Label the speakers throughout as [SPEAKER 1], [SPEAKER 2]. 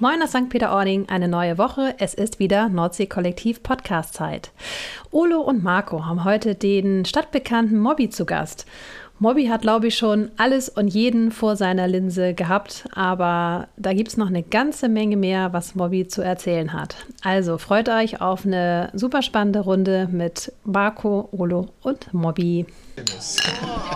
[SPEAKER 1] Moin aus St. Peter-Ording, eine neue Woche. Es ist wieder Nordsee-Kollektiv Podcast-Zeit. Olo und Marco haben heute den stadtbekannten Mobby zu Gast. Mobby hat, glaube ich, schon alles und jeden vor seiner Linse gehabt, aber da gibt es noch eine ganze Menge mehr, was Mobby zu erzählen hat. Also freut euch auf eine super spannende Runde mit Marco, Olo und Mobby.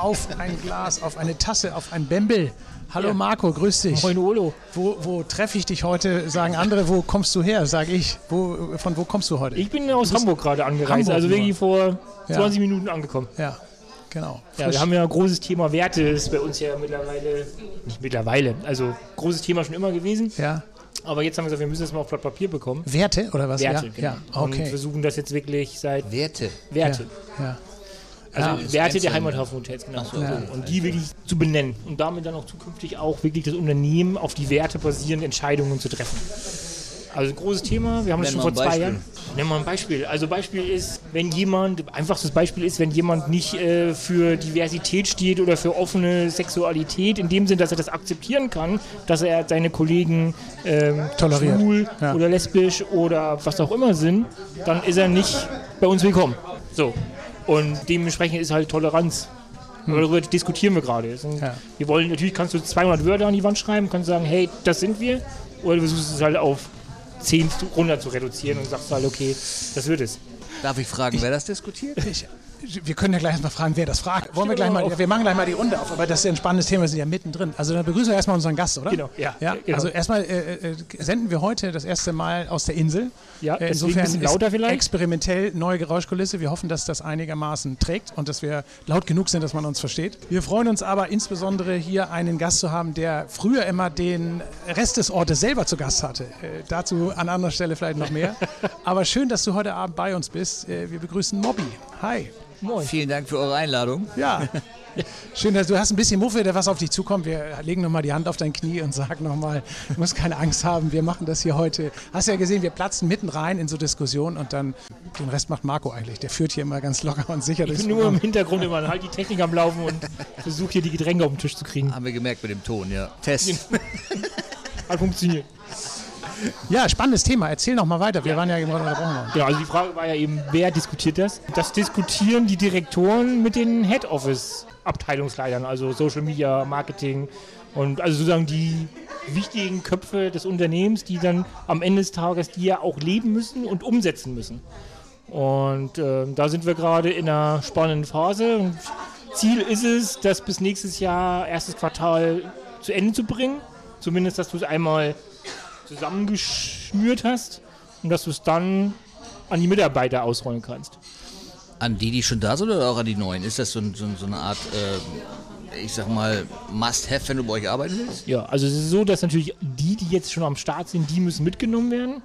[SPEAKER 2] Auf ein Glas, auf eine Tasse, auf ein Bembel. Hallo ja. Marco, grüß dich.
[SPEAKER 3] Moin Olo.
[SPEAKER 2] Wo, wo treffe ich dich heute? Sagen andere, wo kommst du her? Sag ich. Wo, von wo kommst du heute?
[SPEAKER 3] Ich bin aus Hamburg gerade angereist, Hamburg also wirklich vor 20 ja. Minuten angekommen.
[SPEAKER 2] Ja, genau.
[SPEAKER 3] Ja, wir haben ja ein großes Thema Werte, ist bei uns ja mittlerweile, nicht mittlerweile, also großes Thema schon immer gewesen.
[SPEAKER 2] Ja.
[SPEAKER 3] Aber jetzt haben wir gesagt, wir müssen das mal auf Blatt Papier bekommen.
[SPEAKER 2] Werte oder was?
[SPEAKER 3] Werte,
[SPEAKER 2] ja,
[SPEAKER 3] genau. ja. okay. Und versuchen das jetzt wirklich seit.
[SPEAKER 4] Werte.
[SPEAKER 3] Werte.
[SPEAKER 2] ja. ja.
[SPEAKER 3] Also ja, Werte der Heimathafenhotels, genau. So, ja. Und die wirklich zu benennen und damit dann auch zukünftig auch wirklich das Unternehmen auf die Werte basierend Entscheidungen zu treffen. Also ein großes Thema, wir haben das schon vor zwei Jahren. Nehmen wir ein Beispiel. Also Beispiel ist, wenn jemand, einfachstes Beispiel ist, wenn jemand nicht äh, für Diversität steht oder für offene Sexualität, in dem Sinn, dass er das akzeptieren kann, dass er seine Kollegen ähm,
[SPEAKER 2] Toleriert.
[SPEAKER 3] schwul ja. oder lesbisch oder was auch immer sind, dann ist er nicht bei uns willkommen. So, und dementsprechend ist halt Toleranz. Hm. Darüber diskutieren wir gerade. Ja. Wir wollen, natürlich kannst du 200 Wörter an die Wand schreiben, kannst sagen, hey, das sind wir. Oder du versuchst es halt auf 10 runter zu reduzieren und sagst halt, okay, das wird es.
[SPEAKER 4] Darf ich fragen, ich, wer das diskutiert?
[SPEAKER 2] Ich, wir können ja gleich mal fragen, wer das fragt. Wollen wir gleich mal, wir machen gleich mal die Runde auf, aber das ist ja ein spannendes Thema, wir sind ja mittendrin. Also dann begrüßen wir erstmal unseren Gast, oder?
[SPEAKER 3] Genau, ja.
[SPEAKER 2] ja?
[SPEAKER 3] Genau.
[SPEAKER 2] Also erstmal äh, äh, senden wir heute das erste Mal aus der Insel.
[SPEAKER 3] Ja,
[SPEAKER 2] äh, insofern ein lauter vielleicht. experimentell neue Geräuschkulisse. Wir hoffen, dass das einigermaßen trägt und dass wir laut genug sind, dass man uns versteht. Wir freuen uns aber insbesondere hier einen Gast zu haben, der früher immer den Rest des Ortes selber zu Gast hatte. Äh, dazu an anderer Stelle vielleicht noch mehr. aber schön, dass du heute Abend bei uns bist. Äh, wir begrüßen Mobby. Hi.
[SPEAKER 4] Moin. Vielen Dank für eure Einladung.
[SPEAKER 2] Ja. Schön, dass du hast ein bisschen Muffe, der was auf dich zukommt. Wir legen nochmal die Hand auf dein Knie und sagen nochmal, du musst keine Angst haben, wir machen das hier heute. Hast ja gesehen, wir platzen mitten rein in so Diskussionen und dann den Rest macht Marco eigentlich. Der führt hier immer ganz locker und sicher.
[SPEAKER 3] Ich bin nur im Hintergrund immer halt die Technik am Laufen und versuche hier die Getränke auf den Tisch zu kriegen.
[SPEAKER 4] Haben wir gemerkt mit dem Ton, ja. Fest.
[SPEAKER 3] Hat funktioniert.
[SPEAKER 2] Ja, spannendes Thema. Erzähl noch mal weiter. Wir ja. waren ja eben unterbrochen.
[SPEAKER 3] Genau, also die Frage war ja eben, wer diskutiert das? Das diskutieren die Direktoren mit den Head Office Abteilungsleitern, also Social Media, Marketing und also sozusagen die wichtigen Köpfe des Unternehmens, die dann am Ende des Tages die ja auch leben müssen und umsetzen müssen. Und äh, da sind wir gerade in einer spannenden Phase. Und Ziel ist es, das bis nächstes Jahr, erstes Quartal zu Ende zu bringen. Zumindest, dass du es einmal zusammengeschnürt hast und dass du es dann an die Mitarbeiter ausrollen kannst.
[SPEAKER 4] An die, die schon da sind oder auch an die neuen? Ist das so, so, so eine Art, äh, ich sag mal, Must-Have, wenn du bei euch arbeiten willst?
[SPEAKER 3] Ja, also es ist so, dass natürlich die, die jetzt schon am Start sind, die müssen mitgenommen werden.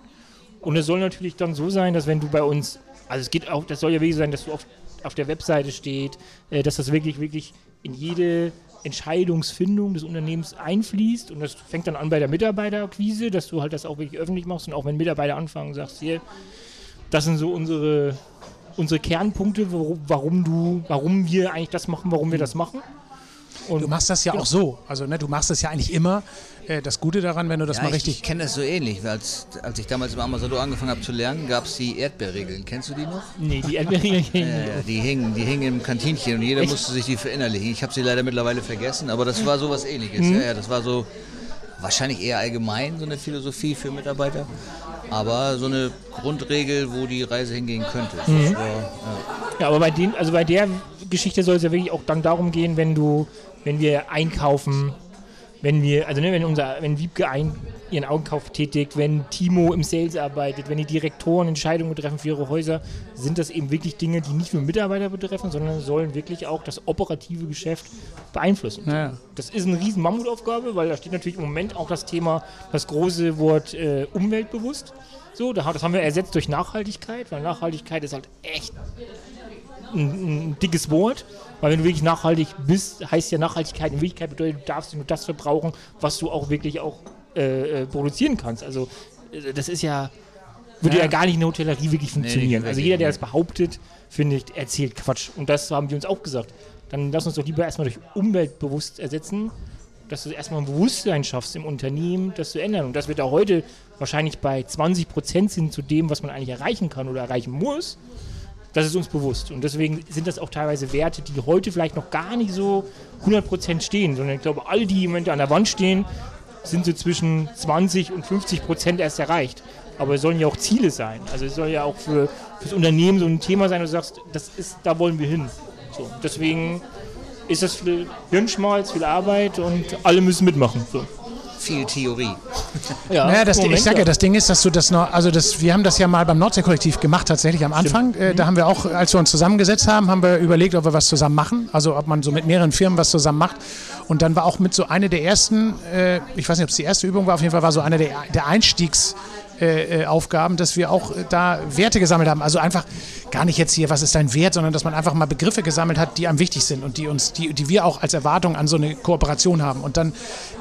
[SPEAKER 3] Und es soll natürlich dann so sein, dass wenn du bei uns, also es geht auch, das soll ja wirklich sein, dass du auf, auf der Webseite steht, äh, dass das wirklich, wirklich in jede Entscheidungsfindung des Unternehmens einfließt. Und das fängt dann an bei der Mitarbeiterakquise, dass du halt das auch wirklich öffentlich machst und auch wenn Mitarbeiter anfangen, sagst, hier, das sind so unsere, unsere Kernpunkte, warum, warum du, warum wir eigentlich das machen, warum wir das machen.
[SPEAKER 2] Und du machst das ja, ja, auch so. Also ne, du machst das ja eigentlich immer. Äh, das Gute daran, wenn du das
[SPEAKER 4] ja,
[SPEAKER 2] mal
[SPEAKER 4] ich,
[SPEAKER 2] richtig.
[SPEAKER 4] Ich kenne das so ähnlich. Als, als ich damals im Amazon angefangen habe zu lernen, gab es die Erdbeerregeln. Kennst du die noch?
[SPEAKER 3] Nee, die Erdbeerregeln
[SPEAKER 4] ich nicht. die hingen, die hingen im Kantinchen und jeder Echt? musste sich die verinnerlichen. Ich habe sie leider mittlerweile vergessen, aber das war so was ähnliches. Mhm. Ja, das war so wahrscheinlich eher allgemein, so eine Philosophie für Mitarbeiter. Aber so eine Grundregel, wo die Reise hingehen könnte.
[SPEAKER 3] Mhm. War, ja. ja. aber bei, den, also bei der Geschichte soll es ja wirklich auch dann darum gehen, wenn du wenn wir einkaufen, wenn wir, also ne, wenn unser, wenn Wiebke ein, ihren Augenkauf tätigt, wenn Timo im Sales arbeitet, wenn die Direktoren Entscheidungen treffen für ihre Häuser, sind das eben wirklich Dinge, die nicht nur Mitarbeiter betreffen, sondern sollen wirklich auch das operative Geschäft beeinflussen.
[SPEAKER 2] Ja.
[SPEAKER 3] Das ist eine riesen Mammutaufgabe, weil da steht natürlich im Moment auch das Thema, das große Wort äh, umweltbewusst. So, das haben wir ersetzt durch Nachhaltigkeit, weil Nachhaltigkeit ist halt echt ein, ein dickes Wort. Weil wenn du wirklich nachhaltig bist, heißt ja Nachhaltigkeit in Wirklichkeit bedeutet, du darfst nur das verbrauchen, was du auch wirklich auch äh, äh produzieren kannst. Also äh, das ist ja, würde ja. ja, gar nicht in der Hotellerie wirklich funktionieren. Nee, also jeder, der das behauptet, finde ich, erzählt Quatsch. Und das haben wir uns auch gesagt. Dann lass uns doch lieber erstmal durch umweltbewusst ersetzen dass du erstmal ein Bewusstsein schaffst im Unternehmen, das zu ändern. Und dass wir da heute wahrscheinlich bei 20 Prozent sind zu dem, was man eigentlich erreichen kann oder erreichen muss. Das ist uns bewusst. Und deswegen sind das auch teilweise Werte, die heute vielleicht noch gar nicht so 100 Prozent stehen, sondern ich glaube, alle, die Moment an der Wand stehen, sind so zwischen 20 und 50 Prozent erst erreicht. Aber es sollen ja auch Ziele sein. Also es soll ja auch für das Unternehmen so ein Thema sein, wo du sagst, das ist, da wollen wir hin. So, deswegen ist das viel Hirnschmalz, viel Arbeit und alle müssen mitmachen. So
[SPEAKER 4] viel Theorie.
[SPEAKER 2] Ja, naja, das, Moment, ich sage ja, das Ding ist, dass du das noch, also das, wir haben das ja mal beim Nordsee-Kollektiv gemacht, tatsächlich am Anfang. Äh, da haben wir auch, als wir uns zusammengesetzt haben, haben wir überlegt, ob wir was zusammen machen. Also ob man so mit mehreren Firmen was zusammen macht. Und dann war auch mit so eine der ersten, äh, ich weiß nicht, ob es die erste Übung war, auf jeden Fall war so eine der, der Einstiegs- äh, äh, Aufgaben, dass wir auch äh, da Werte gesammelt haben. Also einfach gar nicht jetzt hier, was ist dein Wert, sondern dass man einfach mal Begriffe gesammelt hat, die einem wichtig sind und die uns, die, die wir auch als Erwartung an so eine Kooperation haben. Und dann,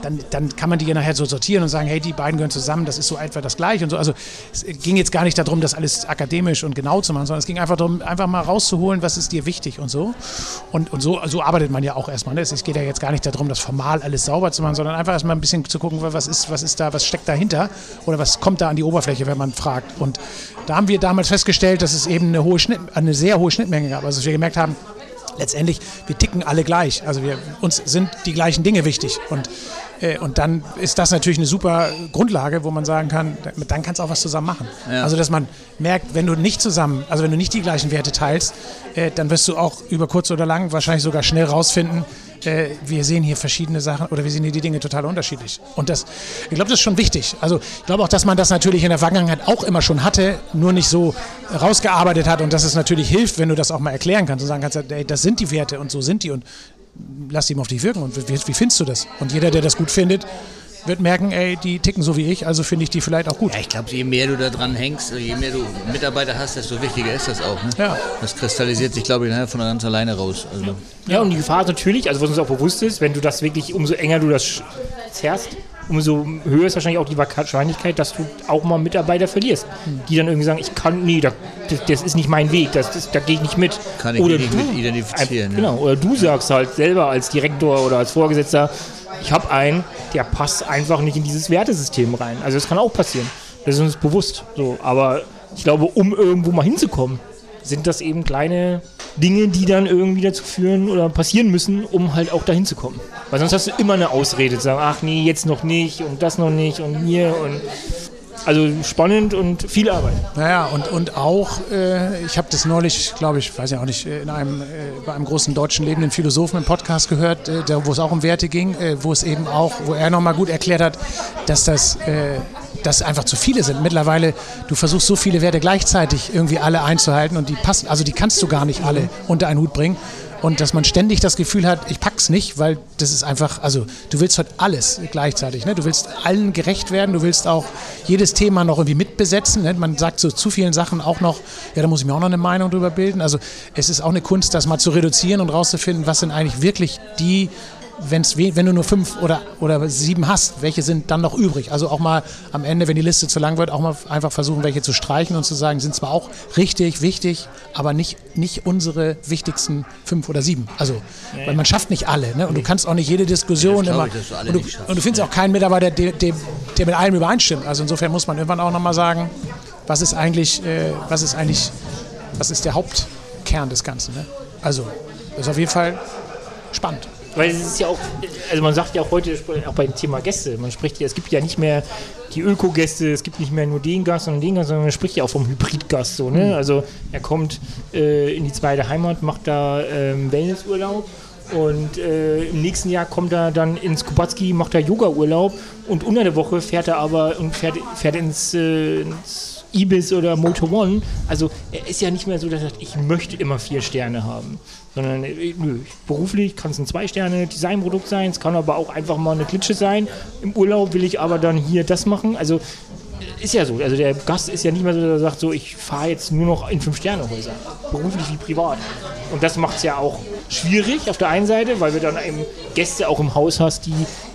[SPEAKER 2] dann, dann kann man die nachher so sortieren und sagen, hey, die beiden gehören zusammen, das ist so etwa das gleiche und so. Also es ging jetzt gar nicht darum, das alles akademisch und genau zu machen, sondern es ging einfach darum, einfach mal rauszuholen, was ist dir wichtig und so. Und, und so, so arbeitet man ja auch erstmal. Ne? Es geht ja jetzt gar nicht darum, das formal alles sauber zu machen, sondern einfach erstmal ein bisschen zu gucken, was ist, was ist da, was steckt dahinter oder was kommt da an die Oberfläche, wenn man fragt. Und da haben wir damals festgestellt, dass es eben eine, hohe Schnitt, eine sehr hohe Schnittmenge gab. Also wir gemerkt haben, letztendlich, wir ticken alle gleich. Also wir, uns sind die gleichen Dinge wichtig. Und, äh, und dann ist das natürlich eine super Grundlage, wo man sagen kann, dann kannst du auch was zusammen machen. Ja. Also dass man merkt, wenn du nicht zusammen, also wenn du nicht die gleichen Werte teilst, äh, dann wirst du auch über kurz oder lang wahrscheinlich sogar schnell rausfinden, äh, wir sehen hier verschiedene Sachen oder wir sehen hier die Dinge total unterschiedlich. Und das, ich glaube, das ist schon wichtig. Also ich glaube auch, dass man das natürlich in der Vergangenheit auch immer schon hatte, nur nicht so rausgearbeitet hat und dass es natürlich hilft, wenn du das auch mal erklären kannst und sagen kannst, ey, das sind die Werte und so sind die und lass die mal auf dich wirken und wie, wie findest du das? Und jeder, der das gut findet, wird merken, ey, die ticken so wie ich, also finde ich die vielleicht auch gut.
[SPEAKER 4] Ja, ich glaube, je mehr du da dran hängst, je mehr du Mitarbeiter hast, desto wichtiger ist das auch. Ne?
[SPEAKER 2] Ja.
[SPEAKER 4] Das kristallisiert sich, glaube ich, von ganz alleine raus. Also.
[SPEAKER 3] Ja, und die Gefahr ist natürlich, also was uns auch bewusst ist, wenn du das wirklich, umso enger du das zerrst, umso höher ist wahrscheinlich auch die Wahrscheinlichkeit, dass du auch mal Mitarbeiter verlierst, die dann irgendwie sagen, ich kann, nee, das, das ist nicht mein Weg, das, das, da gehe ich nicht mit.
[SPEAKER 4] Kann ich
[SPEAKER 3] oder
[SPEAKER 4] nicht
[SPEAKER 3] du,
[SPEAKER 4] mit identifizieren.
[SPEAKER 3] Genau, oder du sagst halt selber als Direktor oder als Vorgesetzter, ich habe einen, der passt einfach nicht in dieses Wertesystem rein. Also das kann auch passieren. Das ist uns bewusst. So, aber ich glaube, um irgendwo mal hinzukommen, sind das eben kleine Dinge, die dann irgendwie dazu führen oder passieren müssen, um halt auch dahin zu kommen. Weil sonst hast du immer eine Ausrede, zu sagen, ach nee, jetzt noch nicht und das noch nicht und hier und also spannend und viel Arbeit.
[SPEAKER 2] Naja, und, und auch, äh, ich habe das neulich, glaube ich, weiß ja auch nicht, äh, in einem, äh, bei einem großen deutschen lebenden Philosophen im Podcast gehört, äh, wo es auch um Werte ging, äh, wo es eben auch, wo er nochmal gut erklärt hat, dass das äh, dass einfach zu viele sind. Mittlerweile, du versuchst so viele Werte gleichzeitig irgendwie alle einzuhalten und die passen, also die kannst du gar nicht alle unter einen Hut bringen und dass man ständig das Gefühl hat, ich pack's nicht, weil das ist einfach, also du willst heute alles gleichzeitig, ne? Du willst allen gerecht werden, du willst auch jedes Thema noch irgendwie mitbesetzen. Ne? Man sagt so zu vielen Sachen auch noch, ja, da muss ich mir auch noch eine Meinung drüber bilden. Also es ist auch eine Kunst, das mal zu reduzieren und rauszufinden, was sind eigentlich wirklich die wenn's, wenn du nur fünf oder, oder sieben hast, welche sind dann noch übrig? Also auch mal am Ende, wenn die Liste zu lang wird, auch mal einfach versuchen, welche zu streichen und zu sagen, sind zwar auch richtig, wichtig, aber nicht, nicht unsere wichtigsten fünf oder sieben. Also, weil man schafft nicht alle. Ne? Und du kannst auch nicht jede Diskussion
[SPEAKER 4] ja,
[SPEAKER 2] immer.
[SPEAKER 4] Ich,
[SPEAKER 2] und, du, und, du, findest auch keinen Mitarbeiter, der, der, der, mit allem übereinstimmt. Also insofern muss man irgendwann auch nochmal sagen, was ist eigentlich, äh, was ist eigentlich, was ist der Hauptkern des Ganzen. Ne? Also, das ist auf jeden Fall spannend.
[SPEAKER 3] Weil es ist ja auch, also man sagt ja auch heute, auch beim Thema Gäste, man spricht ja, es gibt ja nicht mehr die Öko-Gäste, es gibt nicht mehr nur den Gast und den Gast, sondern man spricht ja auch vom Hybrid-Gast so, ne? Mhm. Also er kommt äh, in die zweite Heimat, macht da ähm, Wellnessurlaub und äh, im nächsten Jahr kommt er dann ins Kubacki, macht da Yoga-Urlaub und unter der Woche fährt er aber und fährt, fährt ins, äh, ins Ibis oder Motor One. Also er ist ja nicht mehr so, dass er sagt, ich möchte immer vier Sterne haben. Sondern äh, beruflich kann es ein Zwei-Sterne-Designprodukt sein, es kann aber auch einfach mal eine Klitsche sein. Im Urlaub will ich aber dann hier das machen. Also ist ja so. Also der Gast ist ja nicht mehr so, dass er sagt, so ich fahre jetzt nur noch in Fünf-Sterne-Häuser. Beruflich wie privat. Und das macht es ja auch schwierig auf der einen Seite, weil wir dann eben Gäste auch im Haus hast, die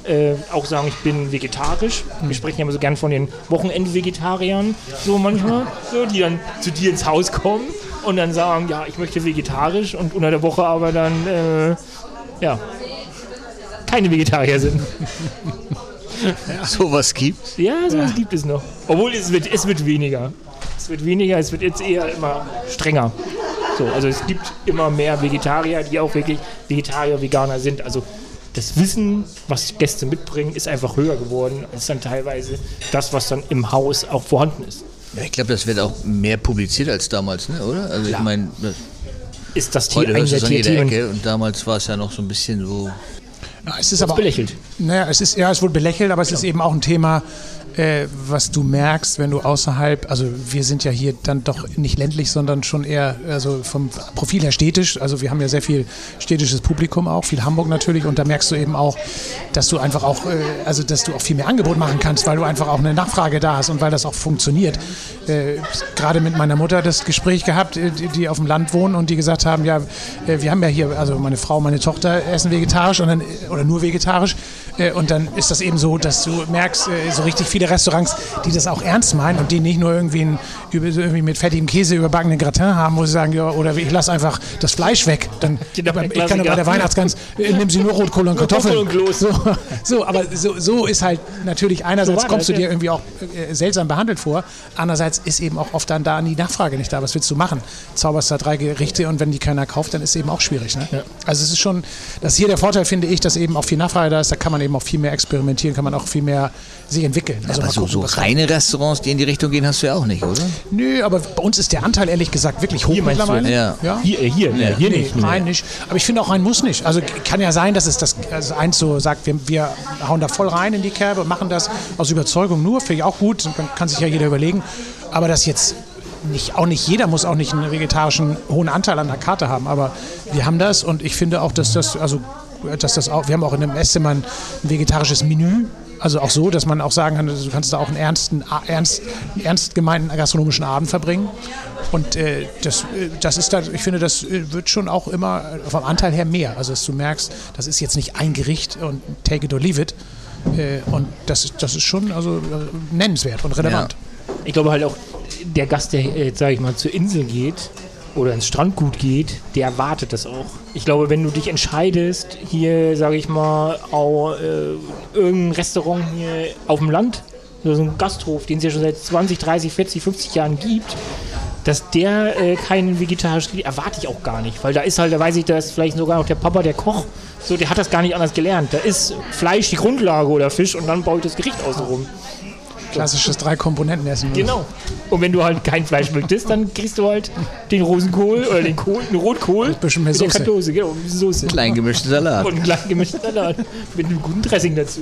[SPEAKER 3] äh, auch sagen, ich bin vegetarisch. Wir sprechen ja immer so gern von den Wochenende-Vegetariern, so manchmal, so, die dann zu dir ins Haus kommen und dann sagen, ja, ich möchte vegetarisch und unter der Woche aber dann, äh, ja, keine Vegetarier sind.
[SPEAKER 4] ja. Sowas gibt
[SPEAKER 3] Ja, sowas ja. gibt es noch. Obwohl es wird, es wird weniger. Es wird weniger, es wird jetzt eher immer strenger. So, also es gibt immer mehr Vegetarier, die auch wirklich Vegetarier, Veganer sind. Also das Wissen, was Gäste mitbringen, ist einfach höher geworden als dann teilweise das, was dann im Haus auch vorhanden ist.
[SPEAKER 4] Ja, ich glaube, das wird auch mehr publiziert als damals, ne? oder? Also Klar. ich meine,
[SPEAKER 3] ist das
[SPEAKER 4] Tier heute hörst du es an jeder Ecke und damals war es ja noch so ein bisschen so.
[SPEAKER 2] Ja, es ist aber belächelt. Naja, es ist ja, es wurde belächelt, aber es genau. ist eben auch ein Thema, äh, was du merkst, wenn du außerhalb, also wir sind ja hier dann doch nicht ländlich, sondern schon eher also vom Profil her städtisch. Also wir haben ja sehr viel städtisches Publikum auch, viel Hamburg natürlich und da merkst du eben auch, dass du einfach auch, äh, also dass du auch viel mehr Angebot machen kannst, weil du einfach auch eine Nachfrage da hast und weil das auch funktioniert. Äh, gerade mit meiner Mutter das Gespräch gehabt, äh, die, die, auf dem Land wohnen und die gesagt haben, ja, wir haben ja hier, also meine Frau, meine Tochter essen vegetarisch und dann, oder nur vegetarisch und dann ist das eben so, dass du merkst, so richtig viele Restaurants, die das auch ernst meinen und die nicht nur irgendwie, ein, irgendwie mit fettigem Käse überbackenen Gratin haben, wo sie sagen, ja, oder ich lasse einfach das Fleisch weg. Dann, genau, ich kann bei der Weihnachtsgans, nimm sie nur Rotkohl und Kartoffeln. Und so, so, aber so, so ist halt natürlich einerseits so kommst du dir irgendwie auch seltsam behandelt vor, andererseits ist eben auch oft dann da die Nachfrage nicht da. Was willst du machen? Zauberst da drei Gerichte und wenn die keiner kauft, dann ist es eben auch schwierig. Ne? Ja. Also es ist schon, das ist hier der Vorteil, finde ich, dass eben auch viel Nachfrage da ist. Da kann man eben auch viel mehr experimentieren, kann man auch viel mehr sich entwickeln.
[SPEAKER 4] Also aber so, gucken, so reine Restaurants, die in die Richtung gehen, hast du ja auch nicht, oder?
[SPEAKER 2] Nö, aber bei uns ist der Anteil ehrlich gesagt wirklich hoch hier mittlerweile.
[SPEAKER 3] Ja. ja. Hier, äh, hier, ja. hier
[SPEAKER 2] nee, nicht. Rein nicht. Aber ich finde auch rein muss nicht. Also kann ja sein, dass es das also eins so sagt, wir, wir hauen da voll rein in die Kerbe und machen das aus Überzeugung nur. Finde ich auch gut. Dann kann sich ja jeder überlegen. Aber das jetzt nicht, auch nicht jeder muss auch nicht einen vegetarischen hohen Anteil an der Karte haben, aber wir haben das und ich finde auch, dass das, also, dass das auch, wir haben auch in einem Esszimmer ein vegetarisches Menü, also auch so, dass man auch sagen kann, du kannst da auch einen ernsten, ernst, ernst gemeinten gastronomischen Abend verbringen. Und äh, das, äh, das ist da, ich finde, das äh, wird schon auch immer vom Anteil her mehr. Also dass du merkst, das ist jetzt nicht ein Gericht und take it or leave it. Äh, und das, das ist schon also, nennenswert und relevant.
[SPEAKER 3] Ja. Ich glaube halt auch, der Gast, der jetzt, sage ich mal, zur Insel geht oder ins Strandgut geht, der erwartet das auch. Ich glaube, wenn du dich entscheidest, hier, sage ich mal, auch, äh, irgendein Restaurant hier auf dem Land, so ein Gasthof, den es ja schon seit 20, 30, 40, 50 Jahren gibt, dass der äh, keinen vegetarischen erwarte ich auch gar nicht, weil da ist halt, da weiß ich, da ist vielleicht sogar noch der Papa, der Koch, so, der hat das gar nicht anders gelernt. Da ist Fleisch die Grundlage oder Fisch und dann baue ich das Gericht außenrum.
[SPEAKER 2] Klassisches Drei-Komponenten-Essen.
[SPEAKER 3] Genau. Und wenn du halt kein Fleisch möchtest, dann kriegst du halt den Rosenkohl oder den Kohl, den Rotkohl. Ein
[SPEAKER 2] bisschen mehr Soße.
[SPEAKER 3] Kartose, genau, ein
[SPEAKER 4] Soße. Klein gemischten Salat.
[SPEAKER 3] Und einen klein gemischten Salat. mit einem guten Dressing dazu.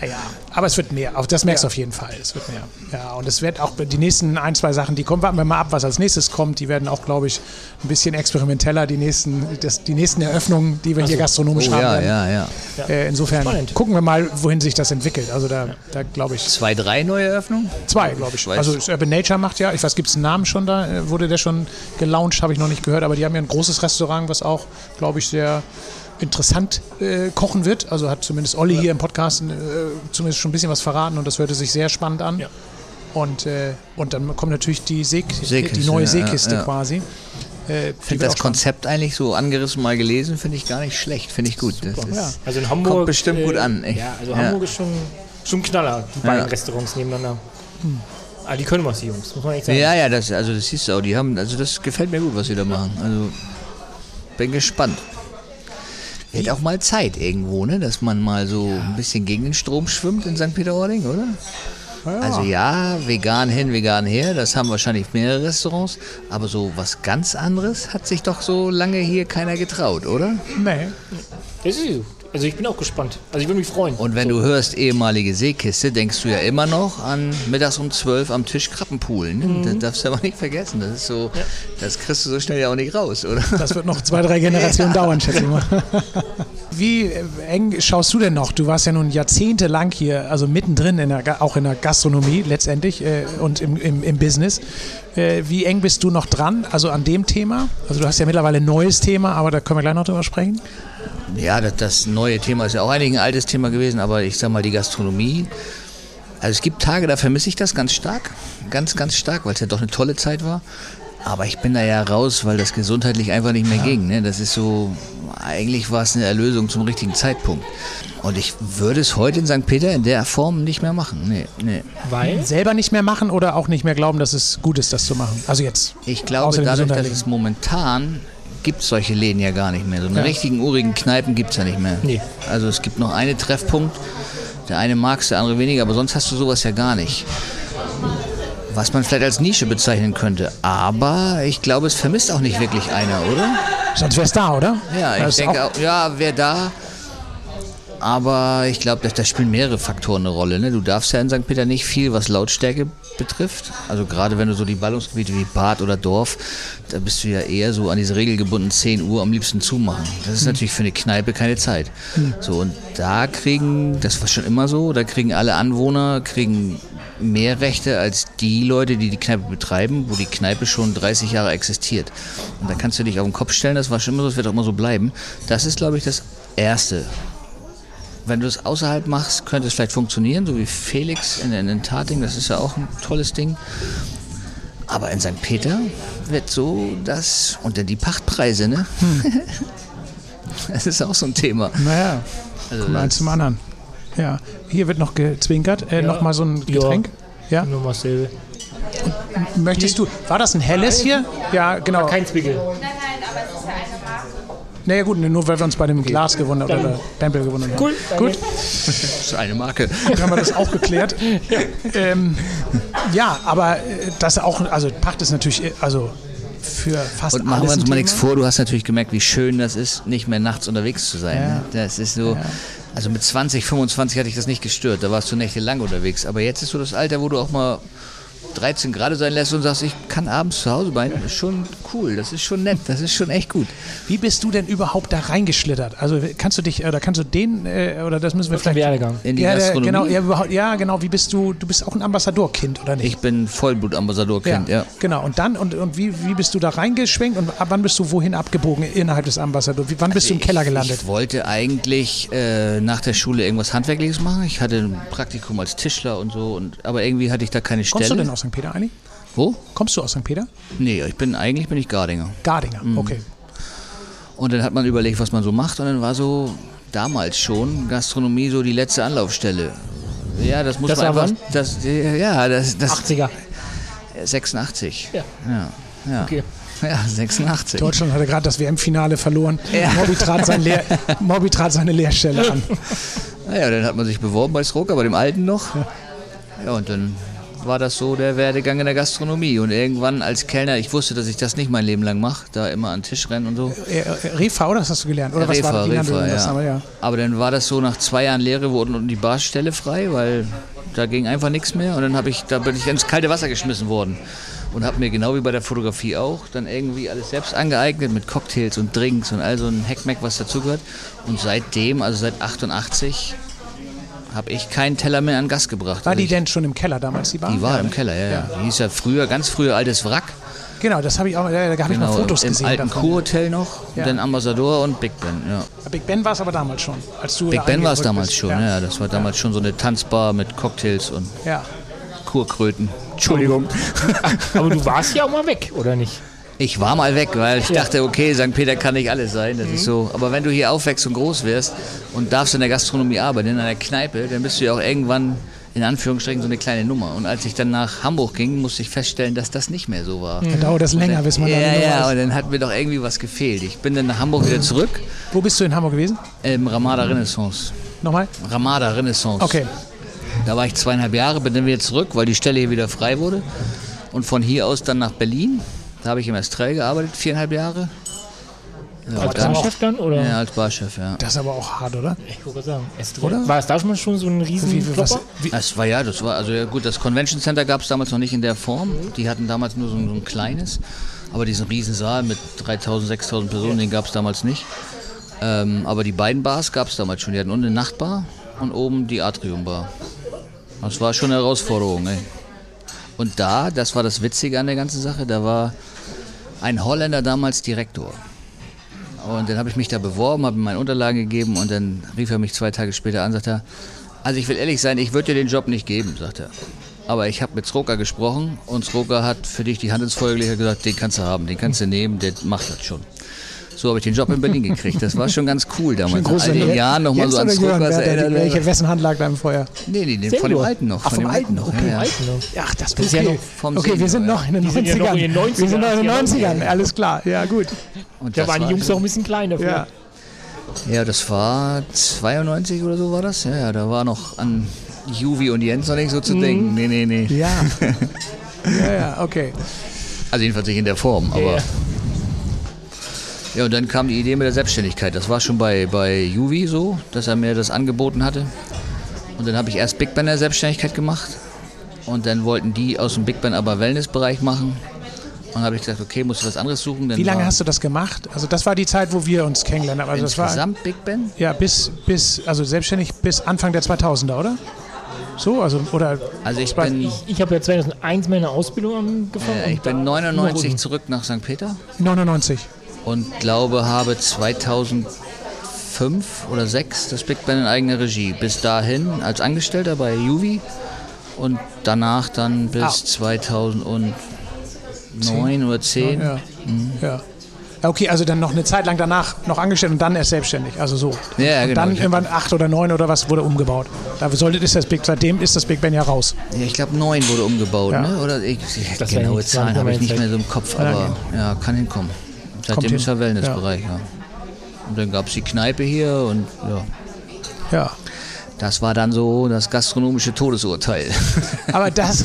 [SPEAKER 2] Naja, aber es wird mehr. Auch das merkst du ja. auf jeden Fall. Es wird mehr. Ja, und es wird auch die nächsten ein, zwei Sachen, die kommen, warten wir mal ab, was als nächstes kommt. Die werden auch, glaube ich, ein bisschen experimenteller. Die nächsten, das, die nächsten Eröffnungen, die wir also, hier gastronomisch oh, haben.
[SPEAKER 4] Ja, ja, ja.
[SPEAKER 2] Äh, insofern Spannend. gucken wir mal, wohin sich das entwickelt. Also da, da glaube ich.
[SPEAKER 4] Zwei, drei neue Eröffnungen?
[SPEAKER 2] Zwei, glaube ich. Also Urban Nature macht ja, ich weiß, gibt es einen Namen schon da? Äh, wurde der schon gelauncht? Habe ich noch nicht gehört. Aber die haben ja ein großes Restaurant, was auch, glaube ich, sehr interessant äh, kochen wird. Also hat zumindest Olli hier im Podcast äh, zumindest schon ein bisschen was verraten und das hörte sich sehr spannend an. Ja. Und, äh, und dann kommt natürlich die, See Seekiste, die neue Seekiste ja, ja. quasi.
[SPEAKER 4] Äh, finde das Konzept eigentlich so angerissen mal gelesen, finde ich gar nicht schlecht, finde ich gut. Das
[SPEAKER 3] ist, ja. Also in Hamburg
[SPEAKER 4] kommt bestimmt äh, gut an.
[SPEAKER 3] Echt. Ja, also Hamburg ist schon, schon Knaller, die beiden Restaurants nebeneinander. Hm. Ah, die können was, die Jungs, muss man echt sagen.
[SPEAKER 4] Ja, ja, das, also das siehst du auch, die haben, also das gefällt mir gut, was sie da machen. Also bin gespannt. Hätte auch mal Zeit irgendwo, ne? dass man mal so ja. ein bisschen gegen den Strom schwimmt in St. Peter-Ording, oder? Ja. Also ja, vegan hin, vegan her, das haben wahrscheinlich mehrere Restaurants, aber so was ganz anderes hat sich doch so lange hier keiner getraut, oder?
[SPEAKER 2] Nee.
[SPEAKER 3] Das ist also ich bin auch gespannt. Also ich würde mich freuen.
[SPEAKER 4] Und wenn so. du hörst ehemalige Seekiste, denkst du ja immer noch an mittags um 12 am Tisch Krabbenpoolen. Mhm. Das darfst du aber nicht vergessen. Das ist so, ja. das kriegst du so schnell ja auch nicht raus, oder?
[SPEAKER 2] Das wird noch zwei, drei Generationen dauern, schätze ich mal. Wie eng schaust du denn noch? Du warst ja nun jahrzehntelang hier, also mittendrin, in der, auch in der Gastronomie letztendlich äh, und im, im, im Business. Äh, wie eng bist du noch dran, also an dem Thema? Also du hast ja mittlerweile ein neues Thema, aber da können wir gleich noch drüber sprechen.
[SPEAKER 4] Ja, das, das neue Thema ist ja auch eigentlich ein altes Thema gewesen, aber ich sag mal die Gastronomie. Also es gibt Tage, da vermisse ich das ganz stark, ganz, ganz stark, weil es ja doch eine tolle Zeit war. Aber ich bin da ja raus, weil das gesundheitlich einfach nicht mehr ja. ging. Ne? Das ist so eigentlich war es eine Erlösung zum richtigen Zeitpunkt. Und ich würde es heute in St. Peter in der Form nicht mehr machen. Nee, nee.
[SPEAKER 2] Weil? Selber nicht mehr machen oder auch nicht mehr glauben, dass es gut ist, das zu machen? Also jetzt.
[SPEAKER 4] Ich glaube, dadurch, dass es momentan gibt es solche Läden ja gar nicht mehr. So eine ja. richtigen urigen Kneipen gibt es ja nicht mehr. Nee. Also es gibt noch einen Treffpunkt. Der eine mag es, der andere weniger, aber sonst hast du sowas ja gar nicht was man vielleicht als Nische bezeichnen könnte. Aber ich glaube, es vermisst auch nicht wirklich einer, oder?
[SPEAKER 2] Sonst wäre es da, oder?
[SPEAKER 4] Ja, ich das denke, auch, ja, wäre da. Aber ich glaube, da spielen mehrere Faktoren eine Rolle. Ne? Du darfst ja in St. Peter nicht viel, was Lautstärke betrifft. Also gerade wenn du so die Ballungsgebiete wie Bad oder Dorf, da bist du ja eher so an diese Regel gebunden, 10 Uhr am liebsten zumachen. Das ist mhm. natürlich für eine Kneipe keine Zeit. Mhm. So, und da kriegen, das war schon immer so, da kriegen alle Anwohner, kriegen mehr Rechte als die Leute, die die Kneipe betreiben, wo die Kneipe schon 30 Jahre existiert. Und da kannst du dich auf den Kopf stellen, das war schon immer so, das wird auch immer so bleiben. Das ist, glaube ich, das Erste. Wenn du es außerhalb machst, könnte es vielleicht funktionieren, so wie Felix in, in, in Tating, das ist ja auch ein tolles Ding. Aber in St. Peter wird so das, und dann die Pachtpreise, ne? Hm. das ist auch so ein Thema.
[SPEAKER 2] Naja, also eins zum anderen. Ja, hier wird noch gezwinkert. Äh, ja. Nochmal so ein Getränk. Ja. Nur Marcel. Möchtest du, war das ein helles hier? Ja, genau.
[SPEAKER 3] Kein Zwickel. Nein,
[SPEAKER 2] nein, aber es ist ja eine Marke. Naja gut, nur weil wir uns bei dem Glas gewonnen haben oder Tempel gewonnen haben.
[SPEAKER 3] Cool,
[SPEAKER 4] gut. Das ist eine Marke.
[SPEAKER 2] Gut, haben wir das auch geklärt. ja. Ähm, ja, aber äh, das auch, also Pacht ist natürlich, äh, also für fast
[SPEAKER 4] Und machen wir uns mal nichts vor, du hast natürlich gemerkt, wie schön das ist, nicht mehr nachts unterwegs zu sein. Ja. Ne? Das ist so, ja. Also mit 20, 25 hatte ich das nicht gestört, da warst du nächtelang unterwegs. Aber jetzt ist so das Alter, wo du auch mal 13 Grad sein lässt und sagst, ich kann abends zu Hause bleiben, das ist schon cool, das ist schon nett, das ist schon echt gut.
[SPEAKER 2] Wie bist du denn überhaupt da reingeschlittert? Also kannst du dich, oder kannst du den, äh, oder das müssen wir vielleicht...
[SPEAKER 3] Werdegang.
[SPEAKER 2] In die ja, Gastronomie? Genau, ja, ja, genau, wie bist du, du bist auch ein Ambassadorkind, oder nicht?
[SPEAKER 4] Ich bin Vollblut-Ambassadorkind, ja, ja.
[SPEAKER 2] Genau, und dann, und, und wie, wie bist du da reingeschwenkt und ab wann bist du wohin abgebogen innerhalb des Ambassadors? Wann bist du im Keller gelandet?
[SPEAKER 4] Ich wollte eigentlich äh, nach der Schule irgendwas Handwerkliches machen. Ich hatte ein Praktikum als Tischler und so, und, aber irgendwie hatte ich da keine Stelle.
[SPEAKER 2] Kommst du denn aus St. Peter eigentlich?
[SPEAKER 4] Wo?
[SPEAKER 2] Kommst du aus St. Peter?
[SPEAKER 4] Nee, ich bin eigentlich bin ich Gardinger.
[SPEAKER 2] Gardinger, mhm. okay.
[SPEAKER 4] Und dann hat man überlegt, was man so macht und dann war so damals schon Gastronomie so die letzte Anlaufstelle. Ja, das muss
[SPEAKER 3] das
[SPEAKER 4] man
[SPEAKER 3] einfach.
[SPEAKER 4] Das, ja, das, das
[SPEAKER 3] 80er.
[SPEAKER 4] 86.
[SPEAKER 3] Ja.
[SPEAKER 4] Ja. ja. Okay. Ja, 86.
[SPEAKER 2] Deutschland hatte gerade das WM-Finale verloren. Ja. Mobby, trat sein Lehr Mobby trat seine Lehrstelle an.
[SPEAKER 4] Naja, dann hat man sich beworben bei Stroker, bei dem alten noch. Ja, ja und dann war das so der Werdegang in der Gastronomie. Und irgendwann als Kellner, ich wusste, dass ich das nicht mein Leben lang mache, da immer an den Tisch rennen und so.
[SPEAKER 2] Äh, äh, Refa, oder? Das hast du gelernt? Oder
[SPEAKER 4] Refa,
[SPEAKER 2] was war
[SPEAKER 4] Refa, ja. aber, ja. aber dann war das so, nach zwei Jahren Lehre wurden unten die Barstelle frei, weil da ging einfach nichts mehr. Und dann habe ich, da bin ich ins kalte Wasser geschmissen worden. Und habe mir genau wie bei der Fotografie auch dann irgendwie alles selbst angeeignet mit Cocktails und Drinks und all so ein Heckmeck, was dazugehört. Und seitdem, also seit 88, habe ich keinen Teller mehr an Gast gebracht.
[SPEAKER 2] War
[SPEAKER 4] also
[SPEAKER 2] die denn schon im Keller damals,
[SPEAKER 4] die Bar? Die war ja, im Keller, ja, ja. Die hieß ja früher, ganz früher altes Wrack.
[SPEAKER 2] Genau, das habe ich auch, da habe genau, ich mal genau, Fotos
[SPEAKER 4] im
[SPEAKER 2] gesehen.
[SPEAKER 4] Im alten Kurhotel noch, ja. dann Ambassador und Big Ben, ja.
[SPEAKER 2] Big Ben war es aber damals schon, als du
[SPEAKER 4] Big Ben war es damals bist. schon, ja. ja. Das war damals schon so eine Tanzbar mit Cocktails und Kurkröten.
[SPEAKER 3] Entschuldigung. aber du warst ja auch mal weg, oder nicht?
[SPEAKER 4] Ich war mal weg, weil ich ja. dachte, okay, St. Peter kann nicht alles sein. Das mhm. ist so. Aber wenn du hier aufwächst und groß wirst und darfst in der Gastronomie arbeiten, in einer Kneipe, dann bist du ja auch irgendwann in Anführungsstrichen so eine kleine Nummer. Und als ich dann nach Hamburg ging, musste ich feststellen, dass das nicht mehr so war.
[SPEAKER 2] Dann dauert das länger, bis man
[SPEAKER 4] ja,
[SPEAKER 2] dann
[SPEAKER 4] Ja, ja, und dann hat mir doch irgendwie was gefehlt. Ich bin dann nach Hamburg wieder zurück.
[SPEAKER 2] Wo bist du in Hamburg gewesen?
[SPEAKER 4] Im Ramada Renaissance.
[SPEAKER 2] Nochmal?
[SPEAKER 4] Ramada Renaissance.
[SPEAKER 2] Okay.
[SPEAKER 4] Da war ich zweieinhalb Jahre, bin dann wieder zurück, weil die Stelle hier wieder frei wurde. Und von hier aus dann nach Berlin. Da habe ich im Estrell gearbeitet, viereinhalb Jahre.
[SPEAKER 3] Ja, als Barchef dann? Oder?
[SPEAKER 4] Ja, als Barchef, ja.
[SPEAKER 2] Das ist aber auch hart, oder?
[SPEAKER 3] Ich würde sagen, Estrell. Oder? War es da schon so ein riesen wie, wie, was,
[SPEAKER 4] wie? Das war ja, das war, also ja, gut, das Convention Center gab es damals noch nicht in der Form. Die hatten damals nur so, so ein kleines. Aber diesen riesen Saal mit 3000, 6000 Personen, den gab es damals nicht. Ähm, aber die beiden Bars gab es damals schon. Die hatten unten eine Nachtbar und oben die Atrium Bar. Das war schon eine Herausforderung, ey. Und da, das war das Witzige an der ganzen Sache, da war ein Holländer damals Direktor. Und dann habe ich mich da beworben, habe ihm meine Unterlagen gegeben und dann rief er mich zwei Tage später an und sagte, also ich will ehrlich sein, ich würde dir den Job nicht geben, sagt er. Aber ich habe mit Sroka gesprochen und Sroka hat für dich die Hand ins Feuer gelegt und gesagt, den kannst du haben, den kannst du nehmen, der macht das schon. So habe ich den Job in Berlin gekriegt. Das war schon ganz cool damals.
[SPEAKER 2] Schön groß,
[SPEAKER 4] Nach all den? Jahren nochmal so ans erinnert.
[SPEAKER 2] Welche, wessen Hand lag da im Feuer?
[SPEAKER 4] Nee, nee,
[SPEAKER 3] Sehr
[SPEAKER 4] von dem alten noch.
[SPEAKER 2] Ach, vom
[SPEAKER 4] dem
[SPEAKER 2] alten,
[SPEAKER 4] noch.
[SPEAKER 2] okay.
[SPEAKER 4] Ja, ja.
[SPEAKER 3] Alten noch.
[SPEAKER 2] Ach, das,
[SPEAKER 3] ist ja noch
[SPEAKER 4] vom
[SPEAKER 2] okay, wir sind noch in den
[SPEAKER 3] Die sind ja
[SPEAKER 2] 90ern.
[SPEAKER 3] noch in den 90ern.
[SPEAKER 2] Wir sind noch in den
[SPEAKER 3] Ja,
[SPEAKER 2] 90ern, alles klar. Ja, gut.
[SPEAKER 4] Und
[SPEAKER 3] Da waren die Jungs auch ein bisschen klein dafür.
[SPEAKER 2] Ja.
[SPEAKER 4] Ja, das war 92 oder so war das. Ja, ja, da war noch an Juvi und Jens noch nicht so zu denken. Nee, nee, nee.
[SPEAKER 2] Ja. ja, ja, okay.
[SPEAKER 4] Also jedenfalls nicht in der Form, aber.
[SPEAKER 3] Ja.
[SPEAKER 4] Ja, und dann kam die Idee mit der Selbstständigkeit. Das war schon bei, bei Juvi so, dass er mir das angeboten hatte. Und dann habe ich erst Big Ben der Selbstständigkeit gemacht. Und dann wollten die aus dem Big Ben aber Wellnessbereich machen. Und dann habe ich gesagt, okay, musst du was anderes suchen. Dann
[SPEAKER 2] Wie lange hast du das gemacht? Also das war die Zeit, wo wir uns kennengelernt haben. Also das war
[SPEAKER 4] insgesamt Big Ben?
[SPEAKER 2] ja bis bis also selbstständig bis Anfang der 2000er, oder? So, also oder
[SPEAKER 4] Also ich bin,
[SPEAKER 3] Ich habe ja 2001 meine Ausbildung angefangen.
[SPEAKER 4] äh, ich
[SPEAKER 3] und
[SPEAKER 4] bin
[SPEAKER 3] da-
[SPEAKER 4] 99 zurück nach St. Peter
[SPEAKER 2] 99.
[SPEAKER 4] und glaube, habe 2005 oder 6 das Big Ben in eigener Regie. Bis dahin als Angestellter bei Juvi und danach dann bis
[SPEAKER 2] Ah.
[SPEAKER 4] 2009 oder 10.
[SPEAKER 2] Ja. Ja. Ja, Okay, also dann noch eine Zeit lang danach noch angestellt und dann erst selbstständig. Also so.
[SPEAKER 4] Ja, ja,
[SPEAKER 2] und
[SPEAKER 4] genau.
[SPEAKER 2] dann
[SPEAKER 4] Ich
[SPEAKER 2] irgendwann acht oder neun oder was wurde umgebaut. Da sollte ist das Big, seitdem ist das Big Ben ja raus.
[SPEAKER 4] Ja, ich glaube 9 wurde umgebaut,
[SPEAKER 2] Ja.
[SPEAKER 4] ne? Oder ich,
[SPEAKER 3] Das
[SPEAKER 4] genaue Zahlen habe ich
[SPEAKER 3] nicht
[SPEAKER 4] mehr so im Kopf, aber ja, kann hinkommen. Seitdem ist er Wellnessbereich, ja. Und dann gab es die Kneipe hier und ja,
[SPEAKER 2] Ja.
[SPEAKER 4] das war dann so das gastronomische Todesurteil.
[SPEAKER 2] Aber das,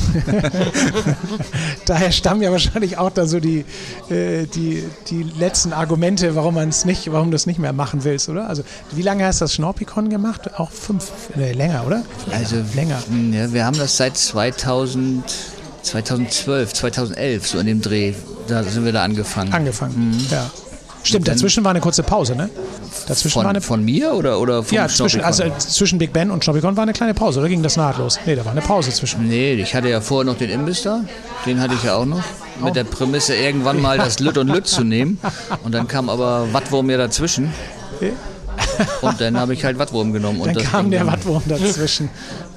[SPEAKER 2] daher stammen ja wahrscheinlich auch dann so die, äh, die, die letzten Argumente, warum man es nicht, warum du es nicht mehr machen willst, oder? Also wie lange hast du das Schnorpikon gemacht? Auch fünf, nee, länger, oder?
[SPEAKER 4] Also
[SPEAKER 2] länger.
[SPEAKER 4] Ja, wir haben das seit 2000, 2012, 2011 so in dem Dreh. Da sind wir da angefangen.
[SPEAKER 2] Angefangen. Ja. Stimmt,
[SPEAKER 4] Mhm.
[SPEAKER 2] dazwischen war eine kurze Pause, ne? Dazwischen war
[SPEAKER 4] von,
[SPEAKER 2] eine
[SPEAKER 4] von mir oder oder vom
[SPEAKER 2] ja, zwischen, also zwischen Big Ben und Schnoppikon war eine kleine Pause, oder ging das nahtlos? Nee, da war eine Pause zwischen.
[SPEAKER 4] Nee, ich hatte ja vorher noch den Imbiss da. Den hatte ich ja auch noch. Mit der Prämisse, irgendwann mal das Lütt und Lütt zu nehmen. Und dann kam aber Wattwurm ja dazwischen. Und dann habe ich halt Wattwurm genommen. Und
[SPEAKER 2] Dann
[SPEAKER 4] das
[SPEAKER 2] kam
[SPEAKER 4] Ding
[SPEAKER 2] der Wattwurm dazwischen.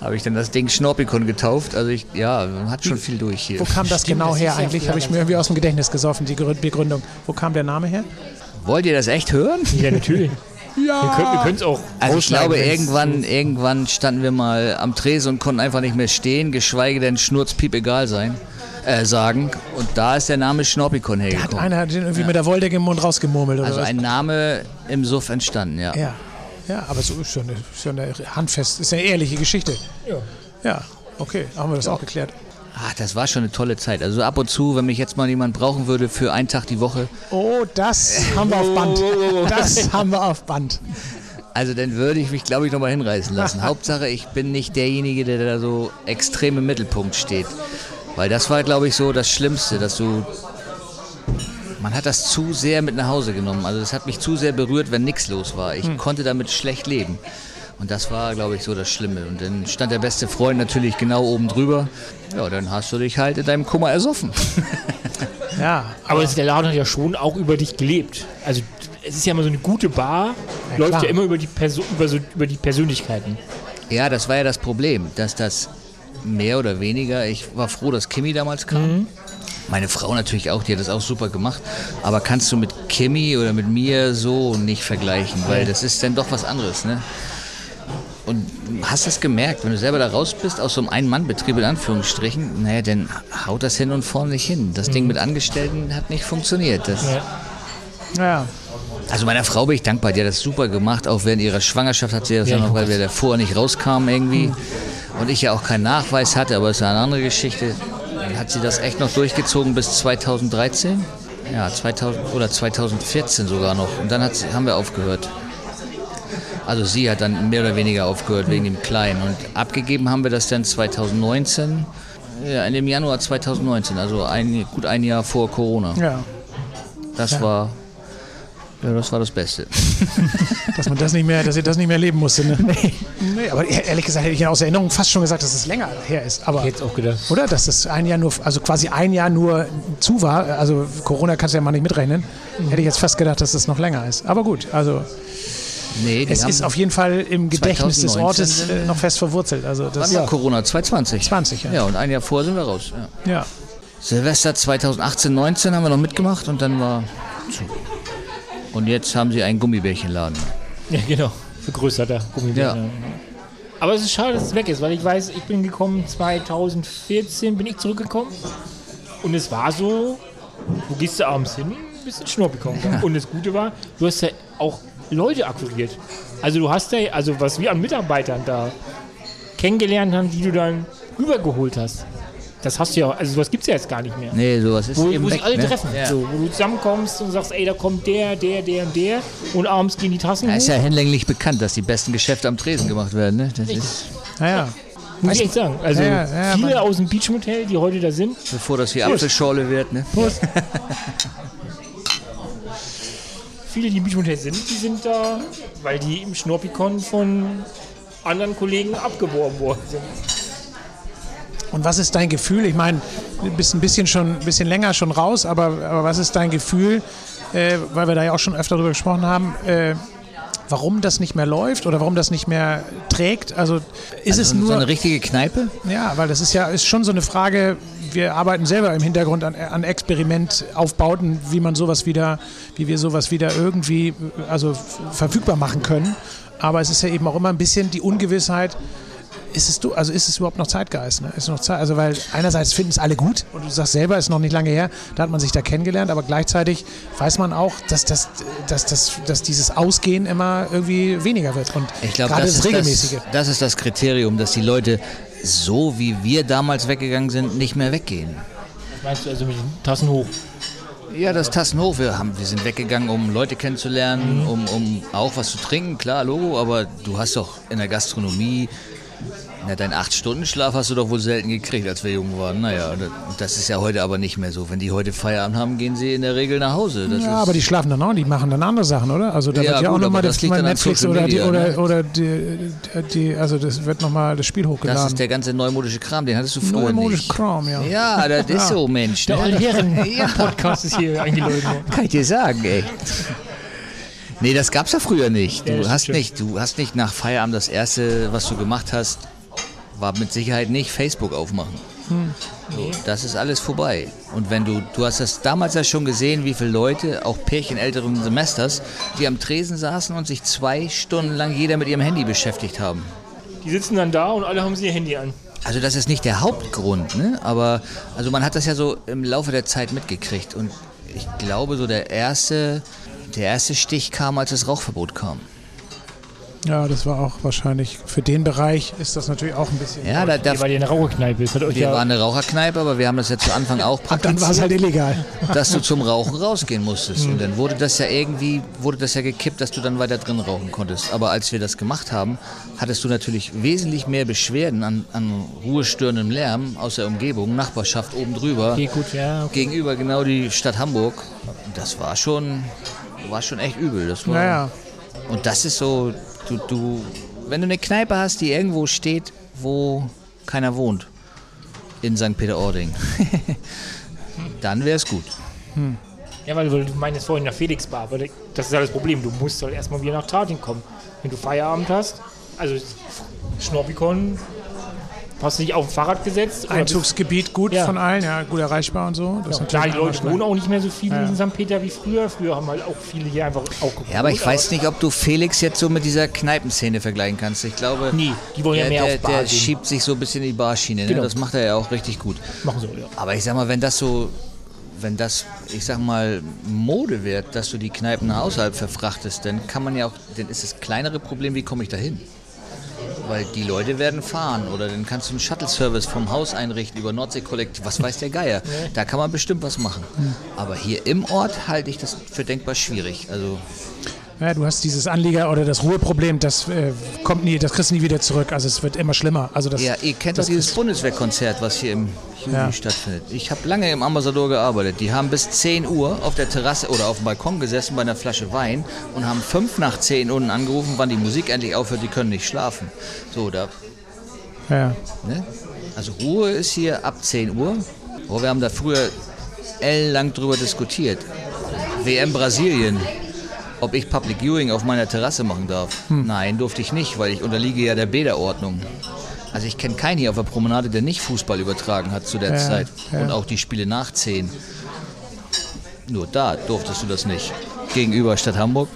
[SPEAKER 4] Habe ich dann das Ding Schnorpikon getauft. Also ich, ja, man hat schon viel durch hier.
[SPEAKER 2] Wo kam das
[SPEAKER 3] Stimmt,
[SPEAKER 2] genau
[SPEAKER 3] das
[SPEAKER 2] her
[SPEAKER 3] ja
[SPEAKER 2] eigentlich? Habe ich mir irgendwie aus dem Gedächtnis gesoffen, die Grü- Begründung. Wo kam der Name her?
[SPEAKER 4] Wollt ihr das echt hören?
[SPEAKER 3] Ja, natürlich. Wir können wir können es auch
[SPEAKER 4] Also ich glaube, irgendwann, irgendwann standen wir mal am Tresen und konnten einfach nicht mehr stehen, geschweige denn Schnurzpiep egal sein, äh, sagen. Und da ist der Name Schnorpikon
[SPEAKER 2] Hat
[SPEAKER 4] hergekommen.
[SPEAKER 2] einer den irgendwie mit der Woldecke im Mund rausgemurmelt oder
[SPEAKER 4] Also
[SPEAKER 2] was?
[SPEAKER 4] ein Name im Suff entstanden, ja.
[SPEAKER 2] ja. ja, aber so ist schon eine, ist schon eine handfest, ist eine ehrliche Geschichte.
[SPEAKER 3] Ja.
[SPEAKER 2] Ja, okay, haben wir das auch geklärt.
[SPEAKER 4] Ach, das war schon eine tolle Zeit. Also ab und zu, wenn mich jetzt mal jemand brauchen würde für einen Tag die Woche,
[SPEAKER 2] Oh, das haben wir auf Band. Das haben wir auf Band.
[SPEAKER 4] also dann würde ich mich, glaube ich, nochmal hinreißen lassen. Hauptsache, ich bin nicht derjenige, der da so extrem im Mittelpunkt steht. Weil das war, glaube ich, so das Schlimmste, dass du. Man hat das zu sehr mit nach Hause genommen. Also das hat mich zu sehr berührt, wenn nichts los war. Ich konnte damit schlecht leben. Und das war, glaube ich, so das Schlimme. Und dann stand der beste Freund natürlich genau oben drüber. Ja, dann hast du dich halt in deinem Kummer ersoffen.
[SPEAKER 2] Ja,
[SPEAKER 3] Aber der Laden hat ja schon auch über dich gelebt. Also es ist ja immer so eine gute Bar, läuft
[SPEAKER 2] klar.
[SPEAKER 3] ja immer über die, Perso über, so, über die Persönlichkeiten.
[SPEAKER 4] Ja, das war ja das Problem, dass das mehr oder weniger, ich war froh, dass Kimi damals kam. Meine Frau natürlich auch, die hat das auch super gemacht. Aber kannst du mit Kimi oder mit mir so nicht vergleichen, weil das ist dann doch was anderes, ne? Und hast das gemerkt, wenn du selber da raus bist, aus so einem Ein-Mann-Betrieb in Anführungsstrichen, naja, dann haut das hin und vorne nicht hin. Das Ding mit Angestellten hat nicht funktioniert. Das,
[SPEAKER 3] Ja.
[SPEAKER 2] ja.
[SPEAKER 4] also meiner Frau bin ich dankbar, die hat das super gemacht. Auch während ihrer Schwangerschaft hat sie das
[SPEAKER 3] Ja,
[SPEAKER 4] noch, weil wir davor nicht rauskamen irgendwie. Und ich ja auch keinen Nachweis hatte, aber es ist eine andere Geschichte. Hat sie das echt noch durchgezogen bis 2013. Ja, 2000 oder 2014 sogar noch. Und dann hat haben wir aufgehört. Also sie hat dann mehr oder weniger aufgehört wegen dem Kleinen. Und abgegeben haben wir das dann 2019. Ja, in dem Januar 2019, also ein, gut ein Jahr vor Corona.
[SPEAKER 2] ja.
[SPEAKER 4] Das war ja, das war das Beste.
[SPEAKER 2] Dass man das nicht mehr, dass ihr das nicht mehr leben musste. Ne? Nee. nee. Aber ehrlich gesagt hätte ich aus Erinnerung fast schon gesagt, dass es länger her ist. Aber
[SPEAKER 3] Jetzt auch gedacht.
[SPEAKER 2] oder? Dass das ein Jahr nur, also quasi ein Jahr nur zu war. Also Corona kannst du ja mal nicht mitrechnen. Hätte ich jetzt fast gedacht, dass das noch länger ist. Aber gut, also
[SPEAKER 4] Nee,
[SPEAKER 2] es ist auf jeden Fall im Gedächtnis des
[SPEAKER 4] 2019
[SPEAKER 2] Ortes äh, noch fest verwurzelt. Also
[SPEAKER 4] Wann
[SPEAKER 2] das
[SPEAKER 4] war Corona? 2020.
[SPEAKER 2] 20, ja.
[SPEAKER 4] Ja, und ein Jahr vorher sind wir raus. Ja.
[SPEAKER 2] ja.
[SPEAKER 4] Silvester 2018, 19 haben wir noch mitgemacht und dann war zu. Und jetzt haben sie einen Gummibärchenladen.
[SPEAKER 3] Ja, genau. Vergrößerter Gummibärchen. Ja. Aber es ist schade, dass es weg ist, weil ich weiß, ich bin gekommen 2014, bin ich zurückgekommen. Und es war so, wo gehst du abends hin? Ein bisschen Schnurr bekommen. Ja. Und das Gute war, du hast ja auch Leute akquiriert. Also du hast ja, also was wir an Mitarbeitern da kennengelernt haben, die du dann rübergeholt hast. Das hast du ja, also sowas gibt es ja jetzt gar nicht mehr.
[SPEAKER 4] Nee, sowas ist
[SPEAKER 3] wo,
[SPEAKER 4] eben
[SPEAKER 3] wo
[SPEAKER 4] weg,
[SPEAKER 3] sich alle
[SPEAKER 4] ne?
[SPEAKER 3] treffen.
[SPEAKER 4] Ja.
[SPEAKER 3] So, wo du zusammenkommst und sagst, ey, da kommt der, der, der und der und abends gehen die Tassen
[SPEAKER 4] Ja,
[SPEAKER 3] hoch.
[SPEAKER 4] ist ja hinlänglich bekannt, dass die besten Geschäfte am Tresen gemacht werden. Ne? Das ist,
[SPEAKER 2] Naja.
[SPEAKER 3] Muss ich echt sagen. Also
[SPEAKER 2] Ja, ja,
[SPEAKER 3] viele aus dem Beachmotel, die heute da sind,
[SPEAKER 4] bevor das hier Apfelschorle wird. Ne?
[SPEAKER 3] viele, die im Beachmotel sind, die sind da, weil die im Schnorpikon von anderen Kollegen abgeworben worden sind.
[SPEAKER 2] Und was ist dein Gefühl? Ich meine, du bist ein bisschen schon ein bisschen länger schon raus, aber, aber was ist dein Gefühl, äh, weil wir da ja auch schon öfter drüber gesprochen haben, äh, warum das nicht mehr läuft oder warum das nicht mehr trägt? Also ist es
[SPEAKER 4] so,
[SPEAKER 2] nur
[SPEAKER 4] so eine richtige Kneipe?
[SPEAKER 2] Ja, weil das ist ja ist schon so eine Frage. Wir arbeiten selber im Hintergrund an, an Experimentaufbauten, wie man sowas wieder, wie wir sowas wieder irgendwie also verfügbar machen können. Aber es ist ja eben auch immer ein bisschen die Ungewissheit. Ist es du, also ist es überhaupt noch Zeitgeist? Ne? Ist noch Zeit, also weil einerseits finden es alle gut und du sagst selber, ist noch nicht lange her, da hat man sich da kennengelernt, aber gleichzeitig weiß man auch, dass, das, dass, dass, dass dieses Ausgehen immer irgendwie weniger wird und
[SPEAKER 4] Ich glaube,
[SPEAKER 2] gerade
[SPEAKER 4] das,
[SPEAKER 2] das
[SPEAKER 4] ist
[SPEAKER 2] regelmäßige.
[SPEAKER 4] das, das ist das Kriterium, dass die Leute so wie wir damals weggegangen sind, nicht mehr weggehen.
[SPEAKER 3] Was meinst du also mit den Tassen hoch?
[SPEAKER 4] Ja, das Tassenhof. Wir, haben, wir sind weggegangen, um Leute kennenzulernen, um, um auch was zu trinken, klar, Logo, aber du hast doch in der Gastronomie, na, deinen 8-Stunden-Schlaf hast du doch wohl selten gekriegt, als wir jung waren. Naja, das, das ist ja heute aber nicht mehr so. Wenn die heute Feierabend haben, gehen sie in der Regel nach Hause. Das
[SPEAKER 2] Ja, aber die schlafen dann auch, die machen dann andere Sachen, oder? Also da
[SPEAKER 4] Ja,
[SPEAKER 2] wird ja
[SPEAKER 4] gut,
[SPEAKER 2] auch nochmal
[SPEAKER 4] das
[SPEAKER 2] das Netflix oder, die, oder,
[SPEAKER 4] ne?
[SPEAKER 2] oder die, die, also das wird nochmal das Spiel
[SPEAKER 4] das
[SPEAKER 2] hochgeladen.
[SPEAKER 4] ist der ganze neumodische Kram, den hattest du früher
[SPEAKER 2] Neumodisch
[SPEAKER 4] nicht.
[SPEAKER 2] Kram, ja.
[SPEAKER 4] Ja, das ist
[SPEAKER 2] Ja.
[SPEAKER 4] so, Mensch.
[SPEAKER 3] Der
[SPEAKER 4] Ne?
[SPEAKER 3] Allherren-Podcast ist hier eingeläutet worden.
[SPEAKER 4] Kann ich dir sagen, ey. Nee, das gab's ja früher nicht. Du hast nicht, du hast nicht nach Feierabend das erste, was du gemacht hast, war mit Sicherheit nicht Facebook aufmachen. So, das ist alles vorbei. Und wenn du, du hast das damals ja schon gesehen, wie viele Leute, auch Pärchen älteren Semesters, die am Tresen saßen und sich zwei Stunden lang jeder mit ihrem Handy beschäftigt haben.
[SPEAKER 3] Die sitzen dann da und alle haben sie ihr Handy an.
[SPEAKER 4] Also das ist nicht der Hauptgrund, ne? aber also man hat das ja so im Laufe der Zeit mitgekriegt und ich glaube so der erste, der erste Stich kam, als das Rauchverbot kam.
[SPEAKER 2] Ja, das war auch wahrscheinlich für den Bereich ist das natürlich auch ein bisschen.
[SPEAKER 4] Ja, da, da,
[SPEAKER 3] Ihr war ja eine Raucherkneipe. Das hat euch
[SPEAKER 4] wir
[SPEAKER 3] ja
[SPEAKER 4] waren eine Raucherkneipe, aber wir haben das ja zu Anfang auch
[SPEAKER 2] Ab dann war es
[SPEAKER 4] praktiziert,
[SPEAKER 2] halt illegal.
[SPEAKER 4] dass du zum Rauchen rausgehen musstest. Und dann wurde das ja irgendwie, wurde das ja gekippt, dass du dann weiter drin rauchen konntest. Aber als wir das gemacht haben, hattest du natürlich wesentlich mehr Beschwerden an, an ruhestörendem Lärm aus der Umgebung, Nachbarschaft oben drüber.
[SPEAKER 3] Okay, gut, ja. Okay.
[SPEAKER 4] gegenüber genau die Stadt Hamburg. Das war schon, war schon echt übel. Das war,
[SPEAKER 2] Naja,
[SPEAKER 4] Und das ist so, du, du, wenn du eine Kneipe hast, die irgendwo steht, wo keiner wohnt, in St. Peter-Ording, dann wäre es gut.
[SPEAKER 3] Ja, weil du meinst vorhin nach Felix Bar, aber das ist ja das Problem. Du musst halt erstmal wieder nach Tratin kommen. Wenn du Feierabend hast, also Schnorbikon, hast du dich auf dem Fahrrad gesetzt.
[SPEAKER 2] Einzugsgebiet gut
[SPEAKER 3] Ja.
[SPEAKER 2] von allen, ja, gut erreichbar und so. Das
[SPEAKER 3] Ja, klar, die
[SPEAKER 2] natürlich
[SPEAKER 3] Leute wohnen auch nicht mehr so viele
[SPEAKER 2] Ja.
[SPEAKER 3] in St. Peter wie früher. Früher haben halt auch viele hier einfach auch gewohnt.
[SPEAKER 4] Ja, aber ich weiß nicht, ob du Felix jetzt so mit dieser Kneipenszene vergleichen kannst. Ich glaube,
[SPEAKER 3] Nee, die wollen ja
[SPEAKER 4] der,
[SPEAKER 3] mehr
[SPEAKER 4] der,
[SPEAKER 3] auf Bar
[SPEAKER 4] der
[SPEAKER 3] gehen.
[SPEAKER 4] schiebt sich so ein bisschen in die Barschiene. Ne?
[SPEAKER 3] Genau.
[SPEAKER 4] Das macht er ja auch richtig gut.
[SPEAKER 3] Machen sie, ja.
[SPEAKER 4] Aber ich sag mal, wenn das so, wenn das, ich sag mal, Mode wird, dass du die Kneipen nach außerhalb verfrachtest, dann kann man ja auch, dann ist das kleinere Problem, wie komme ich da hin? Weil die Leute werden fahren oder dann kannst du einen Shuttle-Service vom Haus einrichten über Nordsee-Kollektiv, was weiß der Geier. Da kann man bestimmt was machen. Aber hier im Ort halte ich das für denkbar schwierig. Also
[SPEAKER 2] Ja, du hast dieses Anlieger- oder das Ruheproblem, das äh, kommt nie, das kriegst du nie wieder zurück. Also es wird immer schlimmer. Also das,
[SPEAKER 4] Ja, ihr kennt
[SPEAKER 2] das
[SPEAKER 4] dieses Bundeswehrkonzert, was hier im Juni
[SPEAKER 2] Ja.
[SPEAKER 4] stattfindet. Ich habe lange im Ambassador gearbeitet. Die haben bis 10 Uhr auf der Terrasse oder auf dem Balkon gesessen bei einer Flasche Wein und haben fünf nach 10 unten angerufen, wann die Musik endlich aufhört, die können nicht schlafen. So, da,
[SPEAKER 2] ja.
[SPEAKER 4] ne? Also Ruhe ist hier ab 10 Uhr. Oh, wir haben da früher ellenlang drüber diskutiert. WM Brasilien. Ob ich Public Viewing auf meiner Terrasse machen darf? Nein, durfte ich nicht, weil ich unterliege ja der Bäderordnung. Also ich kenne keinen hier auf der Promenade, der nicht Fußball übertragen hat zu der
[SPEAKER 2] Ja,
[SPEAKER 4] Zeit.
[SPEAKER 2] ja.
[SPEAKER 4] Und auch die Spiele nach 10. Nur da durftest du das nicht. gegenüber Stadt Hamburg.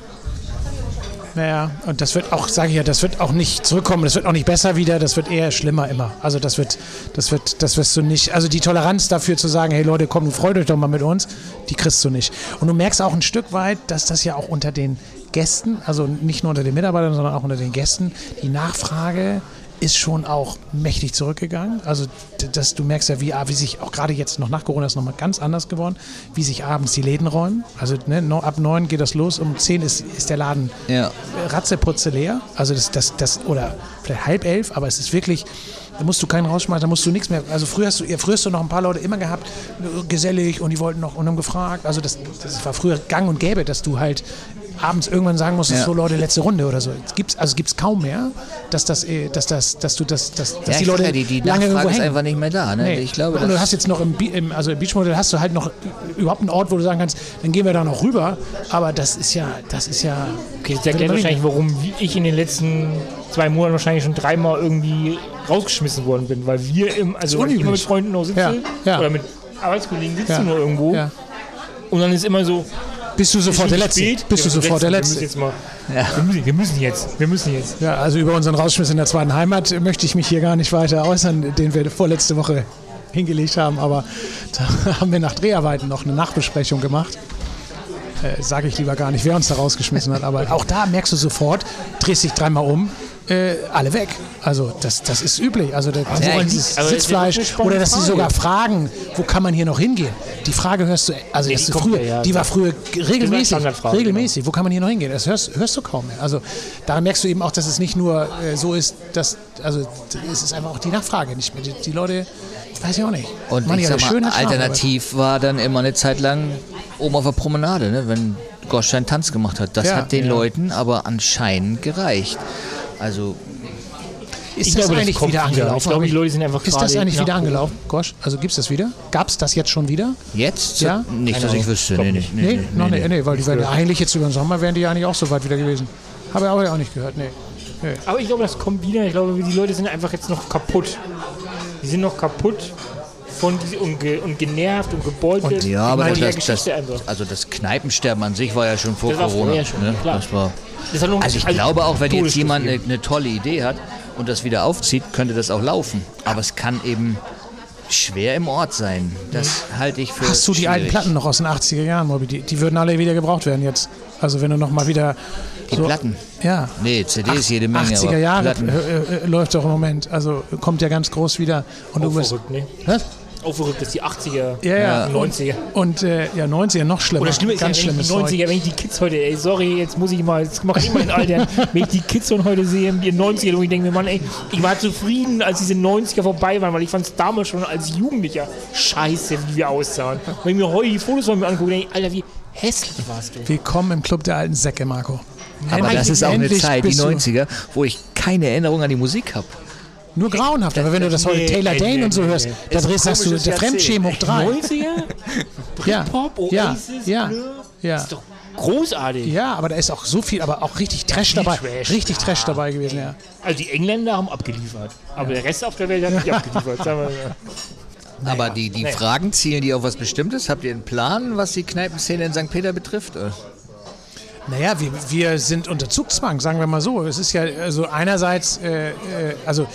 [SPEAKER 2] Naja, und das wird auch, sage ich ja, das wird auch nicht zurückkommen, das wird auch nicht besser wieder, das wird eher schlimmer immer. Also das wird, das wird, das wirst du nicht, also die Toleranz dafür zu sagen, hey Leute, komm, freut euch doch mal mit uns, die kriegst du nicht. Und du merkst auch ein Stück weit, dass das ja auch unter den Gästen, also nicht nur unter den Mitarbeitern, sondern auch unter den Gästen, die Nachfrage ist schon auch mächtig zurückgegangen. Also dass du merkst ja, wie, wie sich auch gerade jetzt noch nach Corona ist nochmal ganz anders geworden, wie sich abends die Läden räumen. Also ne, ab neun geht das los, um zehn ist, ist der Laden ja. ratzeputze leer. Also das, das, das, oder vielleicht halb elf, aber es ist wirklich, da musst du keinen rausschmeißen, da musst du nichts mehr. Also früher hast du, früher hast du noch ein paar Leute immer gehabt, gesellig und die wollten noch und haben gefragt. Also das, das war früher gang und gäbe, dass du halt abends irgendwann sagen musstest, ja. so Leute, letzte Runde oder so. Gibt's, also gibt es kaum mehr, dass, das, äh, dass, das, dass du das, dass, dass
[SPEAKER 4] ja,
[SPEAKER 2] die Leute
[SPEAKER 4] klar, die, die lange irgendwo ist einfach nicht mehr da. Ne?
[SPEAKER 2] Nee. Ich glaube, und du hast jetzt noch im, im, also im Beachmodell hast du halt noch überhaupt einen Ort, wo du sagen kannst, dann gehen wir da noch rüber. Aber das ist ja, das ist ja.
[SPEAKER 3] Okay, das erklärt wahrscheinlich, warum ich in den letzten zwei Monaten wahrscheinlich schon dreimal irgendwie rausgeschmissen worden bin, weil wir im, also ich immer mit Freunden noch sitze ja, oder mit Arbeitskollegen sitzen nur irgendwo. Und dann ist immer so,
[SPEAKER 2] bist du sofort der Letzte? Spät? Bist du sofort der Letzte?
[SPEAKER 3] Wir müssen, mal, ja. wir, müssen, wir müssen jetzt. Wir müssen jetzt.
[SPEAKER 2] Ja, also über unseren Rausschmiss in der zweiten Heimat möchte ich mich hier gar nicht weiter äußern, den wir vorletzte Woche hingelegt haben. Aber da haben wir nach Dreharbeiten noch eine Nachbesprechung gemacht. Äh, Sage ich lieber gar nicht, wer uns da rausgeschmissen hat. Aber auch da merkst du sofort, drehst dich dreimal um, äh, alle weg. Also das, das ist üblich. Also, das, also ja, dieses also Sitzfleisch oder dass sie sogar fragen, wo kann man hier noch hingehen? Die Frage hörst du, also nee, die, früher, ja, die war früher regelmäßig, regelmäßig. Wo kann man hier noch hingehen? Das hörst, hörst du kaum mehr. Also da merkst du eben auch, dass es nicht nur äh, so ist, dass also es ist einfach auch die Nachfrage nicht mehr. Die, die Leute, weiß ich auch nicht.
[SPEAKER 4] Und ich sag mal, alternativ Schlaf, war dann immer eine Zeit lang oben auf der Promenade, ne, wenn Goschstein Tanz gemacht hat. Das ja, hat den. Leuten aber anscheinend gereicht. Also
[SPEAKER 2] ist ich das glaube, eigentlich das wieder angelaufen? Ich glaube, die Leute sind einfach Ist das eigentlich wieder angelaufen, Gosch? Also gibt es das wieder? Gab es das jetzt schon wieder?
[SPEAKER 4] Jetzt? Ja? Nicht, dass ich wüsste. Nee, nee,
[SPEAKER 2] nee, nee, nee, nee, weil die wären eigentlich jetzt über den Sommer wären die ja eigentlich auch so weit wieder gewesen. Habe ich auch nicht gehört, nee.
[SPEAKER 3] nee. Aber ich glaube, das kommt wieder. Ich glaube, die Leute sind einfach jetzt noch kaputt. Die sind noch kaputt von und, ge, und genervt und gebeutelt. Und
[SPEAKER 4] ja, aber das, das, also das Kneipensterben an sich war ja schon vor das Corona. War schon, ne? Das war also ich glaube auch, wenn jetzt jemand eine, eine tolle Idee hat und das wieder aufzieht, könnte das auch laufen. Aber es kann eben schwer im Ort sein. Das halte ich für.
[SPEAKER 2] Hast du die
[SPEAKER 4] schwierig.
[SPEAKER 2] alten Platten noch aus den 80er Jahren, Moby? Die, die würden alle wieder gebraucht werden jetzt. Also wenn du noch mal wieder.
[SPEAKER 4] Die so, Platten?
[SPEAKER 2] Ja.
[SPEAKER 4] Nee, CDs Ach, jede Menge.
[SPEAKER 2] 80er Jahre äh, äh, läuft doch im Moment. Also kommt ja ganz groß wieder. Und
[SPEAKER 3] du bist. Nee. Was? Auch verrückt, dass die 80er,
[SPEAKER 2] ja, ja. 90er. Und, und äh, ja, 90er noch schlimmer.
[SPEAKER 3] Oder schlimmer ist Ganz ja, wenn die 90er, wenn ich die Kids heute, ey, sorry, jetzt muss ich mal, jetzt mache ich mal in Alter, wenn ich die Kids von heute sehe, die 90er, und ich denke mir, Mann, ey, ich war zufrieden, als diese 90er vorbei waren, weil ich fand es damals schon als Jugendlicher scheiße, wie wir aussahen. Wenn ich mir heute die Fotos von mir angucke, denke ich, Alter, wie hässlich warst du.
[SPEAKER 2] Willkommen im Club der alten Säcke, Marco.
[SPEAKER 4] Aber das ist auch eine Zeit, die 90er, wo ich keine Erinnerung an die Musik habe.
[SPEAKER 2] Nur grauenhaft. Aber wenn du das heute Taylor Dane und so hörst, da drehst du der Fremdschämen hoch drei. 90er?
[SPEAKER 3] Britpop, Oasis,
[SPEAKER 2] ja, ja.
[SPEAKER 3] Ist doch großartig.
[SPEAKER 2] Ja, aber da ist auch so viel, aber auch richtig Trash dabei. Trash. Richtig Trash dabei gewesen, ja.
[SPEAKER 3] Also die Engländer haben abgeliefert. Aber der Rest auf der Welt hat nicht abgeliefert. Sagen wir
[SPEAKER 4] Naja. Aber die, die Fragen zielen die auf was Bestimmtes? Habt ihr einen Plan, was die Kneipenszene in St. Peter betrifft?
[SPEAKER 2] Naja, wir, wir sind unter Zugzwang, sagen wir mal so. Es ist ja also einerseits, äh, äh, also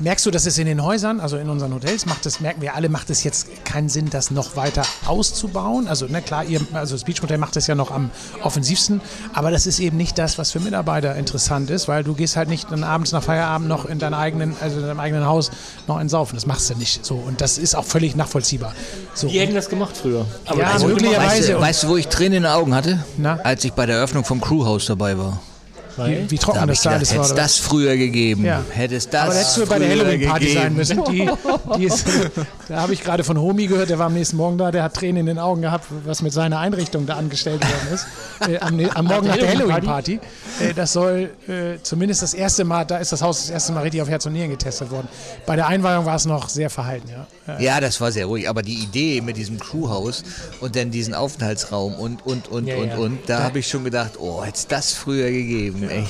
[SPEAKER 2] Merkst du, dass es in den Häusern, also in unseren Hotels, macht es, merken wir alle, macht es jetzt keinen Sinn, das noch weiter auszubauen? Also, ne, klar, ihr, also das Beachmotel macht es ja noch am offensivsten, aber das ist eben nicht das, was für Mitarbeiter interessant ist, weil du gehst halt nicht dann abends nach Feierabend noch in deinem eigenen, also in deinem eigenen Haus noch einsaufen. Das machst du nicht so. Und das ist auch völlig nachvollziehbar. So.
[SPEAKER 3] Die hätten das gemacht früher.
[SPEAKER 2] Aber ja, möglicherweise.
[SPEAKER 4] Weißt du, weißt du, wo ich Tränen in den Augen hatte? Na? Als ich bei der Eröffnung vom Crewhaus dabei war.
[SPEAKER 2] Wie, wie trocken da das da alles
[SPEAKER 4] war. Hätte es das früher gegeben.
[SPEAKER 2] Ja.
[SPEAKER 4] Hätte es das
[SPEAKER 2] Aber da hättest du bei der Halloween-Party sein müssen. Die, die ist, da habe ich gerade von Homi gehört, der war am nächsten Morgen da, der hat Tränen in den Augen gehabt, was mit seiner Einrichtung da angestellt worden ist. Äh, am, am, Morgen nach der Halloween-Party. Äh, das soll äh, zumindest das erste Mal, da ist das Haus das erste Mal richtig auf Herz und Nieren getestet worden. Bei der Einweihung war es noch sehr verhalten,
[SPEAKER 4] ja. Ja, das war sehr ruhig. Aber die Idee mit diesem Crewhaus und dann diesen Aufenthaltsraum und, und, und, ja, und, ja. und, da habe ich schon gedacht, oh, hätte es das früher gegeben, ey.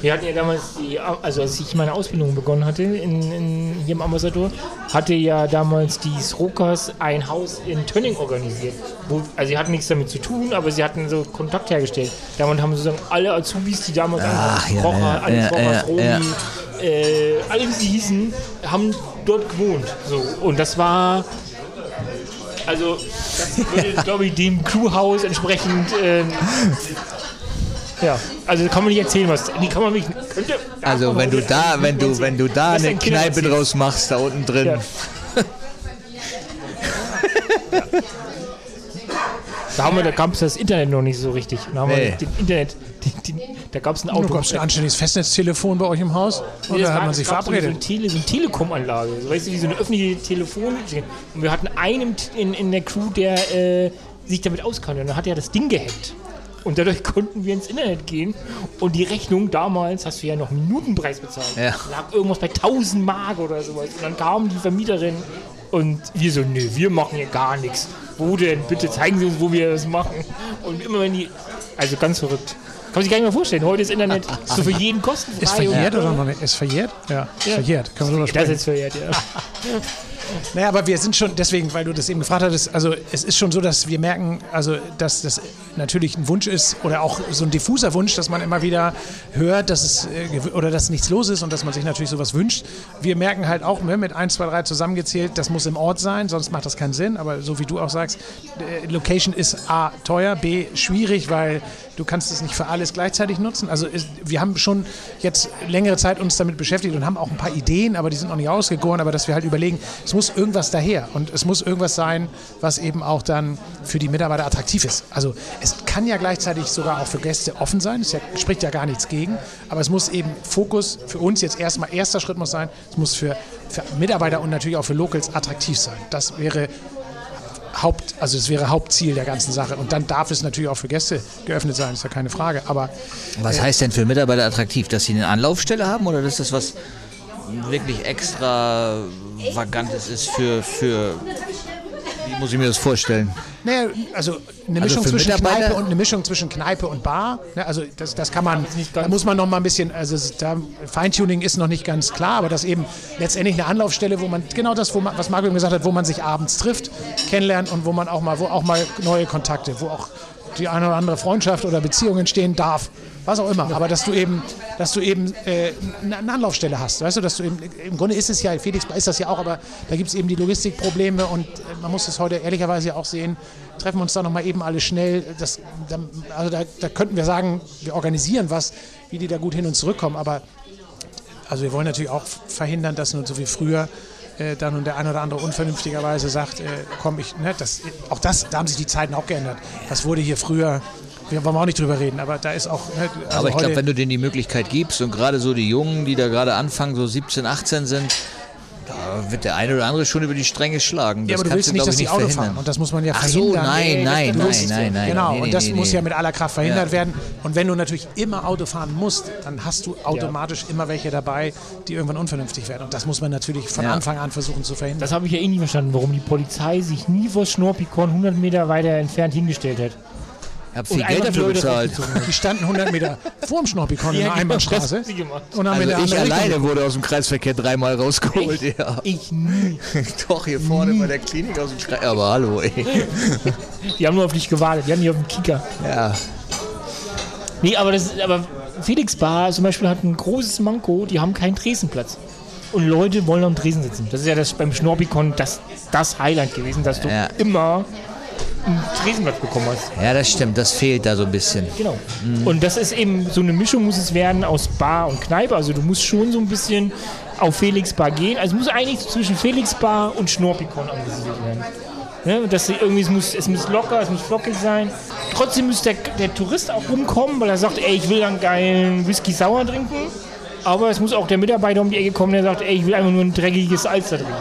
[SPEAKER 3] Wir hatten ja damals, die, also als ich meine Ausbildung begonnen hatte in, in, hier im Ambassador, hatte ja damals die Srokas ein Haus in Tönning organisiert. Wo, also sie hatten nichts damit zu tun, aber sie hatten so Kontakt hergestellt. Damit haben sozusagen alle Azubis, die damals
[SPEAKER 4] Ach, ja,
[SPEAKER 3] Rocher,
[SPEAKER 4] ja,
[SPEAKER 3] alle
[SPEAKER 4] ja,
[SPEAKER 3] Rochers, Romi,
[SPEAKER 4] ja.
[SPEAKER 3] Äh, alle wie sie hießen, haben dort gewohnt. So. Und das war also, das würde, glaube ich, dem Crewhaus entsprechend. Ähm, ja, also kann man nicht erzählen, was. Nee, kann man nicht. Könnte,
[SPEAKER 4] Also wenn du da, wenn du, wenn du da eine Kneipe draus machst, da unten drin.
[SPEAKER 3] Ja. Da, haben wir, da gab es das Internet noch nicht so richtig. Da haben
[SPEAKER 4] Nee.
[SPEAKER 3] wir den Internet, die, die, da gab es ein
[SPEAKER 2] Du
[SPEAKER 3] Auto.
[SPEAKER 2] kommst ein anständiges Festnetztelefon bei euch im Haus?
[SPEAKER 3] Nee,
[SPEAKER 2] Oder
[SPEAKER 3] das
[SPEAKER 2] hat man sich verabredet?
[SPEAKER 3] So eine, Tele, so eine Telekom-Anlage. So, weißt du, wie so eine öffentliche Telefon. Und wir hatten einen in, in der Crew, der äh, sich damit auskannte. Und dann hat er das Ding gehackt. Und dadurch konnten wir ins Internet gehen. Und die Rechnung damals, hast du ja noch Minutenpreis bezahlt.
[SPEAKER 4] Ja.
[SPEAKER 3] Lag irgendwas bei 1000 Mark oder sowas. Und dann kam die Vermieterin und wir so, nö, wir machen hier gar nichts. Wo denn? Bitte zeigen Sie uns, wo wir das machen. Und immer wenn die, also ganz verrückt. Kann man sich gar nicht mehr vorstellen. Heute ist Internet so für jeden kostenfrei.
[SPEAKER 2] Ist verjährt oder noch nicht? Ist verjährt? Ja,
[SPEAKER 3] Ja.
[SPEAKER 2] verjährt. Können wir drüber
[SPEAKER 3] Das
[SPEAKER 2] sprechen.
[SPEAKER 3] ist verjährt, ja.
[SPEAKER 2] Naja, aber wir sind schon, deswegen, weil du das eben gefragt hattest, also es ist schon so, dass wir merken, also dass das natürlich ein Wunsch ist oder auch so ein diffuser Wunsch, dass man immer wieder hört, dass es äh, oder dass nichts los ist und dass man sich natürlich sowas wünscht. Wir merken halt auch ne, mit 1, 2, 3 zusammengezählt, das muss im Ort sein, sonst macht das keinen Sinn. Aber so wie du auch sagst, äh, Location ist A teuer, B schwierig, weil du kannst es nicht für alles gleichzeitig nutzen. Also ist, wir haben schon jetzt längere Zeit uns damit beschäftigt und haben auch ein paar Ideen, aber die sind noch nicht ausgegoren, aber dass wir halt überlegen, es muss irgendwas daher und es muss irgendwas sein, was eben auch dann für die Mitarbeiter attraktiv ist. Also es kann ja gleichzeitig sogar auch für Gäste offen sein, es ja, spricht ja gar nichts gegen, aber es muss eben Fokus für uns jetzt erstmal, erster Schritt muss sein, es muss für, für Mitarbeiter und natürlich auch für Locals attraktiv sein. Das wäre Haupt, also es wäre Hauptziel der ganzen Sache. Und dann darf es natürlich auch für Gäste geöffnet sein, ist ja keine Frage. Aber
[SPEAKER 4] Was heißt denn für Mitarbeiter attraktiv? Dass sie eine Anlaufstelle haben oder dass das was wirklich extra Vagantes ist für, für wie muss ich mir das vorstellen?
[SPEAKER 2] Naja, also eine
[SPEAKER 4] Also
[SPEAKER 2] Mischung
[SPEAKER 4] für
[SPEAKER 2] zwischen Kneipe und eine Mischung zwischen Kneipe und Bar. Ne, also das, das kann man, da muss man noch mal ein bisschen, also da, Feintuning ist noch nicht ganz klar, aber das eben letztendlich eine Anlaufstelle, wo man genau das, wo man, was Marco eben gesagt hat, wo man sich abends trifft, kennenlernt und wo man auch mal, wo auch mal neue Kontakte, wo auch die eine oder andere Freundschaft oder Beziehung entstehen darf, was auch immer. Aber dass du eben, dass du eben äh, eine Anlaufstelle hast, weißt du, dass du eben, im Grunde ist es ja, Felix ist das ja auch, aber da gibt es eben die Logistikprobleme und äh, man muss es heute ehrlicherweise ja auch sehen, treffen wir uns da nochmal eben alle schnell. Das, da, also da, da könnten wir sagen, wir organisieren was, wie die da gut hin und zurückkommen, aber also wir wollen natürlich auch verhindern, dass nun so wie früher äh, dann und der eine oder andere unvernünftigerweise sagt, äh, komm, ich, ne, das, auch das, da haben sich die Zeiten auch geändert. Das wurde hier früher, wir wollen auch nicht drüber reden, aber da ist auch, ne, also
[SPEAKER 4] Aber ich glaube, wenn du denen die Möglichkeit gibst und gerade so die Jungen, die da gerade anfangen, so 17, 18 sind, da wird der eine oder andere schon über die Stränge schlagen. Das
[SPEAKER 2] ja, aber du willst nicht,
[SPEAKER 4] glaub
[SPEAKER 2] dass die Auto
[SPEAKER 4] verhindern.
[SPEAKER 2] fahren und das muss man ja
[SPEAKER 4] Ach so,
[SPEAKER 2] verhindern.
[SPEAKER 4] nein, nein,
[SPEAKER 2] du
[SPEAKER 4] nein,
[SPEAKER 2] willst-
[SPEAKER 4] nein, nein.
[SPEAKER 2] Genau,
[SPEAKER 4] nee,
[SPEAKER 2] und das
[SPEAKER 4] nee,
[SPEAKER 2] muss
[SPEAKER 4] nee.
[SPEAKER 2] ja mit aller Kraft verhindert
[SPEAKER 4] Ja.
[SPEAKER 2] werden. Und wenn du natürlich immer Auto fahren musst, dann hast du automatisch immer welche dabei, die irgendwann unvernünftig werden. Und das muss man natürlich von
[SPEAKER 4] Ja.
[SPEAKER 2] Anfang an versuchen zu verhindern.
[SPEAKER 3] Das habe ich ja eh nie verstanden, warum die Polizei sich nie vor Schnorpikon 100 Meter weiter entfernt hingestellt hat.
[SPEAKER 4] Ich habe viel Geld dafür bezahlt.
[SPEAKER 2] Die standen 100 Meter vorm Schnorpikon in der Einbahnstraße und haben in
[SPEAKER 4] Also
[SPEAKER 2] der
[SPEAKER 4] ich alleine
[SPEAKER 2] Richtung
[SPEAKER 4] wurde aus dem Kreisverkehr dreimal rausgeholt. Ja.
[SPEAKER 3] Ich nie.
[SPEAKER 4] Doch, hier vorne bei der Klinik aus dem Kreis. Aber hallo, ey.
[SPEAKER 3] Die haben nur auf dich gewartet, die haben dich auf dem Kicker.
[SPEAKER 4] Ja.
[SPEAKER 3] Nee, aber, das, aber Felix Bar zum Beispiel hat ein großes Manko, die haben keinen Tresenplatz. Und Leute wollen am Tresen sitzen. Das ist ja das beim Schnorpikon das, das Highlight gewesen, dass du
[SPEAKER 4] Ja.
[SPEAKER 3] immer einen Tresenplatz bekommen hast.
[SPEAKER 4] ja, das stimmt. Das fehlt da so ein bisschen.
[SPEAKER 3] Genau. Und das ist eben so eine Mischung muss es werden aus Bar und Kneipe. Also du musst schon so ein bisschen auf Felix Bar gehen. Also es muss eigentlich zwischen Felix Bar und Schnorpikon angesiedelt werden. Ne? Dass irgendwie, es muss, es muss locker, es muss flockig sein. Trotzdem muss der, der Tourist auch rumkommen, weil er sagt, ey, ich will einen geilen Whisky sauer trinken. Aber es muss auch der Mitarbeiter um die Ecke kommen, der sagt, ey, ich will einfach nur ein dreckiges Alster trinken.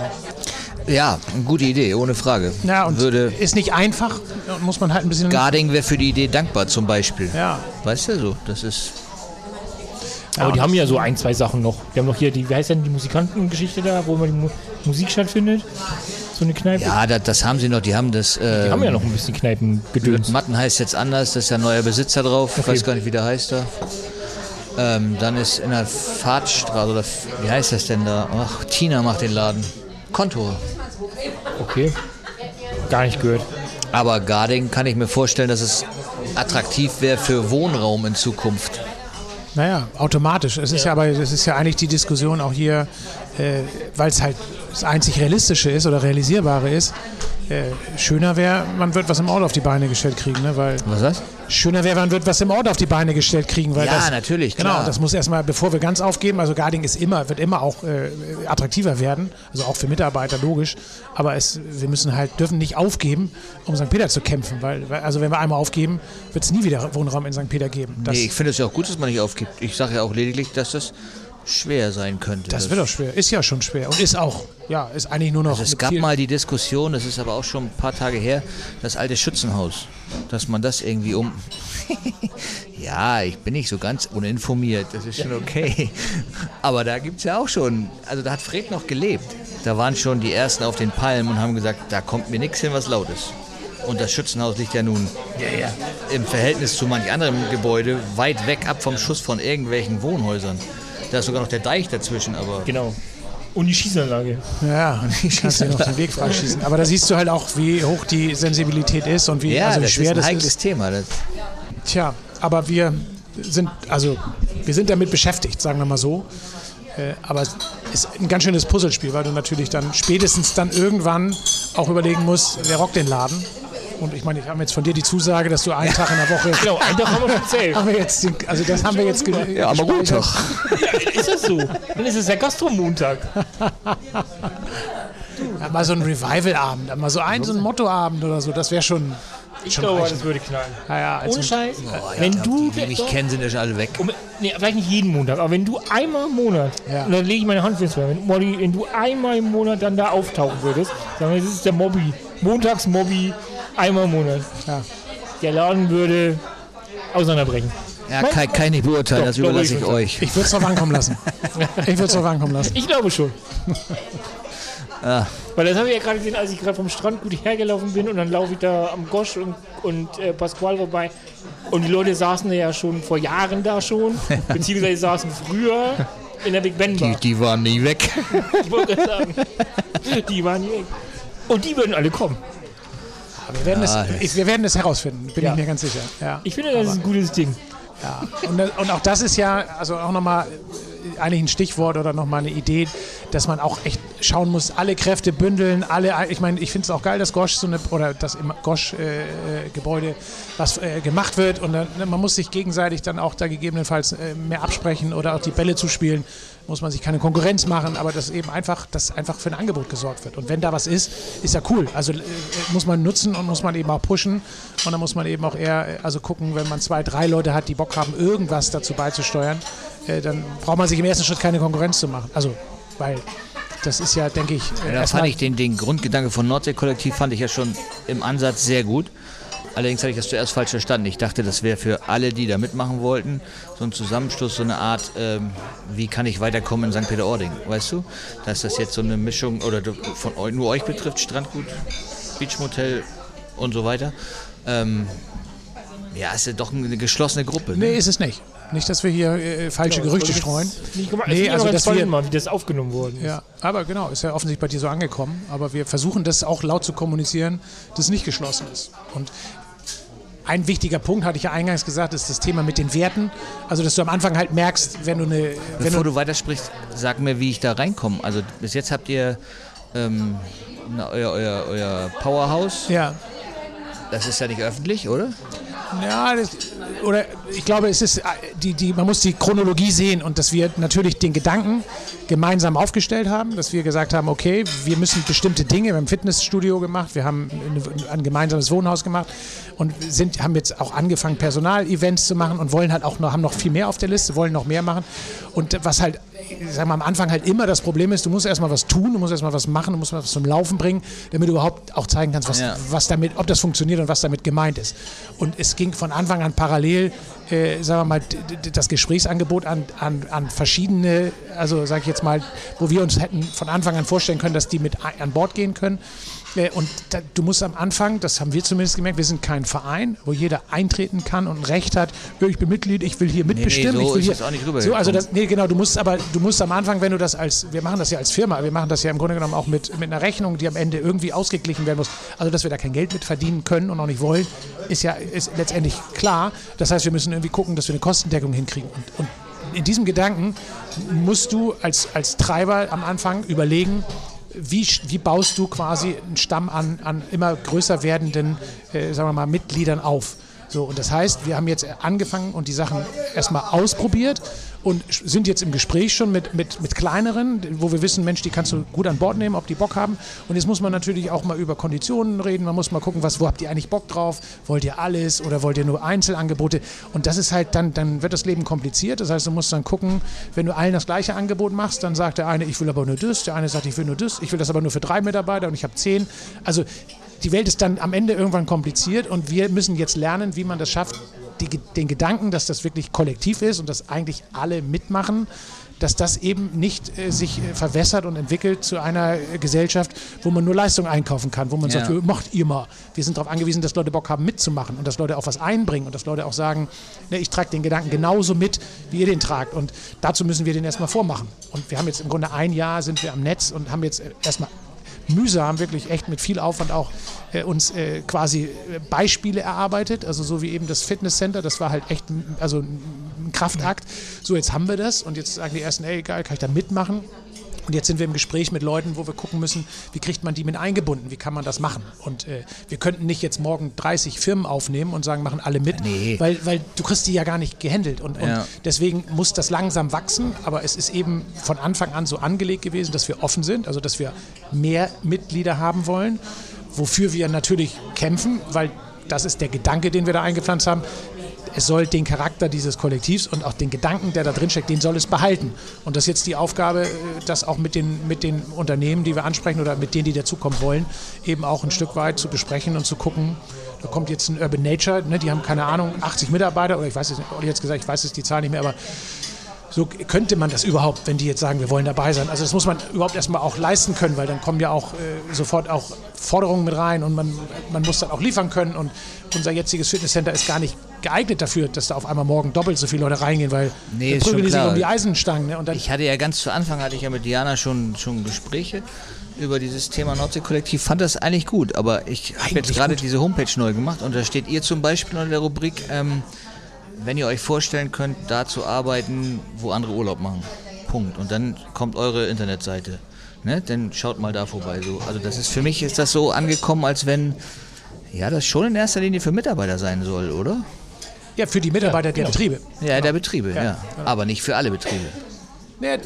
[SPEAKER 4] Ja, eine gute Idee, ohne Frage.
[SPEAKER 2] Ja, und
[SPEAKER 4] Würde
[SPEAKER 2] ist nicht einfach, muss man halt ein bisschen.
[SPEAKER 4] Garding wäre für die Idee dankbar zum Beispiel.
[SPEAKER 2] Ja.
[SPEAKER 4] Weißt du so? Das ist.
[SPEAKER 3] Aber die haben ja so ein, zwei Sachen noch. Die haben noch hier, die, wie heißt denn die Musikantengeschichte da, wo immer die Mu Musik stattfindet? So eine Kneipe.
[SPEAKER 4] Ja, das, das haben sie noch. Die haben das. Äh,
[SPEAKER 3] Die haben ja noch ein bisschen Kneipengedöns.
[SPEAKER 4] Matten heißt jetzt anders. Das ist ja ein neuer Besitzer drauf. Ich
[SPEAKER 3] Okay.
[SPEAKER 4] weiß gar nicht, wie der heißt da. Ähm, dann ist in der Fahrtstraße, oder wie heißt das denn da? Ach, Tina macht den Laden. Konto.
[SPEAKER 3] Okay. Gar nicht gehört.
[SPEAKER 4] Aber Garding kann ich mir vorstellen, dass es attraktiv wäre für Wohnraum in Zukunft.
[SPEAKER 2] Naja, automatisch. Es ist ja, aber das ist ja eigentlich die Diskussion auch hier, äh, weil es halt das einzig Realistische ist oder Realisierbare ist. Äh, schöner wäre, man wird was im Ort auf die Beine gestellt kriegen, ne? Weil
[SPEAKER 4] Was das?
[SPEAKER 2] schöner wäre, man wird was im Ort auf die Beine gestellt kriegen, weil
[SPEAKER 4] Ja,
[SPEAKER 2] das,
[SPEAKER 4] natürlich,
[SPEAKER 2] Genau,
[SPEAKER 4] klar.
[SPEAKER 2] das muss erstmal, bevor wir ganz aufgeben, also Garding ist immer, wird immer auch äh, attraktiver werden, also auch für Mitarbeiter logisch, aber es, wir müssen halt, dürfen nicht aufgeben, um St. Peter zu kämpfen, weil, weil also wenn wir einmal aufgeben, wird es nie wieder Wohnraum in St. Peter geben. Das,
[SPEAKER 4] nee, ich finde es ja auch gut, dass man nicht aufgibt. Ich sage ja auch lediglich, dass das schwer sein könnte.
[SPEAKER 2] das wird auch schwer, ist ja schon schwer und ist auch, ja, ist eigentlich nur noch.
[SPEAKER 4] Also es gab mal die Diskussion, das ist aber auch schon ein paar Tage her, das alte Schützenhaus, dass man das irgendwie um. ja, ich bin nicht so ganz uninformiert, das ist schon okay. Aber da gibt es ja auch schon, also da hat Fred noch gelebt. Da waren schon die Ersten auf den Palmen und haben gesagt, da kommt mir nichts hin, was laut ist. Und das Schützenhaus liegt ja nun im Verhältnis zu manch anderem Gebäude weit weg ab vom Schuss von irgendwelchen Wohnhäusern. Da ist sogar noch der Deich dazwischen, aber
[SPEAKER 3] Genau. Und die Schießanlage.
[SPEAKER 2] Ja, kannst du dir noch den Weg freischießen. Aber da siehst du halt auch, wie hoch die Sensibilität ist und wie,
[SPEAKER 4] ja,
[SPEAKER 2] also wie
[SPEAKER 4] das
[SPEAKER 2] schwer
[SPEAKER 4] ist ein
[SPEAKER 2] das
[SPEAKER 4] heikles
[SPEAKER 2] ist.
[SPEAKER 4] Thema. Das,
[SPEAKER 2] Tja, aber wir sind, also wir sind damit beschäftigt, sagen wir mal so. Äh, Aber es ist ein ganz schönes Puzzlespiel, weil du natürlich dann spätestens dann irgendwann auch überlegen musst, wer rockt den Laden. Und ich meine, ich habe jetzt von dir die Zusage, dass du einen Tag in der Woche.
[SPEAKER 3] Genau, einen Tag haben wir schon safe.
[SPEAKER 2] Haben wir jetzt, den, also das haben wir jetzt
[SPEAKER 4] ja, aber
[SPEAKER 2] gespeichert.
[SPEAKER 4] doch.
[SPEAKER 3] Ist das so? Dann ist es der Gastromontag.
[SPEAKER 2] Ja, mal so ein Revival-Abend, mal so ein, so ein Motto-Abend oder so, das wäre schon.
[SPEAKER 3] Ich
[SPEAKER 2] schon
[SPEAKER 3] glaube,
[SPEAKER 2] reichen.
[SPEAKER 3] das würde knallen.
[SPEAKER 2] Ja, ja, also-
[SPEAKER 3] Ohne Scheiß. wenn du
[SPEAKER 4] Die, die mich kennen, sind ja schon alle weg.
[SPEAKER 3] Um, nee, vielleicht nicht jeden Montag, aber wenn du einmal im Monat,
[SPEAKER 2] Ja.
[SPEAKER 3] und dann lege ich meine Hand fürs Feuer, wenn, Molly, wenn du einmal im Monat dann da auftauchen würdest, sagen wir, das ist der Mobby, Montags-Mobby, einmal im Monat.
[SPEAKER 2] Ja.
[SPEAKER 3] Der Laden würde auseinanderbrechen.
[SPEAKER 4] Ja, kann, kann ich nicht beurteilen,
[SPEAKER 3] Doch,
[SPEAKER 4] das überlasse
[SPEAKER 3] ich
[SPEAKER 4] ich euch.
[SPEAKER 2] Ich würde es drauf ankommen lassen. Ich würde es drauf ankommen lassen.
[SPEAKER 3] Ich glaube schon.
[SPEAKER 4] Ah.
[SPEAKER 3] Weil das habe ich ja gerade gesehen, als ich gerade vom Strand gut hergelaufen bin und dann laufe ich da am Gosch und, und äh, Pasquale vorbei. Und die Leute saßen ja schon vor Jahren da schon, beziehungsweise saßen früher in der Big Ben
[SPEAKER 4] Die,
[SPEAKER 3] Bar.
[SPEAKER 4] die waren nie weg.
[SPEAKER 3] Ich wollte gerade sagen, die waren hier weg. Und die würden alle kommen.
[SPEAKER 2] Wir werden,
[SPEAKER 4] Ja,
[SPEAKER 2] es,
[SPEAKER 4] das-
[SPEAKER 2] ich, wir werden es herausfinden, bin
[SPEAKER 3] Ja.
[SPEAKER 2] ich mir ganz sicher. Ja.
[SPEAKER 3] Ich finde, das ist ein gutes Ding.
[SPEAKER 2] Ja. Und, und auch das ist ja, also auch nochmal eigentlich ein Stichwort oder nochmal eine Idee, dass man auch echt schauen muss, alle Kräfte bündeln, alle, ich meine, ich finde es auch geil, dass Gosch so eine, oder das im Gosch-Gebäude was äh, gemacht wird und dann, man muss sich gegenseitig dann auch da gegebenenfalls äh, mehr absprechen oder auch die Bälle zuspielen, muss man sich keine Konkurrenz machen, aber dass eben einfach, dass einfach für ein Angebot gesorgt wird. Und wenn da was ist, ist ja cool. Also äh, muss man nutzen und muss man eben auch pushen und dann muss man eben auch eher, äh, also gucken, wenn man zwei, drei Leute hat, die Bock haben, irgendwas dazu beizusteuern, äh, dann braucht man sich im ersten Schritt keine Konkurrenz zu machen. Also, weil das ist ja, denke ich, äh,
[SPEAKER 4] Da
[SPEAKER 2] erstmal-
[SPEAKER 4] fand ich den, den Grundgedanke von Nordsee-Kollektiv fand ich ja schon im Ansatz sehr gut. Allerdings hatte ich das zuerst falsch verstanden. Ich dachte, das wäre für alle, die da mitmachen wollten, so ein Zusammenschluss, so eine Art, ähm, wie kann ich weiterkommen in St. Peter-Ording, weißt du? Dass das jetzt so eine Mischung, oder von eu, nur euch betrifft, Strandgut, Beachmotel und so weiter. Ähm, ja, ist ja doch eine geschlossene Gruppe. Ne?
[SPEAKER 2] Nee, ist es nicht. Nicht, dass wir hier äh, falsche Gerüchte streuen.
[SPEAKER 3] Nicht gemacht.
[SPEAKER 2] Nee, also,
[SPEAKER 3] also
[SPEAKER 2] dass wir-
[SPEAKER 3] mal, wie das aufgenommen worden ist.
[SPEAKER 2] Ja, aber genau, ist ja offensichtlich bei dir so angekommen. Aber wir versuchen das auch laut zu kommunizieren, dass es nicht geschlossen ist. Und ein wichtiger Punkt, hatte ich ja eingangs gesagt, ist das Thema mit den Werten. Also, dass du am Anfang halt merkst, wenn du eine. Wenn
[SPEAKER 4] Bevor
[SPEAKER 2] du,
[SPEAKER 4] du weitersprichst, sag mir, wie ich da reinkomme. Also bis jetzt habt ihr ähm, na, euer, euer, euer Powerhouse.
[SPEAKER 2] ja,
[SPEAKER 4] Das ist ja nicht öffentlich, oder?
[SPEAKER 2] Ja, das, oder ich glaube, es ist äh, die, die, man muss die Chronologie sehen und dass wir natürlich den Gedanken gemeinsam aufgestellt haben, dass wir gesagt haben, okay, wir müssen bestimmte Dinge, wir haben Fitnessstudio gemacht, wir haben ein, ein gemeinsames Wohnhaus gemacht und sind, haben jetzt auch angefangen, Personalevents zu machen und wollen halt auch noch, haben noch viel mehr auf der Liste, wollen noch mehr machen. Und was halt, sagen wir am Anfang halt immer das Problem ist, du musst erstmal was tun, du musst erstmal was machen, du musst was zum Laufen bringen, damit du überhaupt auch zeigen kannst, was,
[SPEAKER 4] Ja.
[SPEAKER 2] was damit, ob das funktioniert und was damit gemeint ist. Und es ging von Anfang an parallel äh, sagen wir mal, das Gesprächsangebot an, an, an verschiedene, also sage ich jetzt mal, wo wir uns hätten von Anfang an vorstellen können, dass die mit an Bord gehen können. Äh, und da, du musst am Anfang, das haben wir zumindest gemerkt, wir sind kein Verein, wo jeder eintreten kann und ein Recht hat, ich bin Mitglied, ich will hier mitbestimmen.
[SPEAKER 4] Nee, nee, so
[SPEAKER 2] ich will
[SPEAKER 4] ist
[SPEAKER 2] hier,
[SPEAKER 4] das auch nicht rüber.
[SPEAKER 2] so, also das, nee, genau, du musst aber, du musst am Anfang, wenn du das als, wir machen das ja als Firma, wir machen das ja im Grunde genommen auch mit, mit einer Rechnung, die am Ende irgendwie ausgeglichen werden muss. Also, dass wir da kein Geld mit verdienen können und auch nicht wollen, ist ja ist letztendlich klar. Das heißt, wir müssen irgendwie gucken, dass wir eine Kostendeckung hinkriegen. Und, und in diesem Gedanken musst du als, als Treiber am Anfang überlegen, wie, wie baust du quasi einen Stamm an, an immer größer werdenden, äh, sagen wir mal, Mitgliedern auf? So, und das heißt, wir haben jetzt angefangen und die Sachen erstmal ausprobiert und sind jetzt im Gespräch schon mit, mit, mit kleineren, wo wir wissen, Mensch, die kannst du gut an Bord nehmen, ob die Bock haben. Und jetzt muss man natürlich auch mal über Konditionen reden. Man muss mal gucken, was, wo habt ihr eigentlich Bock drauf? Wollt ihr alles oder wollt ihr nur Einzelangebote? Und das ist halt dann, dann wird das Leben kompliziert. Das heißt, du musst dann gucken, wenn du allen das gleiche Angebot machst, dann sagt der eine, ich will aber nur das, der eine sagt, ich will nur das, ich will das aber nur für drei Mitarbeiter und ich habe zehn. Also die Welt ist dann am Ende irgendwann kompliziert und wir müssen jetzt lernen, wie man das schafft, die, den Gedanken, dass das wirklich kollektiv ist und dass eigentlich alle mitmachen, dass das eben nicht äh, sich äh, verwässert und entwickelt zu einer äh, Gesellschaft, wo man nur Leistung einkaufen kann, wo man ja. sagt, macht ihr mal. Wir sind darauf angewiesen, dass Leute Bock haben mitzumachen und dass Leute auch was einbringen und dass Leute auch sagen, ne, ich trage den Gedanken genauso mit, wie ihr den tragt. Und dazu müssen wir den erstmal vormachen. Und wir haben jetzt im Grunde ein Jahr sind wir am Netz und haben jetzt erstmal mühsam, wirklich echt mit viel Aufwand auch äh, uns äh, quasi äh, Beispiele erarbeitet. Also so wie eben das Fitnesscenter, das war halt echt also ein Kraftakt. So, jetzt haben wir das und jetzt sagen die ersten, ey, geil, kann ich da mitmachen? Und jetzt sind wir im Gespräch mit Leuten, wo wir gucken müssen, wie kriegt man die mit eingebunden, wie kann man das machen. Und äh, wir könnten nicht jetzt morgen 30 Firmen aufnehmen und sagen, machen alle mit, nee. weil, weil du kriegst die ja gar nicht gehandelt. Und, ja. und deswegen muss das langsam wachsen, aber es ist eben von Anfang an so angelegt gewesen, dass wir offen sind, also dass wir mehr Mitglieder haben wollen, wofür wir natürlich kämpfen, weil das ist der Gedanke, den wir da eingepflanzt haben es soll den Charakter dieses Kollektivs und auch den Gedanken, der da drin steckt, den soll es behalten. Und das ist jetzt die Aufgabe, äh, das auch mit den, mit den Unternehmen, die wir ansprechen oder mit denen, die dazukommen wollen, eben auch ein Stück weit zu besprechen und zu gucken, da kommt jetzt ein Urban Nature, ne, die haben keine Ahnung, 80 Mitarbeiter oder ich weiß nicht, Olli hat gesagt, ich weiß es die Zahl nicht mehr, aber so könnte man das überhaupt, wenn die jetzt sagen, wir wollen dabei sein. Also das muss man überhaupt erstmal auch leisten können, weil dann kommen ja auch äh, sofort auch Forderungen mit rein und man, man muss dann auch liefern können. Und unser jetziges Fitnesscenter ist gar nicht geeignet dafür, dass da auf einmal morgen doppelt so viele Leute reingehen, weil
[SPEAKER 4] nee, prügeln
[SPEAKER 2] die sich um die Eisenstangen.
[SPEAKER 4] Ne? ich hatte ja ganz zu Anfang, hatte ich ja mit Diana schon, schon Gespräche über dieses Thema Nordsee-Kollektiv, fand das eigentlich gut, aber ich habe jetzt gerade diese Homepage neu gemacht und da steht ihr zum Beispiel unter der Rubrik, ähm, wenn ihr euch vorstellen könnt, da zu arbeiten, wo andere Urlaub machen. Punkt. Und dann kommt eure Internetseite. Ne? Dann schaut mal da vorbei. So. Also das ist für mich ist das so angekommen, als wenn ja das schon in erster Linie für Mitarbeiter sein soll, oder?
[SPEAKER 2] Ja, für die Mitarbeiter ja, der genau. Betriebe.
[SPEAKER 4] Ja, der Betriebe, ja. ja. Aber nicht für alle Betriebe.
[SPEAKER 2] Nee,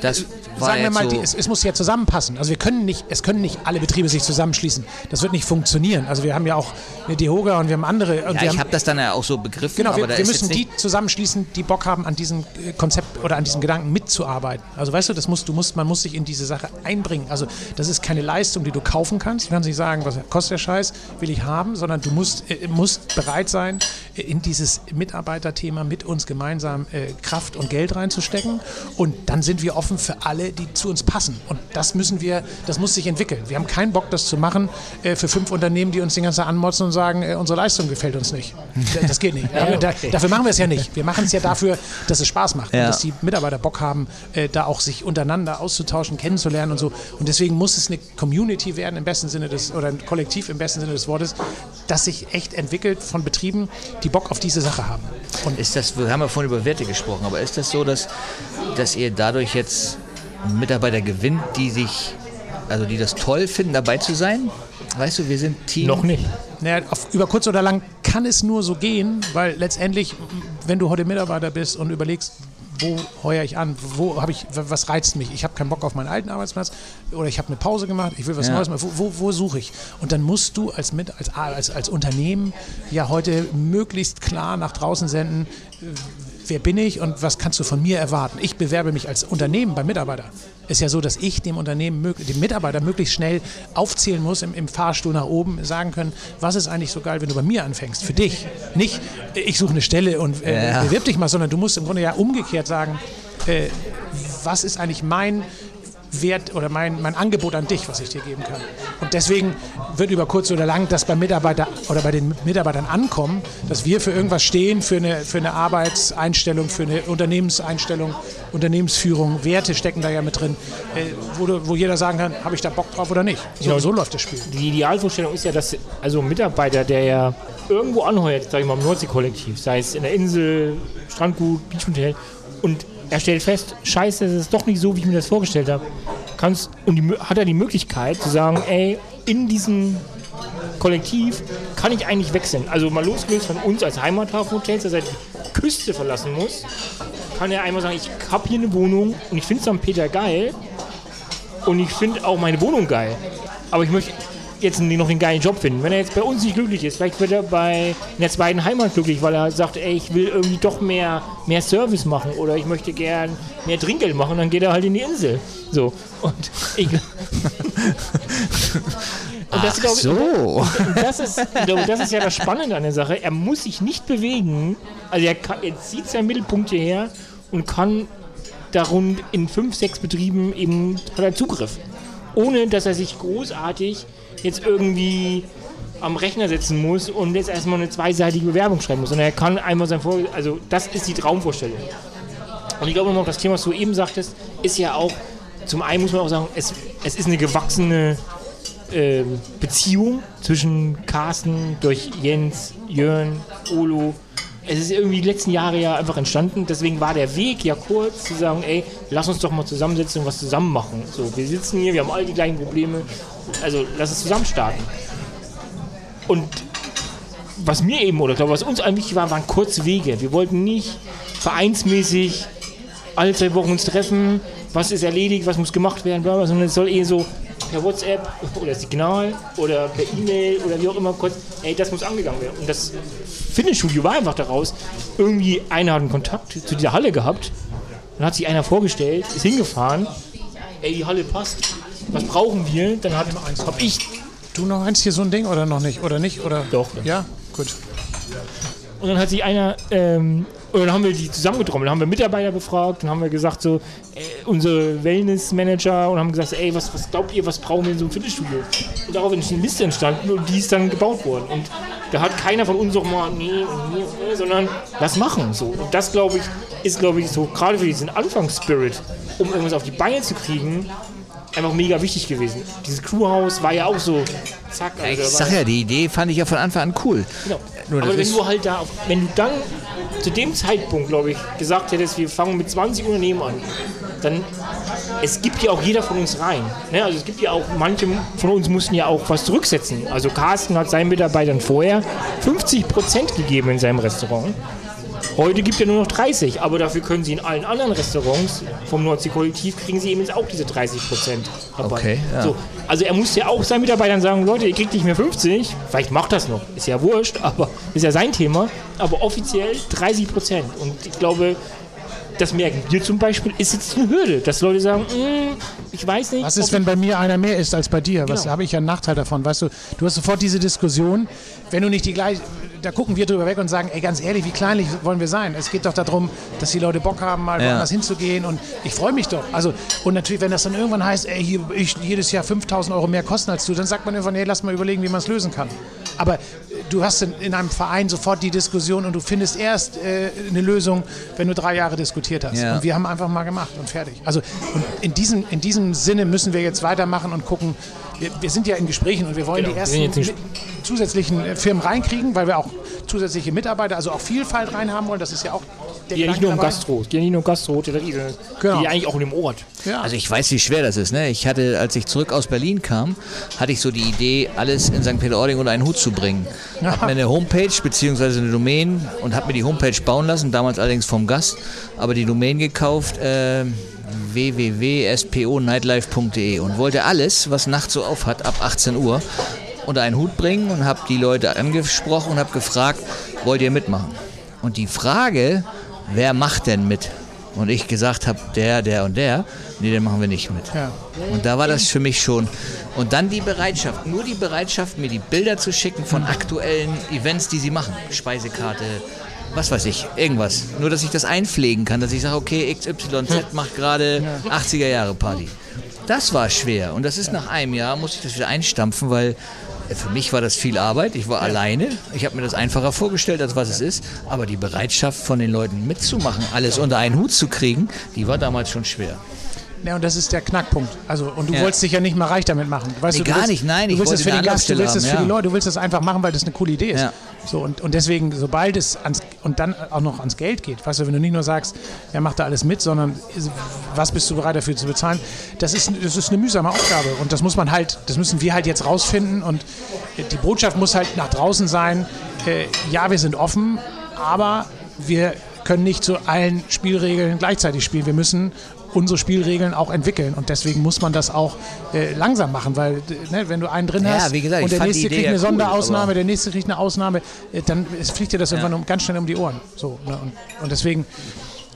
[SPEAKER 2] das sagen wir mal, so die, es, es, muss ja zusammenpassen. Also wir können nicht, es können nicht alle Betriebe sich zusammenschließen. Das wird nicht funktionieren. Also wir haben ja auch eine Dehoga und wir haben andere.
[SPEAKER 4] Und
[SPEAKER 2] ja,
[SPEAKER 4] ich habe das dann ja auch so begriffen.
[SPEAKER 2] Genau, wir, wir müssen die zusammenschließen, die Bock haben, an diesem äh, Konzept oder an diesem Gedanken mitzuarbeiten. Also weißt du, das musst, du musst, man muss sich in diese Sache einbringen. Also das ist keine Leistung, die du kaufen kannst. Du kannst nicht sagen, was kostet der Scheiß, will ich haben, sondern du musst, äh, musst bereit sein, in dieses Mitarbeiterthema mit uns gemeinsam äh, Kraft und Geld reinzustecken. Und dann sind wir offen für alle, die zu uns passen. Und das müssen wir, das muss sich entwickeln. Wir haben keinen Bock, das zu machen äh, für fünf Unternehmen, die uns den ganzen Tag anmotzen und sagen, äh, unsere Leistung gefällt uns nicht. Das geht nicht. ja, okay. da, dafür machen wir es ja nicht. Wir machen es ja dafür, dass es Spaß macht ja. und dass die Mitarbeiter Bock haben, äh, da auch sich untereinander auszutauschen, kennenzulernen und so. Und deswegen muss es eine Community werden im besten Sinne des, oder ein Kollektiv im besten Sinne des Wortes, das sich echt entwickelt von Betrieben, die Bock auf diese Sache haben.
[SPEAKER 4] Und ist das, wir haben ja vorhin über Werte gesprochen, aber ist das so, dass, dass ihr dadurch jetzt Mitarbeiter gewinnt, die sich, also die das toll finden, dabei zu sein? Weißt du, wir sind Team.
[SPEAKER 3] Noch nicht.
[SPEAKER 2] Naja, auf, über kurz oder lang kann es nur so gehen, weil letztendlich, wenn du heute Mitarbeiter bist und überlegst, wo heuer ich an, wo habe ich, was reizt mich? Ich habe keinen Bock auf meinen alten Arbeitsplatz oder ich habe eine Pause gemacht, ich will was ja. Neues machen. Wo, wo, wo, suche ich? Und dann musst du als, mit, als, als, als Unternehmen ja heute möglichst klar nach draußen senden, wer bin ich und was kannst du von mir erwarten? Ich bewerbe mich als Unternehmen beim Mitarbeiter. Ist ja so, dass ich dem Unternehmen, dem Mitarbeiter möglichst schnell aufzählen muss, im, im Fahrstuhl nach oben sagen können, was ist eigentlich so geil, wenn du bei mir anfängst? Für dich. Nicht, ich suche eine Stelle und äh, ja. bewirb dich mal, sondern du musst im Grunde ja umgekehrt sagen, äh, was ist eigentlich mein Wert oder mein, mein Angebot an dich, was ich dir geben kann. Und deswegen wird über kurz oder lang das bei Mitarbeiter oder bei den Mitarbeitern ankommen, dass wir für irgendwas stehen, für eine, für eine Arbeitseinstellung, für eine Unternehmenseinstellung, Unternehmensführung, Werte stecken da ja mit drin, äh, wo, du, wo jeder sagen kann, habe ich da Bock drauf oder nicht. So, genau. so läuft das Spiel.
[SPEAKER 3] Die Idealvorstellung ist ja, dass also ein Mitarbeiter, der ja irgendwo anheuert, sage ich mal, im Nordsee-Kollektiv, sei es in der Insel, Strandgut, Beachhotel, und er stellt fest, scheiße, es ist doch nicht so, wie ich mir das vorgestellt habe. Kannst, und die, hat er die Möglichkeit zu sagen, ey, in diesem Kollektiv kann ich eigentlich wechseln. Also mal losgelöst von uns als Heimathafenhotels, dass er die Küste verlassen muss, kann er einmal sagen, ich habe hier eine Wohnung und ich finde St. Peter geil und ich finde auch meine Wohnung geil. Aber ich möchte jetzt noch einen geilen Job finden. Wenn er jetzt bei uns nicht glücklich ist, vielleicht wird er bei in der zweiten Heimat glücklich, weil er sagt, ey, ich will irgendwie doch mehr, mehr Service machen oder ich möchte gern mehr Trinkgeld machen, dann geht er halt in die Insel. So. Und ich. und
[SPEAKER 4] das, Ach so.
[SPEAKER 3] Und das, ist, das ist ja das Spannende an der Sache. Er muss sich nicht bewegen. Also er, kann, er zieht seinen Mittelpunkt hierher und kann darum in fünf, sechs Betrieben eben hat er Zugriff. Ohne dass er sich großartig jetzt irgendwie am Rechner sitzen muss und jetzt erstmal eine zweiseitige Bewerbung schreiben muss. Und er kann einmal sein Vor also das ist die Traumvorstellung. Und ich glaube noch, das Thema, was du eben sagtest, ist ja auch, zum einen muss man auch sagen, es, es ist eine gewachsene äh, Beziehung zwischen Carsten durch Jens, Jörn, Olo. Es ist irgendwie die letzten Jahre ja einfach entstanden. Deswegen war der Weg ja kurz zu sagen, ey, lass uns doch mal zusammensetzen und was zusammen machen. So, wir sitzen hier, wir haben all die gleichen Probleme also lass es zusammen starten. Und was mir eben, oder glaube was uns eigentlich wichtig war, waren kurze Wege. Wir wollten nicht vereinsmäßig alle zwei Wochen uns treffen, was ist erledigt, was muss gemacht werden, bla, bla, sondern es soll eher so per WhatsApp oder Signal oder per E-Mail oder wie auch immer kurz, ey, das muss angegangen werden. Und das Fitnessstudio war einfach daraus, irgendwie einer hat einen Kontakt zu dieser Halle gehabt, dann hat sich einer vorgestellt, ist hingefahren, ey, die Halle passt, was brauchen wir? Dann habe hab ich.
[SPEAKER 2] Du noch eins hier so ein Ding oder noch nicht? Oder nicht? Oder?
[SPEAKER 3] Doch.
[SPEAKER 2] Ja, gut.
[SPEAKER 3] Und dann hat sich einer, ähm, und dann haben wir die zusammengetrommelt, dann haben wir Mitarbeiter befragt, dann haben wir gesagt, so, äh, unsere Wellness-Manager und haben gesagt, ey, was, was glaubt ihr, was brauchen wir in so einem Fitnessstudio? Und daraufhin ist eine Liste entstanden und die ist dann gebaut worden. Und da hat keiner von uns auch mal, nee, nee, nee, sondern lass machen. So. Und das, glaube ich, ist, glaube ich, so, gerade für diesen Anfangsspirit, um irgendwas auf die Beine zu kriegen, einfach mega wichtig gewesen. Dieses Crewhaus war ja auch so, zack.
[SPEAKER 4] Also ich sag ja, die Idee fand ich ja von Anfang an cool.
[SPEAKER 3] Genau. Nur Aber wenn du halt da, wenn du dann zu dem Zeitpunkt, glaube ich, gesagt hättest, wir fangen mit 20 Unternehmen an, dann, es gibt ja auch jeder von uns rein. Ne? Also es gibt ja auch, manche von uns mussten ja auch was zurücksetzen. Also Carsten hat seinen Mitarbeitern vorher 50 Prozent gegeben in seinem Restaurant. Heute gibt er nur noch 30, aber dafür können sie in allen anderen Restaurants vom Nordsee-Kollektiv kriegen sie eben jetzt auch diese 30 Prozent
[SPEAKER 4] Rabatt. Okay, ja.
[SPEAKER 3] so, also er muss ja auch seinen Mitarbeitern sagen, Leute, ihr kriegt nicht mehr 50, vielleicht macht das noch, ist ja wurscht, aber ist ja sein Thema, aber offiziell 30 Prozent. Und ich glaube, das merken wir zum Beispiel, ist jetzt eine Hürde, dass Leute sagen, mm, ich weiß nicht.
[SPEAKER 2] Was ist, wenn bei mir einer mehr ist als bei dir? Genau. Was habe ich ja einen Nachteil davon? Weißt du, du hast sofort diese Diskussion, wenn du nicht die gleiche, da gucken wir drüber weg und sagen, ey, ganz ehrlich, wie kleinlich wollen wir sein? Es geht doch darum, dass die Leute Bock haben, mal ja. woanders hinzugehen und ich freue mich doch. Also, und natürlich, wenn das dann irgendwann heißt, ey, hier, ich jedes Jahr 5000 Euro mehr kosten als du, dann sagt man irgendwann, ey, lass mal überlegen, wie man es lösen kann. Aber du hast in, in, einem Verein sofort die Diskussion und du findest erst äh, eine Lösung, wenn du drei Jahre diskutiert hast. Ja. Und wir haben einfach mal gemacht und fertig. Also und in, diesem, in diesem Sinne müssen wir jetzt weitermachen und gucken. Wir, wir sind ja in Gesprächen und wir wollen genau. die ersten zusätzlichen äh, Firmen reinkriegen, weil wir auch zusätzliche Mitarbeiter, also auch Vielfalt reinhaben wollen. Das ist ja auch
[SPEAKER 3] der Die ja nicht nur um Gastro, die ja nicht nur um Gastro, genau. die eigentlich auch in dem Ort.
[SPEAKER 4] Ja. Also ich weiß, wie schwer das ist. Ne? Ich hatte, als ich zurück aus Berlin kam, hatte ich so die Idee, alles in St. Peter-Ording unter einen Hut zu bringen. Ja. Hab mir eine Homepage bzw. eine Domain und habe mir die Homepage bauen lassen, damals allerdings vom Gast, aber die Domain gekauft. Äh, www.sponightlife.de und wollte alles, was nachts so auf hat, ab 18 Uhr unter einen Hut bringen und habe die Leute angesprochen und habe gefragt, wollt ihr mitmachen? Und die Frage wer macht denn mit? Und ich gesagt habe, der, der und der, nee, den machen wir nicht mit.
[SPEAKER 2] Ja.
[SPEAKER 4] Und da war das für mich schon. Und dann die Bereitschaft, nur die Bereitschaft, mir die Bilder zu schicken von aktuellen Events, die sie machen. Speisekarte, was weiß ich, irgendwas. Nur, dass ich das einpflegen kann, dass ich sage, okay, XYZ macht gerade 80er Jahre Party. Das war schwer. Und das ist nach einem Jahr, musste ich das wieder einstampfen, weil für mich war das viel Arbeit. Ich war ja. alleine. Ich habe mir das einfacher vorgestellt, als was es ist. Aber die Bereitschaft von den Leuten mitzumachen, alles unter einen Hut zu kriegen, die war damals schon schwer.
[SPEAKER 2] Ja, und das ist der Knackpunkt. Also, und du ja. wolltest dich ja nicht mal reich damit machen.
[SPEAKER 4] Weißt nee,
[SPEAKER 2] du,
[SPEAKER 4] gar
[SPEAKER 2] willst,
[SPEAKER 4] nicht, nein.
[SPEAKER 2] Du willst es für den Gast, du willst es für die Leute, du willst es einfach machen, weil das eine coole Idee ist. Ja. So, und, und deswegen, sobald es ans, und dann auch noch ans Geld geht, weißt du, wenn du nicht nur sagst, er macht da alles mit, sondern was bist du bereit dafür zu bezahlen, das ist, das ist eine mühsame Aufgabe. Und das muss man halt, das müssen wir halt jetzt rausfinden. Und die Botschaft muss halt nach draußen sein, äh, ja, wir sind offen, aber wir können nicht zu allen Spielregeln gleichzeitig spielen. Wir müssen unsere Spielregeln auch entwickeln. Und deswegen muss man das auch äh, langsam machen, weil ne, wenn du einen drin
[SPEAKER 4] ja,
[SPEAKER 2] hast
[SPEAKER 4] gesagt,
[SPEAKER 2] und der nächste kriegt eine cool, Sonderausnahme, der nächste kriegt eine Ausnahme, äh, dann fliegt dir das ja. irgendwann um, ganz schnell um die Ohren. So, ne? und, und deswegen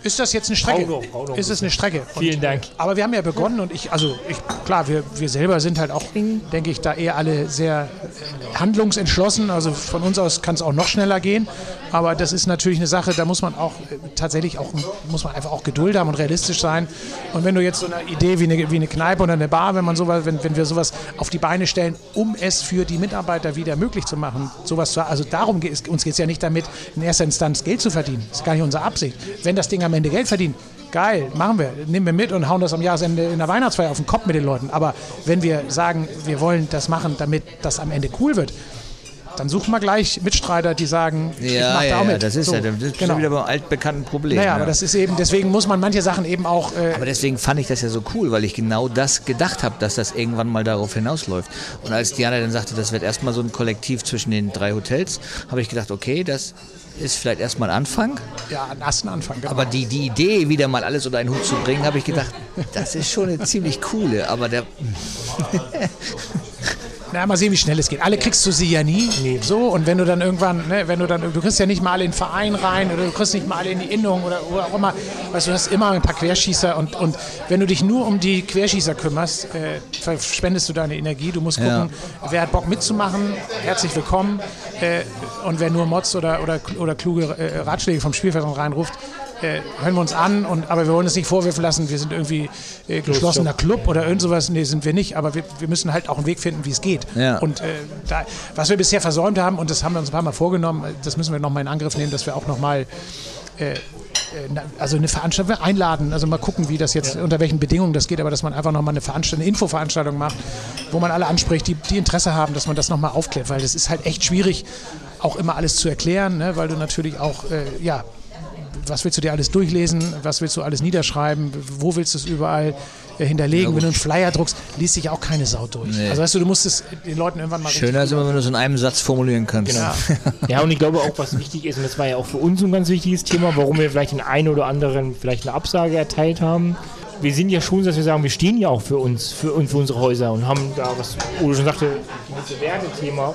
[SPEAKER 2] ist das jetzt eine Strecke? Brauno, Brauno ist es eine Strecke?
[SPEAKER 3] Und, Vielen Dank.
[SPEAKER 2] Aber wir haben ja begonnen und ich, also ich, klar, wir, wir selber sind halt auch, denke ich, da eher alle sehr äh, handlungsentschlossen. Also von uns aus kann es auch noch schneller gehen. Aber das ist natürlich eine Sache, da muss man auch äh, tatsächlich auch, muss man einfach auch Geduld haben und realistisch sein. Und wenn du jetzt so eine Idee wie eine, wie eine Kneipe oder eine Bar, wenn man sowas, wenn, wenn wir sowas auf die Beine stellen, um es für die Mitarbeiter wieder möglich zu machen, sowas zu, also darum geht es, uns geht es ja nicht damit, in erster Instanz Geld zu verdienen. Das ist gar nicht unsere Absicht. Wenn das Ding am Ende Geld verdient, geil, machen wir, nehmen wir mit und hauen das am Jahresende in der Weihnachtsfeier auf den Kopf mit den Leuten. Aber wenn wir sagen, wir wollen das machen, damit das am Ende cool wird, dann suchen wir gleich Mitstreiter, die sagen,
[SPEAKER 4] ja, ich mach ja, da auch mit. das ist so, ja das ist genau. wieder beim altbekannten Problem.
[SPEAKER 2] Naja,
[SPEAKER 4] ja.
[SPEAKER 2] aber das ist eben, deswegen muss man manche Sachen eben auch.
[SPEAKER 4] Äh aber deswegen fand ich das ja so cool, weil ich genau das gedacht habe, dass das irgendwann mal darauf hinausläuft. Und als Diana dann sagte, das wird erstmal so ein Kollektiv zwischen den drei Hotels, habe ich gedacht, okay, das ist vielleicht erstmal Anfang.
[SPEAKER 2] Ja, ein ersten Anfang.
[SPEAKER 4] Genau. Aber die, die Idee, wieder mal alles unter einen Hut zu bringen, habe ich gedacht, das ist schon eine ziemlich coole. Aber der.
[SPEAKER 2] Na, mal sehen, wie schnell es geht. Alle kriegst du sie ja nie. Nee. So, und wenn du dann irgendwann, ne, wenn du dann, du kriegst ja nicht mal alle in den Verein rein oder du kriegst nicht mal alle in die Innung oder, oder auch immer, weißt du, du hast immer ein paar Querschießer und, und wenn du dich nur um die Querschießer kümmerst, äh, verschwendest du deine Energie. Du musst gucken, ja. wer hat Bock mitzumachen, herzlich willkommen. Äh, und wer nur Mods oder, oder, oder kluge äh, Ratschläge vom Spielfeld reinruft, äh, hören wir uns an, und, aber wir wollen es nicht vorwerfen lassen, wir sind irgendwie äh, geschlossener Club oder irgend sowas. Nee, sind wir nicht, aber wir, wir müssen halt auch einen Weg finden, wie es geht. Ja. Und äh, da, was wir bisher versäumt haben, und das haben wir uns ein paar Mal vorgenommen, das müssen wir nochmal in Angriff nehmen, dass wir auch nochmal äh, äh, also eine Veranstaltung einladen, also mal gucken, wie das jetzt, ja. unter welchen Bedingungen das geht, aber dass man einfach nochmal eine Veranstaltung, eine Infoveranstaltung macht, wo man alle anspricht, die, die Interesse haben, dass man das nochmal aufklärt, weil das ist halt echt schwierig, auch immer alles zu erklären, ne, weil du natürlich auch, äh, ja, was willst du dir alles durchlesen, was willst du alles niederschreiben, wo willst du es überall äh, hinterlegen. Ja, wenn du einen Flyer druckst, liest sich auch keine Sau durch. Nee. Also weißt du, du musst es den Leuten irgendwann mal
[SPEAKER 4] Schöner ist immer, wenn du es in einem Satz formulieren kannst.
[SPEAKER 3] Genau. ja, und ich glaube auch, was wichtig ist, und das war ja auch für uns ein ganz wichtiges Thema, warum wir vielleicht den einen oder anderen vielleicht eine Absage erteilt haben. Wir sind ja schon, dass wir sagen, wir stehen ja auch für uns, für, für unsere Häuser und haben da, was Ole schon sagte, das Wertethema.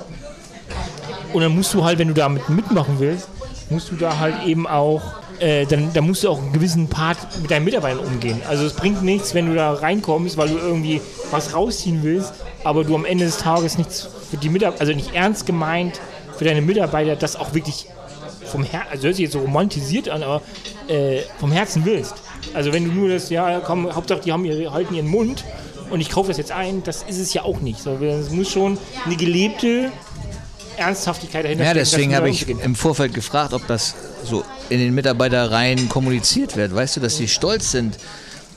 [SPEAKER 3] Und dann musst du halt, wenn du damit mitmachen willst, musst du da halt eben auch äh, dann, dann, musst du auch einen gewissen Part mit deinen Mitarbeitern umgehen. Also es bringt nichts, wenn du da reinkommst, weil du irgendwie was rausziehen willst, aber du am Ende des Tages nichts für die Mitarbeiter, also nicht ernst gemeint für deine Mitarbeiter, das auch wirklich vom Herzen, also hört sich jetzt so romantisiert an, aber äh, vom Herzen willst. Also wenn du nur das, ja, komm, Hauptsache die haben ihre, halten ihren Mund und ich kaufe das jetzt ein, das ist es ja auch nicht. Es muss schon eine gelebte Ernsthaftigkeit dahinter
[SPEAKER 4] Ja, deswegen habe ich im Vorfeld gefragt, ob das so in den Mitarbeiterreihen kommuniziert wird. Weißt du, dass sie stolz sind.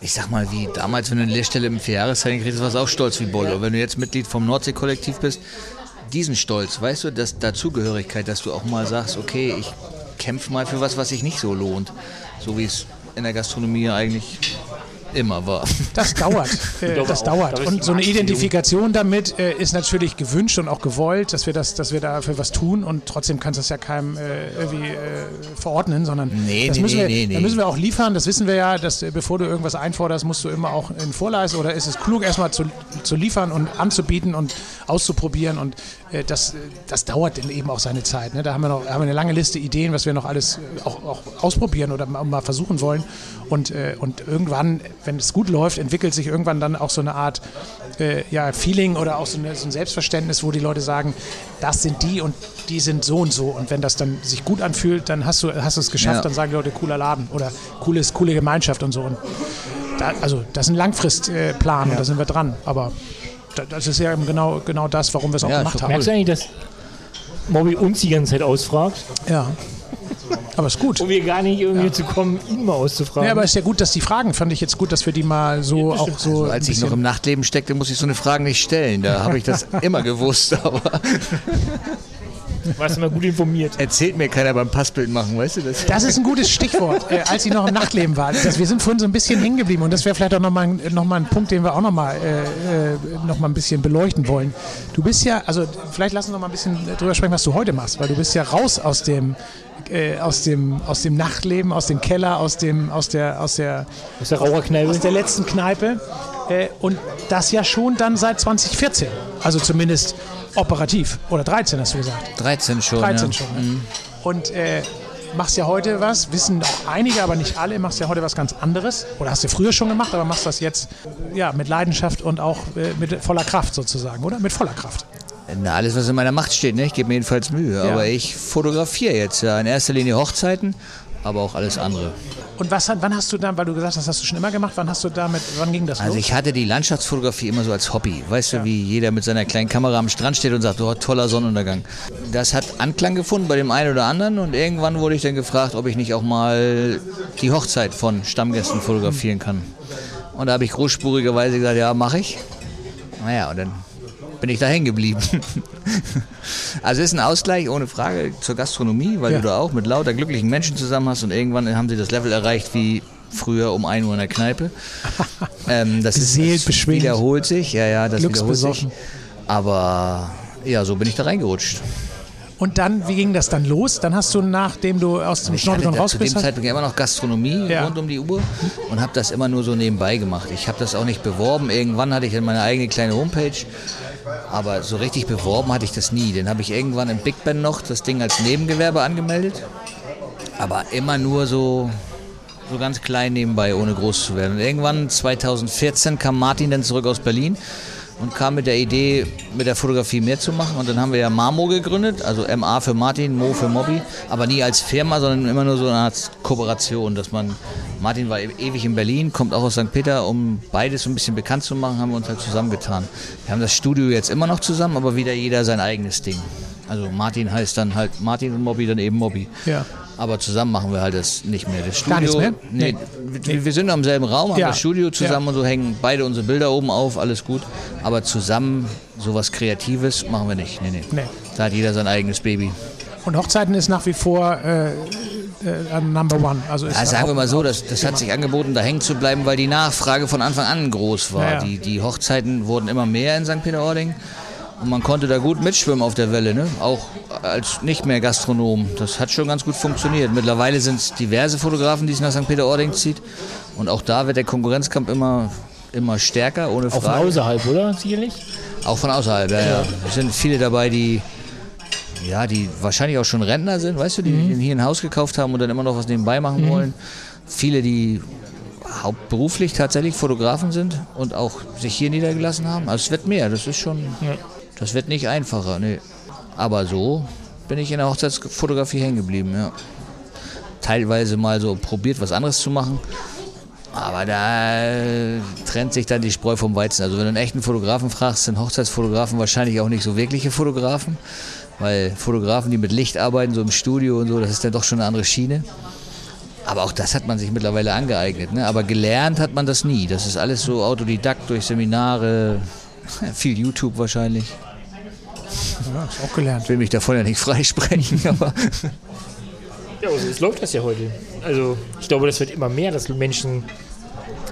[SPEAKER 4] Ich sag mal, wie damals, wenn du eine Lehrstelle im Vierjahreszeichen kriegst, warst du auch stolz wie Bolle. Wenn du jetzt Mitglied vom Nordsee-Kollektiv bist, diesen Stolz, weißt du, dass Dazugehörigkeit, dass du auch mal sagst, okay, ich kämpfe mal für was, was sich nicht so lohnt. So wie es in der Gastronomie eigentlich immer war.
[SPEAKER 2] Das dauert. Äh, das auch, dauert. Und so eine Identifikation damit äh, ist natürlich gewünscht und auch gewollt, dass wir das, dass wir dafür was tun und trotzdem kannst du das ja keinem äh, irgendwie äh, verordnen, sondern
[SPEAKER 4] nee,
[SPEAKER 2] das
[SPEAKER 4] nee,
[SPEAKER 2] müssen wir,
[SPEAKER 4] nee,
[SPEAKER 2] da müssen wir auch liefern, das wissen wir ja, dass äh, bevor du irgendwas einforderst, musst du immer auch in Vorleistung oder ist es klug, erstmal zu, zu liefern und anzubieten und auszuprobieren und äh, das, das dauert dann eben auch seine Zeit. Ne? Da haben wir noch haben wir eine lange Liste Ideen, was wir noch alles äh, auch, auch ausprobieren oder mal versuchen wollen. Und, äh, und irgendwann, wenn es gut läuft, entwickelt sich irgendwann dann auch so eine Art äh, ja, Feeling oder auch so, eine, so, ein Selbstverständnis, wo die Leute sagen, das sind die und die sind so und so. Und wenn das dann sich gut anfühlt, dann hast du, hast du es geschafft, ja. dann sagen die Leute, cooler Laden oder cooles, coole Gemeinschaft und so. Und da, also das ist ein Langfristplan ja. und da sind wir dran. Aber das ist ja genau, genau das, warum wir es auch ja, gemacht haben.
[SPEAKER 3] Merkst du eigentlich, dass Mobby uns die ganze Zeit ausfragt?
[SPEAKER 2] Ja. Aber ist gut.
[SPEAKER 3] Um wir gar nicht irgendwie ja. zu kommen, ihn mal auszufragen.
[SPEAKER 2] Ja, aber ist ja gut, dass die Fragen, fand ich jetzt gut, dass wir die mal so ja, auch so.
[SPEAKER 4] Also, als ich noch im Nachtleben steckte, muss ich so eine Frage nicht stellen. Da habe ich das immer gewusst, aber.
[SPEAKER 3] Warst immer gut informiert.
[SPEAKER 4] Erzählt mir keiner beim Passbild machen, weißt du das?
[SPEAKER 2] Das ist ein gutes Stichwort, äh, als ich noch im Nachtleben war. Das, wir sind vorhin so ein bisschen hängen geblieben und das wäre vielleicht auch nochmal noch mal ein Punkt, den wir auch nochmal äh, äh, noch ein bisschen beleuchten wollen. Du bist ja, also vielleicht lass uns noch mal ein bisschen drüber sprechen, was du heute machst, weil du bist ja raus aus dem äh, aus, dem, aus dem Nachtleben, aus dem Keller, aus, dem, aus der, aus der,
[SPEAKER 3] aus der Raucherkneipe.
[SPEAKER 2] Aus der letzten Kneipe. Äh, und das ja schon dann seit 2014. Also zumindest operativ. Oder 13 hast du gesagt.
[SPEAKER 4] 13 schon.
[SPEAKER 2] 13 ja. schon. Ne? Mhm. Und äh, machst ja heute was, wissen auch einige, aber nicht alle, machst ja heute was ganz anderes. Oder hast du früher schon gemacht, aber machst das jetzt ja, mit Leidenschaft und auch äh, mit voller Kraft sozusagen, oder? Mit voller Kraft.
[SPEAKER 4] Na, alles, was in meiner Macht steht, ne? ich gebe mir jedenfalls Mühe. Ja. Aber ich fotografiere jetzt ja in erster Linie Hochzeiten, aber auch alles andere.
[SPEAKER 2] Und was, wann hast du dann, weil du gesagt hast, hast du schon immer gemacht, wann hast du damit, wann ging das
[SPEAKER 4] also los? Also ich hatte die Landschaftsfotografie immer so als Hobby. Weißt ja. du, wie jeder mit seiner kleinen Kamera am Strand steht und sagt, oh, toller Sonnenuntergang. Das hat Anklang gefunden bei dem einen oder anderen und irgendwann wurde ich dann gefragt, ob ich nicht auch mal die Hochzeit von Stammgästen fotografieren kann. Und da habe ich großspurigerweise gesagt, ja, mache ich. Naja, und dann bin ich da hängen geblieben. also es ist ein Ausgleich ohne Frage zur Gastronomie, weil ja. du da auch mit lauter glücklichen Menschen zusammen hast und irgendwann haben sie das Level erreicht wie früher um 1 Uhr in der Kneipe.
[SPEAKER 2] ähm, das, Beseelt, ist,
[SPEAKER 4] das wiederholt sich, ja, ja, das wiederholt sich. Aber ja, so bin ich da reingerutscht.
[SPEAKER 2] Und dann, wie ging das dann los? Dann hast du, nachdem du aus dem Schnorpeln raus
[SPEAKER 4] bist... Zu dem Zeitpunkt immer noch Gastronomie ja. rund um die Uhr und habe das immer nur so nebenbei gemacht. Ich habe das auch nicht beworben. Irgendwann hatte ich dann meine eigene kleine Homepage aber so richtig beworben hatte ich das nie. Den habe ich irgendwann im Big Ben noch das Ding als Nebengewerbe angemeldet. Aber immer nur so, so ganz klein nebenbei, ohne groß zu werden. Und irgendwann 2014 kam Martin dann zurück aus Berlin und kam mit der Idee, mit der Fotografie mehr zu machen. Und dann haben wir ja Marmo gegründet, also MA für Martin, Mo für Mobby, aber nie als Firma, sondern immer nur so eine Art Kooperation, dass man, Martin war e-, ewig in Berlin, kommt auch aus St. Peter, um beides so ein bisschen bekannt zu machen, haben wir uns halt zusammengetan. Wir haben das Studio jetzt immer noch zusammen, aber wieder jeder sein eigenes Ding. Also Martin heißt dann halt Martin und Mobby dann eben Mobby.
[SPEAKER 2] Ja.
[SPEAKER 4] Aber zusammen machen wir halt das nicht mehr. Das Studio,
[SPEAKER 2] Gar nichts mehr?
[SPEAKER 4] Nee, nee. Wir, sind am selben Raum, haben ja. das Studio zusammen ja. und so hängen beide unsere Bilder oben auf, alles gut. Aber zusammen sowas Kreatives machen wir nicht. Nee, nee. nee. Da hat jeder sein eigenes Baby.
[SPEAKER 2] Und Hochzeiten ist nach wie vor äh, äh, Number One. Also
[SPEAKER 4] ja, sagen wir mal so, das, das hat sich angeboten, da hängen zu bleiben, weil die Nachfrage von Anfang an groß war. Die, die Hochzeiten wurden immer mehr in St. Peter-Ording. Und man konnte da gut mitschwimmen auf der Welle, ne? auch als nicht mehr Gastronom. Das hat schon ganz gut funktioniert. Mittlerweile sind es diverse Fotografen, die es nach St. Peter-Ording zieht. Und auch da wird der Konkurrenzkampf immer, immer stärker, ohne Frage.
[SPEAKER 3] Auch von außerhalb, oder? Sicherlich?
[SPEAKER 4] Auch von außerhalb, ja, ja. Es sind viele dabei, die, ja, die wahrscheinlich auch schon Rentner sind, weißt du, die mhm. hier ein Haus gekauft haben und dann immer noch was nebenbei machen mhm. wollen. Viele, die hauptberuflich tatsächlich Fotografen sind und auch sich hier niedergelassen haben. Also es wird mehr, das ist schon. Ja. Das wird nicht einfacher, nee. Aber so bin ich in der Hochzeitsfotografie hängen geblieben, ja. Teilweise mal so probiert, was anderes zu machen. Aber da trennt sich dann die Spreu vom Weizen. Also wenn du einen echten Fotografen fragst, sind Hochzeitsfotografen wahrscheinlich auch nicht so wirkliche Fotografen. Weil Fotografen, die mit Licht arbeiten, so im Studio und so, das ist dann doch schon eine andere Schiene. Aber auch das hat man sich mittlerweile angeeignet. Ne? Aber gelernt hat man das nie. Das ist alles so autodidakt durch Seminare, viel YouTube wahrscheinlich.
[SPEAKER 2] Ja, ist auch gelernt.
[SPEAKER 4] Ich will mich davon ja nicht freisprechen, aber.
[SPEAKER 3] Ja, also es läuft das ja heute. Also ich glaube, das wird immer mehr, dass Menschen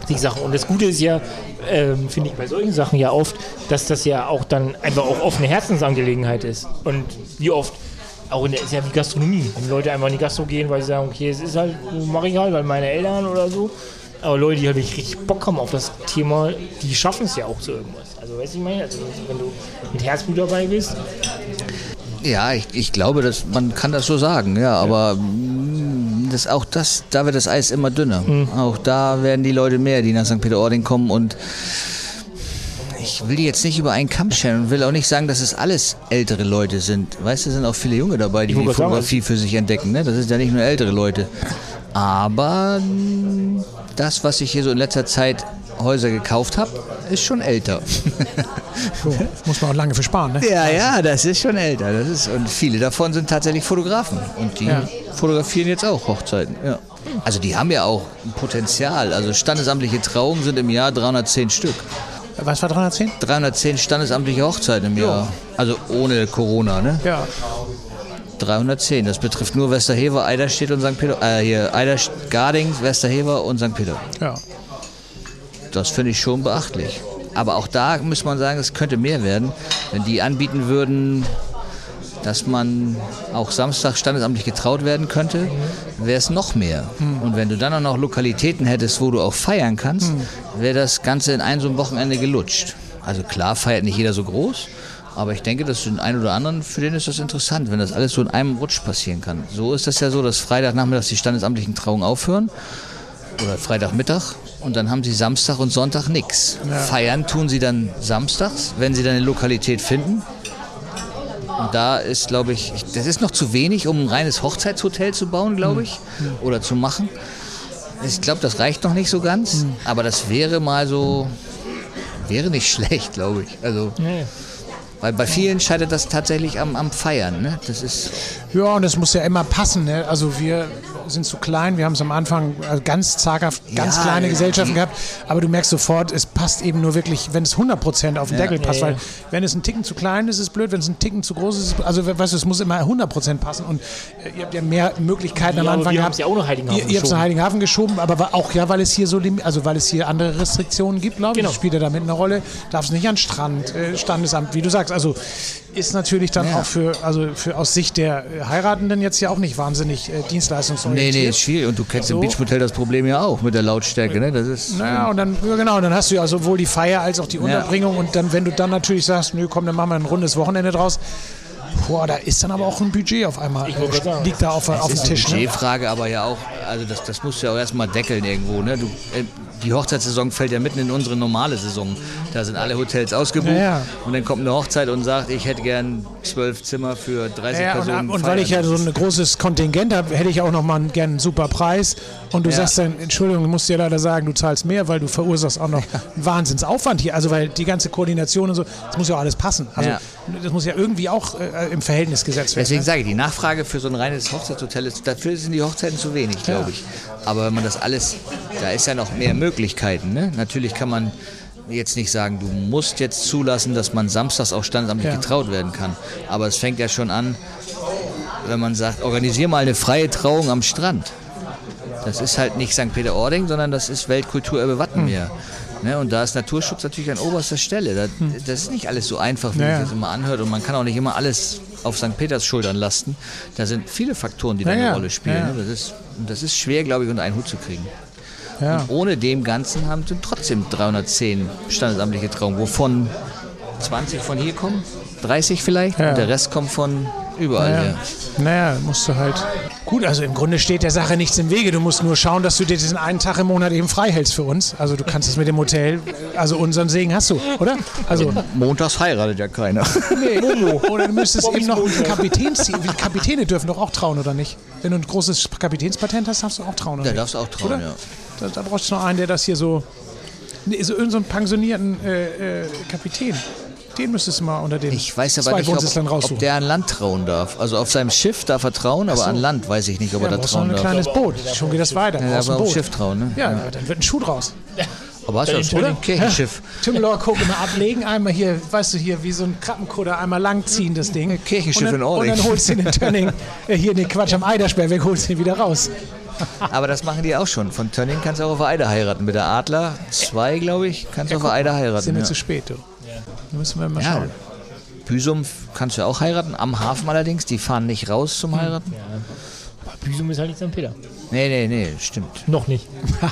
[SPEAKER 3] sich Sachen. Und das Gute ist ja, ähm, finde ich bei solchen Sachen ja oft, dass das ja auch dann einfach auch offene Herzensangelegenheit ist. Und wie oft, auch in der, ist ja wie Gastronomie, wenn Leute einfach in die Gastro gehen, weil sie sagen, okay, es ist halt, mache ich halt, weil meine Eltern oder so. Aber Leute, die halt richtig Bock haben auf das Thema, die schaffen es ja auch zu irgendwas. Also, weißt du, ich meine, also, wenn du mit Herzblut dabei bist,
[SPEAKER 4] Ja, ich, ich glaube, dass man kann das so sagen, ja, aber mm, das, auch das, da wird das Eis immer dünner.
[SPEAKER 3] Mhm.
[SPEAKER 4] Auch da werden die Leute mehr, die nach St. Peter-Ording kommen und ich will die jetzt nicht über einen Kamm scheren und will auch nicht sagen, dass es alles ältere Leute sind. Weißt du, sind auch viele Junge dabei, die die Fotografie für sich entdecken. Ne? Das sind ja nicht nur ältere Leute. Aber das, was ich hier so in letzter Zeit Häuser gekauft habe, ist schon älter.
[SPEAKER 2] So, muss man auch lange für sparen, ne?
[SPEAKER 4] Ja, ja, das ist schon älter. Das ist, und viele davon sind tatsächlich Fotografen. Und die
[SPEAKER 2] Ja.
[SPEAKER 4] fotografieren jetzt auch Hochzeiten. Ja. Also die haben ja auch ein Potenzial. Also standesamtliche Trauungen sind im Jahr 310 Stück.
[SPEAKER 2] Was war 310?
[SPEAKER 4] 310 standesamtliche Hochzeiten im Jahr. Also ohne Corona, ne?
[SPEAKER 2] Ja.
[SPEAKER 4] 310. Das betrifft nur Westerhever, Eiderstedt und St. Peter. Äh, hier Eiderstedt, Garding, Westerhever und St. Peter.
[SPEAKER 2] Ja.
[SPEAKER 4] Das finde ich schon beachtlich. Aber auch da muss man sagen, es könnte mehr werden, wenn die anbieten würden, dass man auch Samstag standesamtlich getraut werden könnte, wäre es noch mehr. Und wenn du dann auch noch Lokalitäten hättest, wo du auch feiern kannst, wäre das Ganze in ein so ein Wochenende gelutscht. Also klar feiert nicht jeder so groß, aber ich denke, dass den einen oder anderen, für den ist das interessant, wenn das alles so in einem Rutsch passieren kann. So ist das ja so, dass Freitagnachmittags die standesamtlichen Trauungen aufhören oder Freitagmittag und dann haben sie Samstag und Sonntag nichts. Feiern tun sie dann samstags, wenn sie dann eine Lokalität finden. Und da ist, glaube ich, das ist noch zu wenig, um ein reines Hochzeitshotel zu bauen, glaube ich, oder zu machen. Ich glaube, das reicht noch nicht so ganz, aber das wäre mal so, wäre nicht schlecht, glaube ich. Also,
[SPEAKER 3] Nee.
[SPEAKER 4] weil bei vielen scheitert das tatsächlich am, am Feiern. Ne? Das ist,
[SPEAKER 2] Ja, und das muss ja immer passen. Ne? Also wir sind zu klein, wir haben es am Anfang äh, ganz zaghaft, ganz
[SPEAKER 4] Ja,
[SPEAKER 2] kleine
[SPEAKER 4] die-
[SPEAKER 2] Gesellschaften gehabt, aber du merkst sofort, es passt eben nur wirklich, wenn es 100% auf den Deckel passt,
[SPEAKER 3] Ja, ja.
[SPEAKER 2] weil wenn es ein Ticken zu klein ist, ist es blöd, wenn es ein Ticken zu groß ist, ist es- also weißt du, es muss immer 100% passen. Und äh, ihr habt ja mehr Möglichkeiten am
[SPEAKER 3] Ja,
[SPEAKER 2] Anfang
[SPEAKER 3] wir
[SPEAKER 2] gehabt.
[SPEAKER 3] ja auch nach Heiligenhafen
[SPEAKER 2] Ihr, ihr habt es nach
[SPEAKER 3] geschoben.
[SPEAKER 2] Heiligenhafen geschoben, aber auch ja, weil es hier so, also weil es hier andere Restriktionen gibt, glaube ich,
[SPEAKER 3] Genau.
[SPEAKER 2] spielt ja damit eine Rolle, darf es nicht an Strand, äh, Standesamt, wie du sagst, also ist natürlich dann
[SPEAKER 4] Ja.
[SPEAKER 2] auch für, also für aus Sicht der äh, Heiratenden jetzt ja auch nicht wahnsinnig äh,
[SPEAKER 4] nee, nee, ist schwierig. Und du kennst
[SPEAKER 2] So.
[SPEAKER 4] im Beachmotel das Problem ja auch mit der Lautstärke. Ne? Das ist,
[SPEAKER 2] Naja, und dann, ja genau, dann hast du ja sowohl die Feier als auch die Unterbringung und dann, wenn du dann natürlich sagst, nö, komm, dann machen wir ein rundes Wochenende draus, boah, da ist dann aber auch ein Budget auf einmal,
[SPEAKER 3] Ich
[SPEAKER 2] äh,
[SPEAKER 3] sagen.
[SPEAKER 2] liegt da auf, auf dem
[SPEAKER 4] ist eine
[SPEAKER 2] Tisch. Ne?
[SPEAKER 4] Budgetfrage, aber ja auch, also das, das musst du ja auch erstmal deckeln irgendwo. Ne? Du, äh, die Hochzeitssaison fällt ja mitten in unsere normale Saison. Da sind alle Hotels ausgebucht
[SPEAKER 2] Ja, ja.
[SPEAKER 4] und dann kommt eine Hochzeit und sagt, ich hätte gern zwölf Zimmer für 30
[SPEAKER 2] Ja,
[SPEAKER 4] Personen.
[SPEAKER 2] und, und weil ich ja so ein großes Kontingent habe, hätte ich auch noch mal einen, super Preis. Und du sagst dann, Entschuldigung, ich muss dir leider sagen, du zahlst mehr, weil du verursachst auch noch einen Wahnsinnsaufwand hier. Also weil die ganze Koordination und so, das muss ja auch alles passen. Also das muss ja irgendwie auch äh, im Verhältnis gesetzt werden.
[SPEAKER 4] Deswegen
[SPEAKER 2] ne?
[SPEAKER 4] sage ich, die Nachfrage für so ein reines Hochzeitshotel ist, dafür sind die Hochzeiten zu wenig, glaube ich. Aber wenn man das alles, da ist ja noch mehr Möglichkeiten. Ne? Natürlich kann man jetzt nicht sagen, du musst jetzt zulassen, dass man samstags auch standesamtlich
[SPEAKER 2] Ja.
[SPEAKER 4] getraut werden kann. Aber es fängt ja schon an, wenn man sagt, organisier mal eine freie Trauung am Strand. Das ist halt nicht St. Peter-Ording, sondern das ist Weltkulturerbe Wattenmeer.
[SPEAKER 2] Hm.
[SPEAKER 4] Ne, und da ist Naturschutz natürlich an oberster Stelle. Das, das ist nicht alles so einfach, wie
[SPEAKER 2] Ja, ja.
[SPEAKER 4] sich das immer anhört. Und man kann auch nicht immer alles auf St. Peters Schultern lasten. Da sind viele Faktoren, die da eine. Rolle spielen.
[SPEAKER 2] Ja, ja.
[SPEAKER 4] Ne? Das, ist, und das ist schwer, glaube ich, unter einen Hut zu kriegen.
[SPEAKER 2] Ja.
[SPEAKER 4] Und ohne dem Ganzen haben sind trotzdem 310 standesamtliche Trauungen, wovon 20 von hier kommen, 30 vielleicht,
[SPEAKER 2] Ja.
[SPEAKER 4] und der Rest kommt von überall
[SPEAKER 2] Ja.
[SPEAKER 4] her.
[SPEAKER 2] Naja, musst du halt. Gut, also im Grunde steht der Sache nichts im Wege. Du musst nur schauen, dass du dir diesen einen Tag im Monat eben frei hältst für uns. Also du kannst es mit dem Hotel, also unseren Segen hast du, oder? Also,
[SPEAKER 4] Montags heiratet ja keiner.
[SPEAKER 2] oder du müsstest
[SPEAKER 3] Bobbys
[SPEAKER 2] eben noch
[SPEAKER 3] Montag.
[SPEAKER 2] Kapitäns, Kapitäne dürfen doch auch trauen, oder nicht? Wenn du ein großes Kapitänspatent hast, darfst du auch trauen, oder
[SPEAKER 4] Da
[SPEAKER 2] nicht?
[SPEAKER 4] darfst du auch trauen,
[SPEAKER 2] Oder?
[SPEAKER 4] ja.
[SPEAKER 2] Da, da brauchst du noch einen, der das hier so, nee, so irgendeinen so einen pensionierten äh, äh, Kapitän. Den müsstest du mal unter den
[SPEAKER 4] Ich weiß aber
[SPEAKER 2] zwei
[SPEAKER 4] nicht, ob,
[SPEAKER 2] raussuchen.
[SPEAKER 4] ob der an Land trauen darf. Also auf seinem Schiff darf er trauen, aber
[SPEAKER 2] so.
[SPEAKER 4] an Land weiß ich nicht, ob er
[SPEAKER 2] ja,
[SPEAKER 4] da
[SPEAKER 2] brauchst noch
[SPEAKER 4] trauen
[SPEAKER 2] ein
[SPEAKER 4] darf.
[SPEAKER 2] kleines Boot. Schon geht das weiter.
[SPEAKER 4] Ja, aber
[SPEAKER 2] ein
[SPEAKER 4] auf. Schiff trauen, ne?
[SPEAKER 2] Ja, aber dann wird ein Schuh draus.
[SPEAKER 4] Aber hast du
[SPEAKER 3] den
[SPEAKER 4] schon ein Kirchenschiff.
[SPEAKER 2] Timlor, guck immer ablegen, einmal hier, weißt du, hier wie so ein Krabbenkutter, einmal langziehen das Ding.
[SPEAKER 4] Kirchenschiff
[SPEAKER 2] dann,
[SPEAKER 4] in Ording.
[SPEAKER 2] Und dann holst du den Tönning, äh, hier den Quatsch am Eidersperr weg, holst den wieder raus.
[SPEAKER 4] Aber das machen die auch schon. Von Tönning kannst du auch auf der Eider heiraten. Mit der Adler 2, glaube ich, kannst du auf der Eider heiraten.
[SPEAKER 2] Sind wir
[SPEAKER 4] Ja.
[SPEAKER 2] zu spät, du. Da müssen wir mal
[SPEAKER 4] Ja,
[SPEAKER 2] schauen.
[SPEAKER 4] Büsum kannst du auch heiraten, am Hafen allerdings. Die fahren nicht raus zum Heiraten.
[SPEAKER 3] Aber Büsum ist halt nicht St. Peter.
[SPEAKER 4] Nee, nee, nee, stimmt.
[SPEAKER 3] Noch nicht.